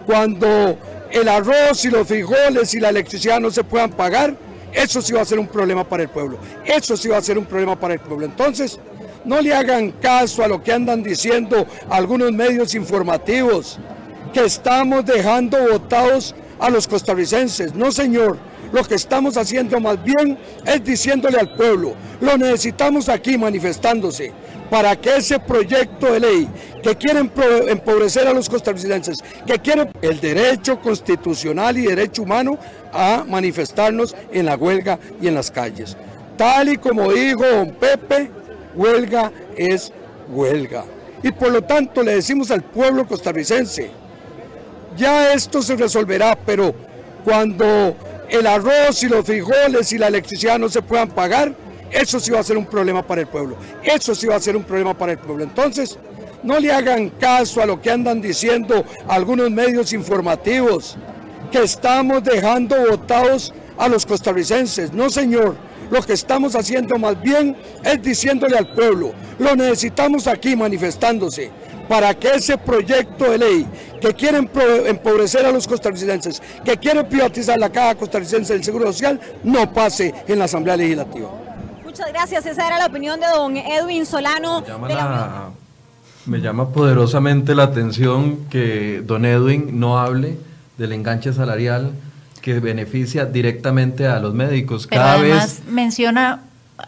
cuando el arroz y los frijoles y la electricidad no se puedan pagar, eso sí va a ser un problema para el pueblo. Eso sí va a ser un problema para el pueblo. Entonces, no le hagan caso a lo que andan diciendo algunos medios informativos, que estamos dejando votados a los costarricenses. No, señor. Lo que estamos haciendo más bien es diciéndole al pueblo, lo necesitamos aquí manifestándose para que ese proyecto de ley que quiere empobrecer a los costarricenses, que quiere el derecho constitucional y derecho humano a manifestarnos en la huelga y en las calles. Tal y como dijo don Pepe, huelga es huelga. Y por lo tanto le decimos al pueblo costarricense, ya esto se resolverá, pero cuando el arroz y los frijoles y la electricidad no se puedan pagar, eso sí va a ser un problema para el pueblo. Eso sí va a ser un problema para el pueblo. Entonces, no le hagan caso a lo que andan diciendo algunos medios informativos, que estamos dejando votados a los costarricenses. No, señor. Lo que estamos haciendo más bien es diciéndole al pueblo, lo necesitamos aquí manifestándose para que ese proyecto de ley que quiere empobrecer a los costarricenses, que quiere privatizar la Caja Costarricense del Seguro Social, no pase en la Asamblea Legislativa. Muchas gracias, esa era la opinión de don Edwin Solano. Me llama poderosamente la atención que don Edwin no hable del enganche salarial que beneficia directamente a los médicos. Pero Cada además menciona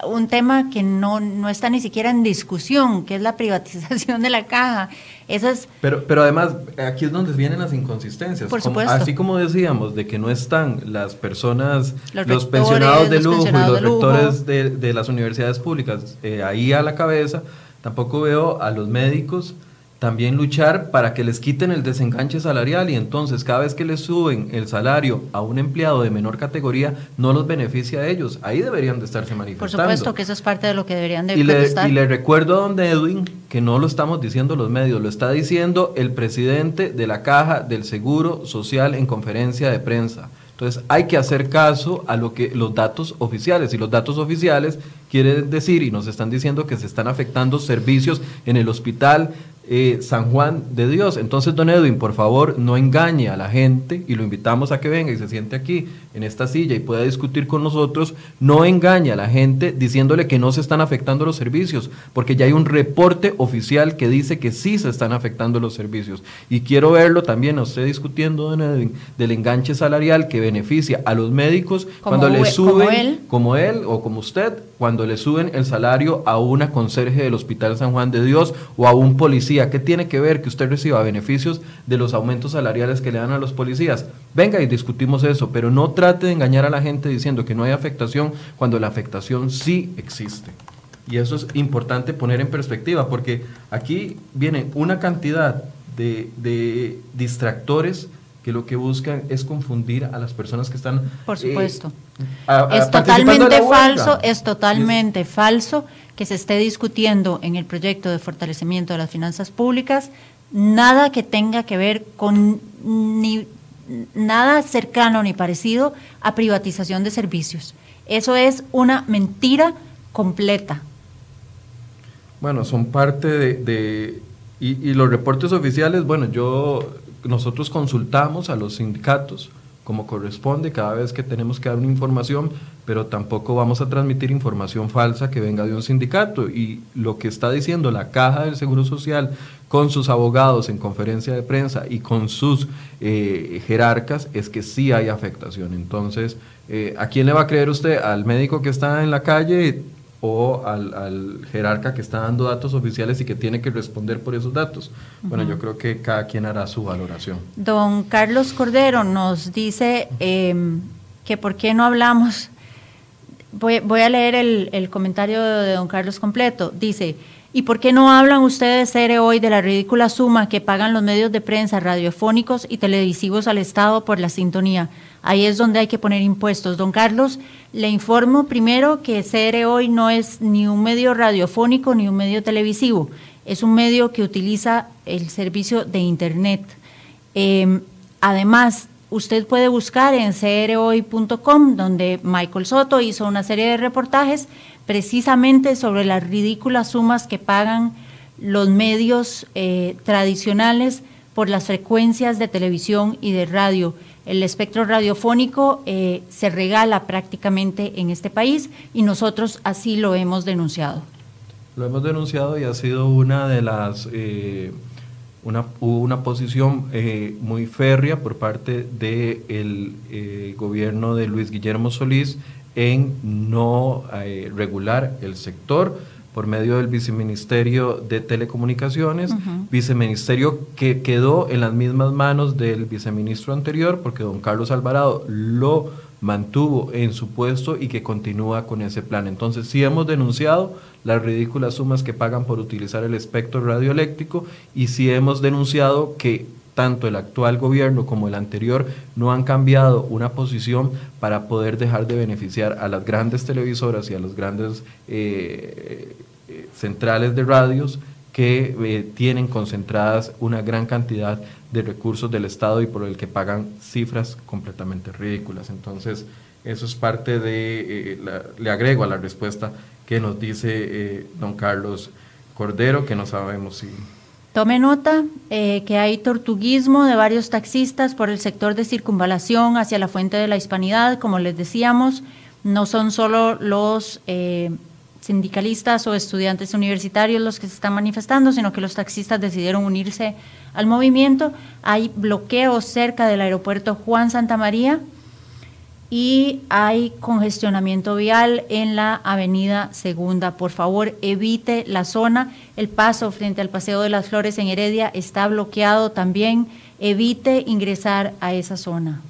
un tema que no, no está ni siquiera en discusión, que es la privatización de la caja. Eso es... Pero, pero además, aquí es donde vienen las inconsistencias. Por supuesto. así como decíamos, de que no están las personas, los, pensionados de lujo y los rectores de, de, las universidades públicas eh, ahí a la cabeza, tampoco veo a los médicos también luchar para que les quiten el desenganche salarial y entonces cada vez que les suben el salario a un empleado de menor categoría no los beneficia a ellos. Ahí deberían de estarse manifestando. Por supuesto que eso es parte de lo que deberían de y Le, y le recuerdo a don Edwin que no lo estamos diciendo los medios, lo está diciendo el presidente de la Caja del Seguro Social en conferencia de prensa. Entonces hay que hacer caso a lo que los datos oficiales y los datos oficiales quieren decir y nos están diciendo que se están afectando servicios en el hospital eh, San Juan de Dios. Entonces, don Edwin, por favor, no engañe a la gente y lo invitamos a que venga y se siente aquí en esta silla y pueda discutir con nosotros. No engañe a la gente diciéndole que no se están afectando los servicios, porque ya hay un reporte oficial que dice que sí se están afectando los servicios. Y quiero verlo también a usted discutiendo, don Edwin, del enganche salarial que beneficia a los médicos cuando le suben, como él o como usted, cuando le suben el salario a una conserje del Hospital San Juan de Dios o a un policía. ¿Qué tiene que ver que usted reciba beneficios de los aumentos salariales que le dan a los policías? Venga y discutimos eso, pero no trate de engañar a la gente diciendo que no hay afectación cuando la afectación sí existe. Y eso es importante poner en perspectiva, porque aquí viene una cantidad de, distractores que lo que buscan es confundir a las personas que están... Por eh, supuesto. es totalmente falso, es totalmente falso que se esté discutiendo en el proyecto de fortalecimiento de las finanzas públicas nada que tenga que ver con ni nada cercano ni parecido a privatización de servicios. Eso es una mentira completa. Bueno, son parte de, y, los reportes oficiales, bueno, yo nosotros consultamos a los sindicatos como corresponde cada vez que tenemos que dar una información, pero tampoco vamos a transmitir información falsa que venga de un sindicato. Y lo que está diciendo la Caja del Seguro Social con sus abogados en conferencia de prensa y con sus eh, jerarcas es que sí hay afectación. Entonces, eh, ¿a quién le va a creer usted? ¿Al médico que está en la calle o al, jerarca que está dando datos oficiales y que tiene que responder por esos datos? Bueno, yo creo que cada quien hará su valoración. Don Carlos Cordero nos dice em, que por qué no hablamos, voy, voy a leer el, el comentario de don Carlos completo, dice, ¿Y por qué no hablan ustedes, Cere, hoy de la ridícula suma que pagan los medios de prensa radiofónicos y televisivos al Estado por la sintonía? Ahí es donde hay que poner impuestos. Don Carlos, le informo primero que Cere hoy no es ni un medio radiofónico ni un medio televisivo, es un medio que utiliza el servicio de Internet. Em, además, usted puede buscar en crhoy.com, donde Michael Soto hizo una serie de reportajes precisamente sobre las ridículas sumas que pagan los medios eh, tradicionales por las frecuencias de televisión y de radio. El espectro radiofónico eh, se regala prácticamente en este país y nosotros así lo hemos denunciado. Lo hemos denunciado y ha sido una de las... Eh, una, una posición muy férrea por parte del gobierno de Luis Guillermo Solís en no eh, regular el sector por medio del viceministerio de telecomunicaciones, viceministerio que quedó en las mismas manos del viceministro anterior, porque don Carlos Alvarado lo mantuvo en su puesto y que continúa con ese plan. Entonces, sí hemos denunciado las ridículas sumas que pagan por utilizar el espectro radioeléctrico y sí hemos denunciado que tanto el actual gobierno como el anterior no han cambiado una posición para poder dejar de beneficiar a las grandes televisoras y a las grandes eh, eh, centrales de radios que eh, tienen concentradas una gran cantidad de recursos del Estado y por el que pagan cifras completamente ridículas. Entonces, eso es parte de, le agrego a la respuesta que nos dice don Carlos Cordero, que no sabemos si Tome nota eh, que hay tortuguismo de varios taxistas por el sector de circunvalación hacia la fuente de la hispanidad, como les decíamos, no son solo los eh, sindicalistas o estudiantes universitarios los que se están manifestando, sino que los taxistas decidieron unirse al movimiento. Hay bloqueos cerca del aeropuerto Juan Santa María y hay congestionamiento vial en la avenida Segunda. Por favor, evite la zona. El paso frente al Paseo de las Flores en Heredia está bloqueado también. Evite ingresar a esa zona.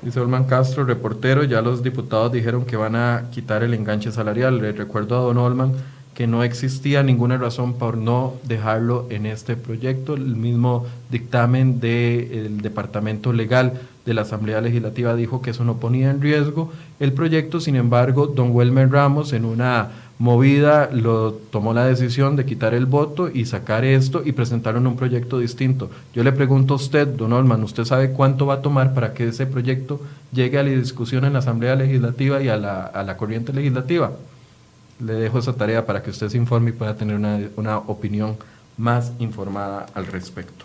Dice Olman Castro, reportero, ya los diputados dijeron que van a quitar el enganche salarial. Le recuerdo a don Olman que no existía ninguna razón por no dejarlo en este proyecto. El mismo dictamen del Departamento Legal de la Asamblea Legislativa dijo que eso no ponía en riesgo el proyecto, sin embargo, don Welmer Ramos en una movida lo tomó la decisión de quitar el voto y sacar esto y presentaron un proyecto distinto. Yo le pregunto a usted, don Olman, ¿usted sabe cuánto va a tomar para que ese proyecto llegue a la discusión en la Asamblea Legislativa y a la, a la corriente legislativa? le dejo esa tarea para que usted se informe y pueda tener una, opinión más informada al respecto.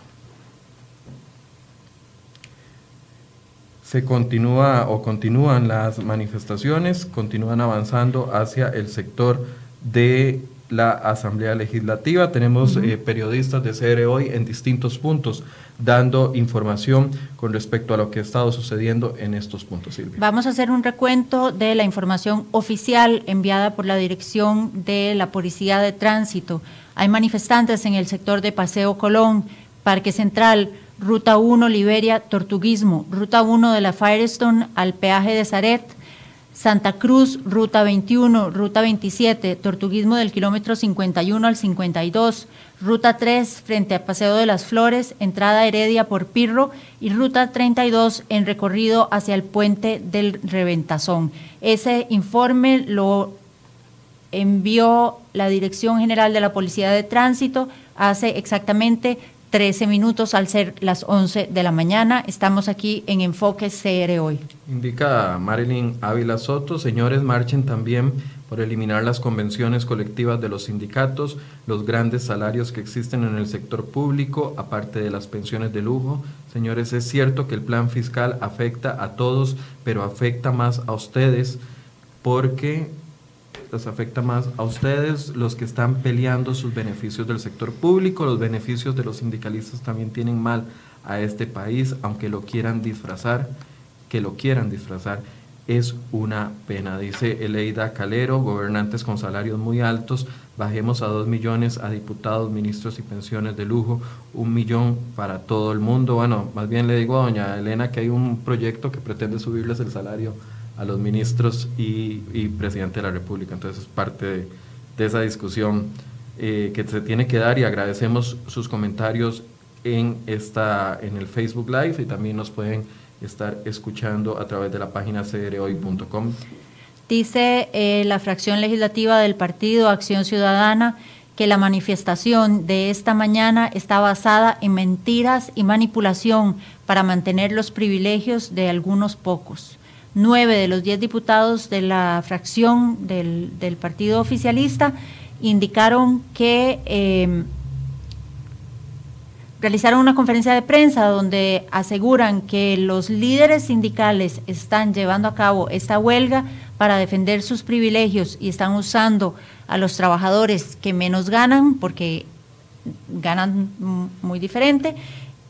Se continúa o continúan las manifestaciones, continúan avanzando hacia el sector de la Asamblea Legislativa. Tenemos eh, periodistas de CR hoy en distintos puntos dando información con respecto a lo que ha estado sucediendo en estos puntos, Silvia. Vamos a hacer un recuento de la información oficial enviada por la Dirección de la Policía de Tránsito. Hay manifestantes en el sector de Paseo Colón, Parque Central, Ruta 1 Liberia, Tortuguismo, Ruta 1 de la Firestone al peaje de Zaret, Santa Cruz, ruta 21, ruta 27, tortuguismo del kilómetro 51 al 52, ruta 3 frente a Paseo de las Flores, entrada Heredia por Pirro. Y ruta 32 en recorrido hacia el puente del Reventazón. Ese informe lo envió la Dirección General de la Policía de Tránsito hace exactamente 13 minutos al ser las 11 de la mañana. Estamos aquí en Enfoque CR hoy. Indica Marilyn Ávila Soto, señores, marchen también por eliminar las convenciones colectivas de los sindicatos, los grandes salarios que existen en el sector público, aparte de las pensiones de lujo. Señores, es cierto que el plan fiscal afecta a todos, pero afecta más a ustedes porque les afecta más a ustedes, los que están peleando sus beneficios del sector público, los beneficios de los sindicalistas también tienen mal a este país, aunque lo quieran disfrazar, que lo quieran disfrazar, es una pena, dice Eleida Calero, gobernantes con salarios muy altos, bajemos a dos millones a diputados, ministros y pensiones de lujo, un millón para todo el mundo. Bueno, más bien le digo a doña Elena que hay un proyecto que pretende subirles el salario a los ministros y, presidente de la República. Entonces es parte de, esa discusión eh, que se tiene que dar y agradecemos sus comentarios en, esta, en el Facebook Live y también nos pueden estar escuchando a través de la página crhoy.com. Dice eh, la fracción legislativa del partido Acción Ciudadana que la manifestación de esta mañana está basada en mentiras y manipulación para mantener los privilegios de algunos pocos nueve de los diez diputados de la fracción del, partido oficialista indicaron que eh, realizaron una conferencia de prensa donde aseguran que los líderes sindicales están llevando a cabo esta huelga para defender sus privilegios y están usando a los trabajadores que menos ganan, porque ganan muy diferente,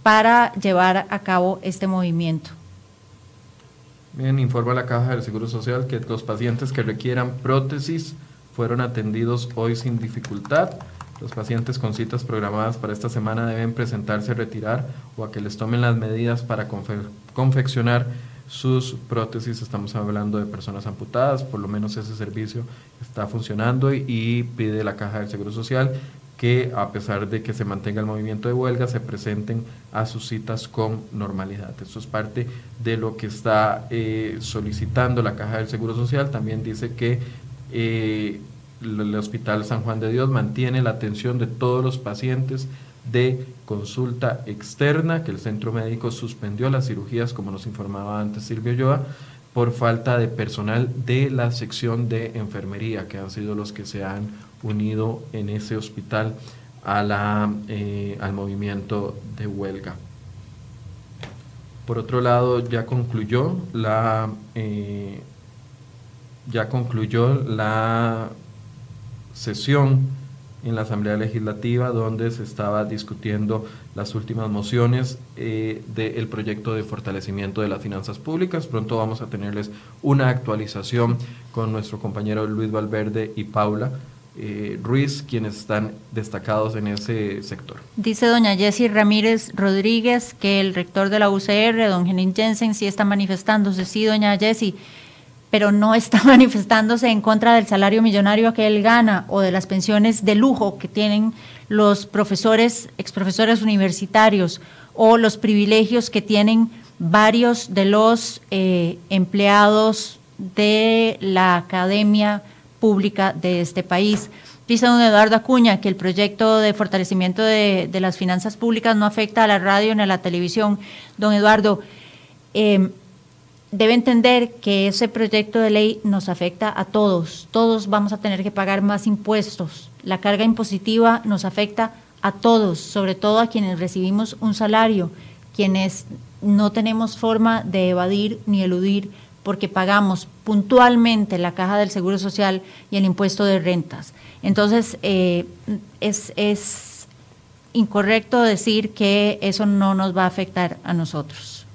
para llevar a cabo este movimiento. Bien, informa la Caja del Seguro Social que los pacientes que requieran prótesis fueron atendidos hoy sin dificultad. Los pacientes con citas programadas para esta semana deben presentarse a retirar o a que les tomen las medidas para confeccionar sus prótesis. Estamos hablando de personas amputadas, por lo menos ese servicio está funcionando y, y pide la Caja del Seguro Social que a pesar de que se mantenga el movimiento de huelga, se presenten a sus citas con normalidad. Esto es parte de lo que está eh, solicitando la Caja del Seguro Social. También dice que eh, el Hospital San Juan de Dios mantiene la atención de todos los pacientes de consulta externa, que el centro médico suspendió las cirugías, como nos informaba antes Silvio Yoa, por falta de personal de la sección de enfermería, que han sido los que se han unido en ese hospital a la, eh, al movimiento de huelga. Por otro lado, ya concluyó la, eh, ya concluyó la sesión en la Asamblea Legislativa donde se estaba discutiendo las últimas mociones eh, del proyecto de fortalecimiento de las finanzas públicas. Pronto vamos a tenerles una actualización con nuestro compañero Luis Valverde y Paula eh, Ruiz, quienes están destacados en ese sector. Dice doña Jessie Ramírez Rodríguez que el rector de la UCR, don Genin Jensen, sí está manifestándose. Sí, doña Jessie, pero no está manifestándose en contra del salario millonario que él gana o de las pensiones de lujo que tienen los profesores, exprofesores universitarios o los privilegios que tienen varios de los eh, empleados de la academia pública de este país. Dice don Eduardo Acuña que el proyecto de fortalecimiento de, las finanzas públicas no afecta a la radio ni a la televisión. Don Eduardo, eh, debe entender que ese proyecto de ley nos afecta a todos. Todos vamos a tener que pagar más impuestos. La carga impositiva nos afecta a todos, sobre todo a quienes recibimos un salario, quienes no tenemos forma de evadir ni eludir porque pagamos puntualmente la caja del Seguro Social y el impuesto de rentas. Entonces, eh, es, es incorrecto decir que eso no nos va a afectar a nosotros.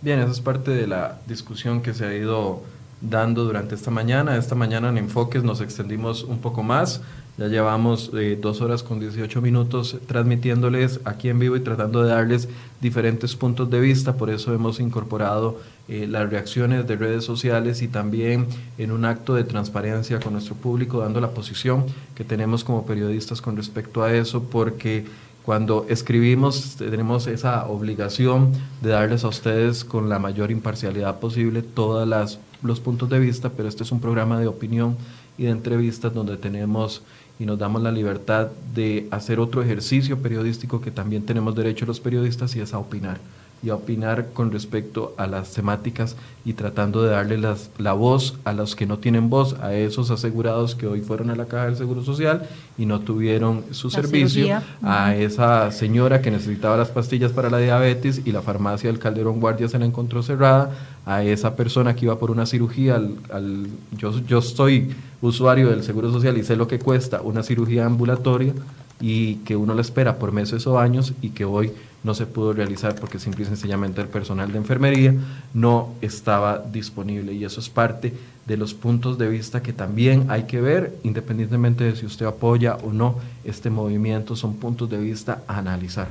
Bien, eso es parte de la discusión que se ha ido dando durante esta mañana. Esta mañana en Enfoques nos extendimos un poco más Ya llevamos eh, dos horas con 18 minutos transmitiéndoles aquí en vivo y tratando de darles diferentes puntos de vista. Por eso hemos incorporado eh, las reacciones de redes sociales y también en un acto de transparencia con nuestro público, dando la posición que tenemos como periodistas con respecto a eso, porque cuando escribimos tenemos esa obligación de darles a ustedes con la mayor imparcialidad posible todos los puntos de vista, pero este es un programa de opinión y de entrevistas donde tenemos y nos damos la libertad de hacer otro ejercicio periodístico que también tenemos derecho los periodistas y es a opinar y a opinar con respecto a las temáticas y tratando de darle las, la voz a los que no tienen voz, a esos asegurados que hoy fueron a la caja del Seguro Social y no tuvieron su servicio, a esa señora que necesitaba las pastillas para la diabetes y la farmacia del Calderón Guardia se la encontró cerrada, a esa persona que iba por una cirugía, al, yo, yo soy usuario del Seguro Social y sé lo que cuesta una cirugía ambulatoria y que uno la espera por meses o años y que hoy no se pudo realizar porque simple y sencillamente el personal de enfermería no estaba disponible y eso es parte de los puntos de vista que también hay que ver, independientemente de si usted apoya o no este movimiento, son puntos de vista a analizar.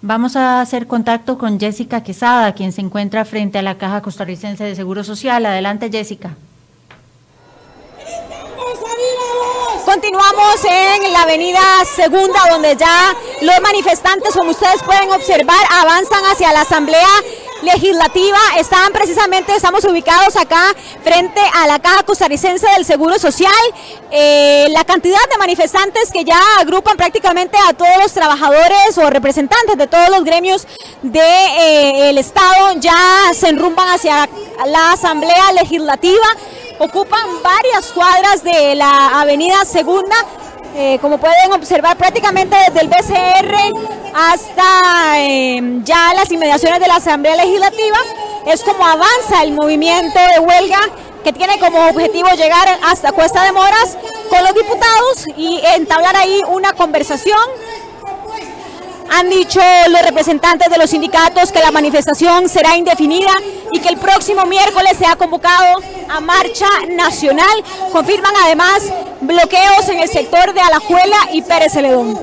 Vamos a hacer contacto con Jessica Quesada, quien se encuentra frente a la Caja Costarricense de Seguro Social. Adelante, Jessica. Continuamos en la avenida Segunda, donde ya los manifestantes, como ustedes pueden observar, avanzan hacia la Asamblea Legislativa. Están precisamente, estamos ubicados acá frente a la Caja Costarricense del Seguro Social. Eh, la cantidad de manifestantes que ya agrupan prácticamente a todos los trabajadores o representantes de todos los gremios del de, eh, Estado ya se enrumban hacia la Asamblea Legislativa ocupan varias cuadras de la avenida Segunda, eh, como pueden observar prácticamente desde el BCR hasta em, ya las inmediaciones de la Asamblea Legislativa, es como avanza el movimiento de huelga que tiene como objetivo llegar hasta Cuesta de Moras con los diputados y entablar ahí una conversación han dicho los representantes de los sindicatos que la manifestación será indefinida y que el próximo miércoles se ha convocado a marcha nacional. Confirman además bloqueos en el sector de Alajuela y Pérez Celedón.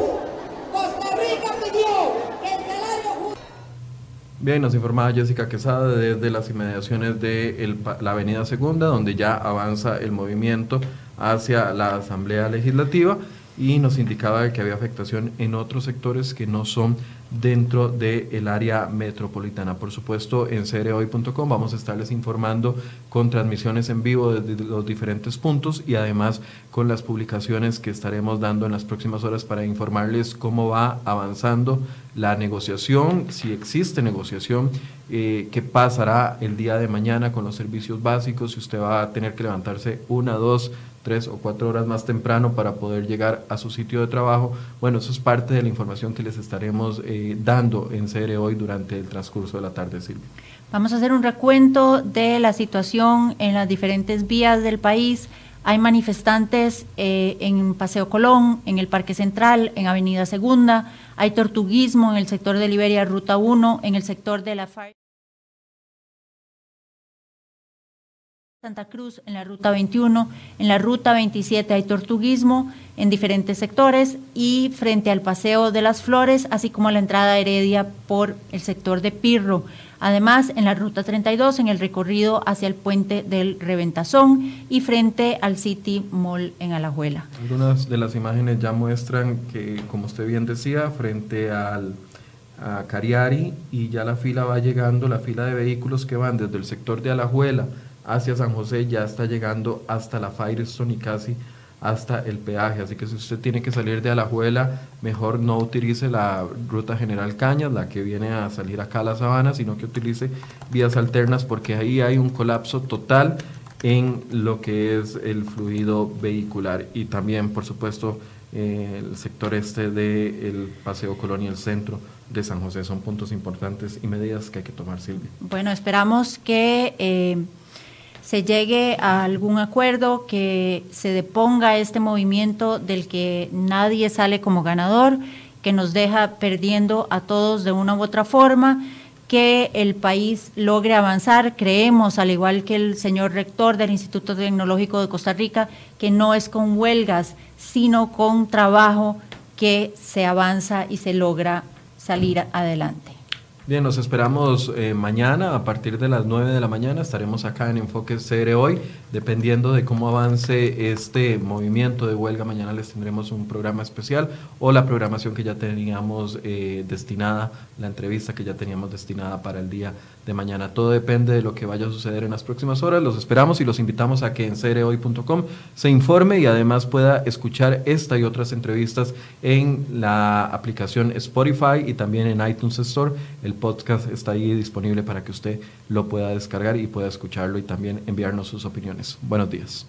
Bien, nos informaba Jessica Quesada desde las inmediaciones de la Avenida Segunda, donde ya avanza el movimiento hacia la Asamblea Legislativa y nos indicaba que había afectación en otros sectores que no son dentro del área metropolitana. Por supuesto, en cereoy.com vamos a estarles informando con transmisiones en vivo desde los diferentes puntos y además con las publicaciones que estaremos dando en las próximas horas para informarles cómo va avanzando la negociación, si existe negociación, eh, qué pasará el día de mañana con los servicios básicos, si usted va a tener que levantarse una, dos, tres o cuatro horas más temprano para poder llegar a su sitio de trabajo. Bueno, eso es parte de la información que les estaremos eh, dando en CR hoy durante el transcurso de la tarde, Silvia. Vamos a hacer un recuento de la situación en las diferentes vías del país. Hay manifestantes eh, en Paseo Colón, en el Parque Central, en Avenida Segunda. Hay tortuguismo en el sector de Liberia, Ruta 1, en el sector de la FARC. Santa Cruz, en la ruta 21, en la ruta 27 hay tortuguismo en diferentes sectores y frente al Paseo de las Flores, así como la entrada Heredia por el sector de Pirro. Además, en la ruta 32, en el recorrido hacia el puente del Reventazón y frente al City Mall en Alajuela. Algunas de las imágenes ya muestran que, como usted bien decía, frente al a Cariari y ya la fila va llegando, la fila de vehículos que van desde el sector de Alajuela hacia San José ya está llegando hasta la Firestone y casi hasta el peaje. Así que si usted tiene que salir de Alajuela, mejor no utilice la ruta General Cañas, la que viene a salir acá a la sabana, sino que utilice vías alternas porque ahí hay un colapso total en lo que es el fluido vehicular y también, por supuesto, eh, el sector este del Paseo Colonia, el centro de San José. Son puntos importantes y medidas que hay que tomar, Silvia. Bueno, esperamos que... Eh, se llegue a algún acuerdo, que se deponga este movimiento del que nadie sale como ganador, que nos deja perdiendo a todos de una u otra forma, que el país logre avanzar. Creemos, al igual que el señor rector del Instituto Tecnológico de Costa Rica, que no es con huelgas, sino con trabajo que se avanza y se logra salir adelante. Bien, nos esperamos eh, mañana a partir de las 9 de la mañana. Estaremos acá en Enfoque CR hoy, dependiendo de cómo avance este movimiento de huelga. Mañana les tendremos un programa especial o la programación que ya teníamos eh, destinada, la entrevista que ya teníamos destinada para el día mañana. Todo depende de lo que vaya a suceder en las próximas horas. Los esperamos y los invitamos a que en crhoy.com se informe y además pueda escuchar esta y otras entrevistas en la aplicación Spotify y también en iTunes Store. El podcast está ahí disponible para que usted lo pueda descargar y pueda escucharlo y también enviarnos sus opiniones. Buenos días.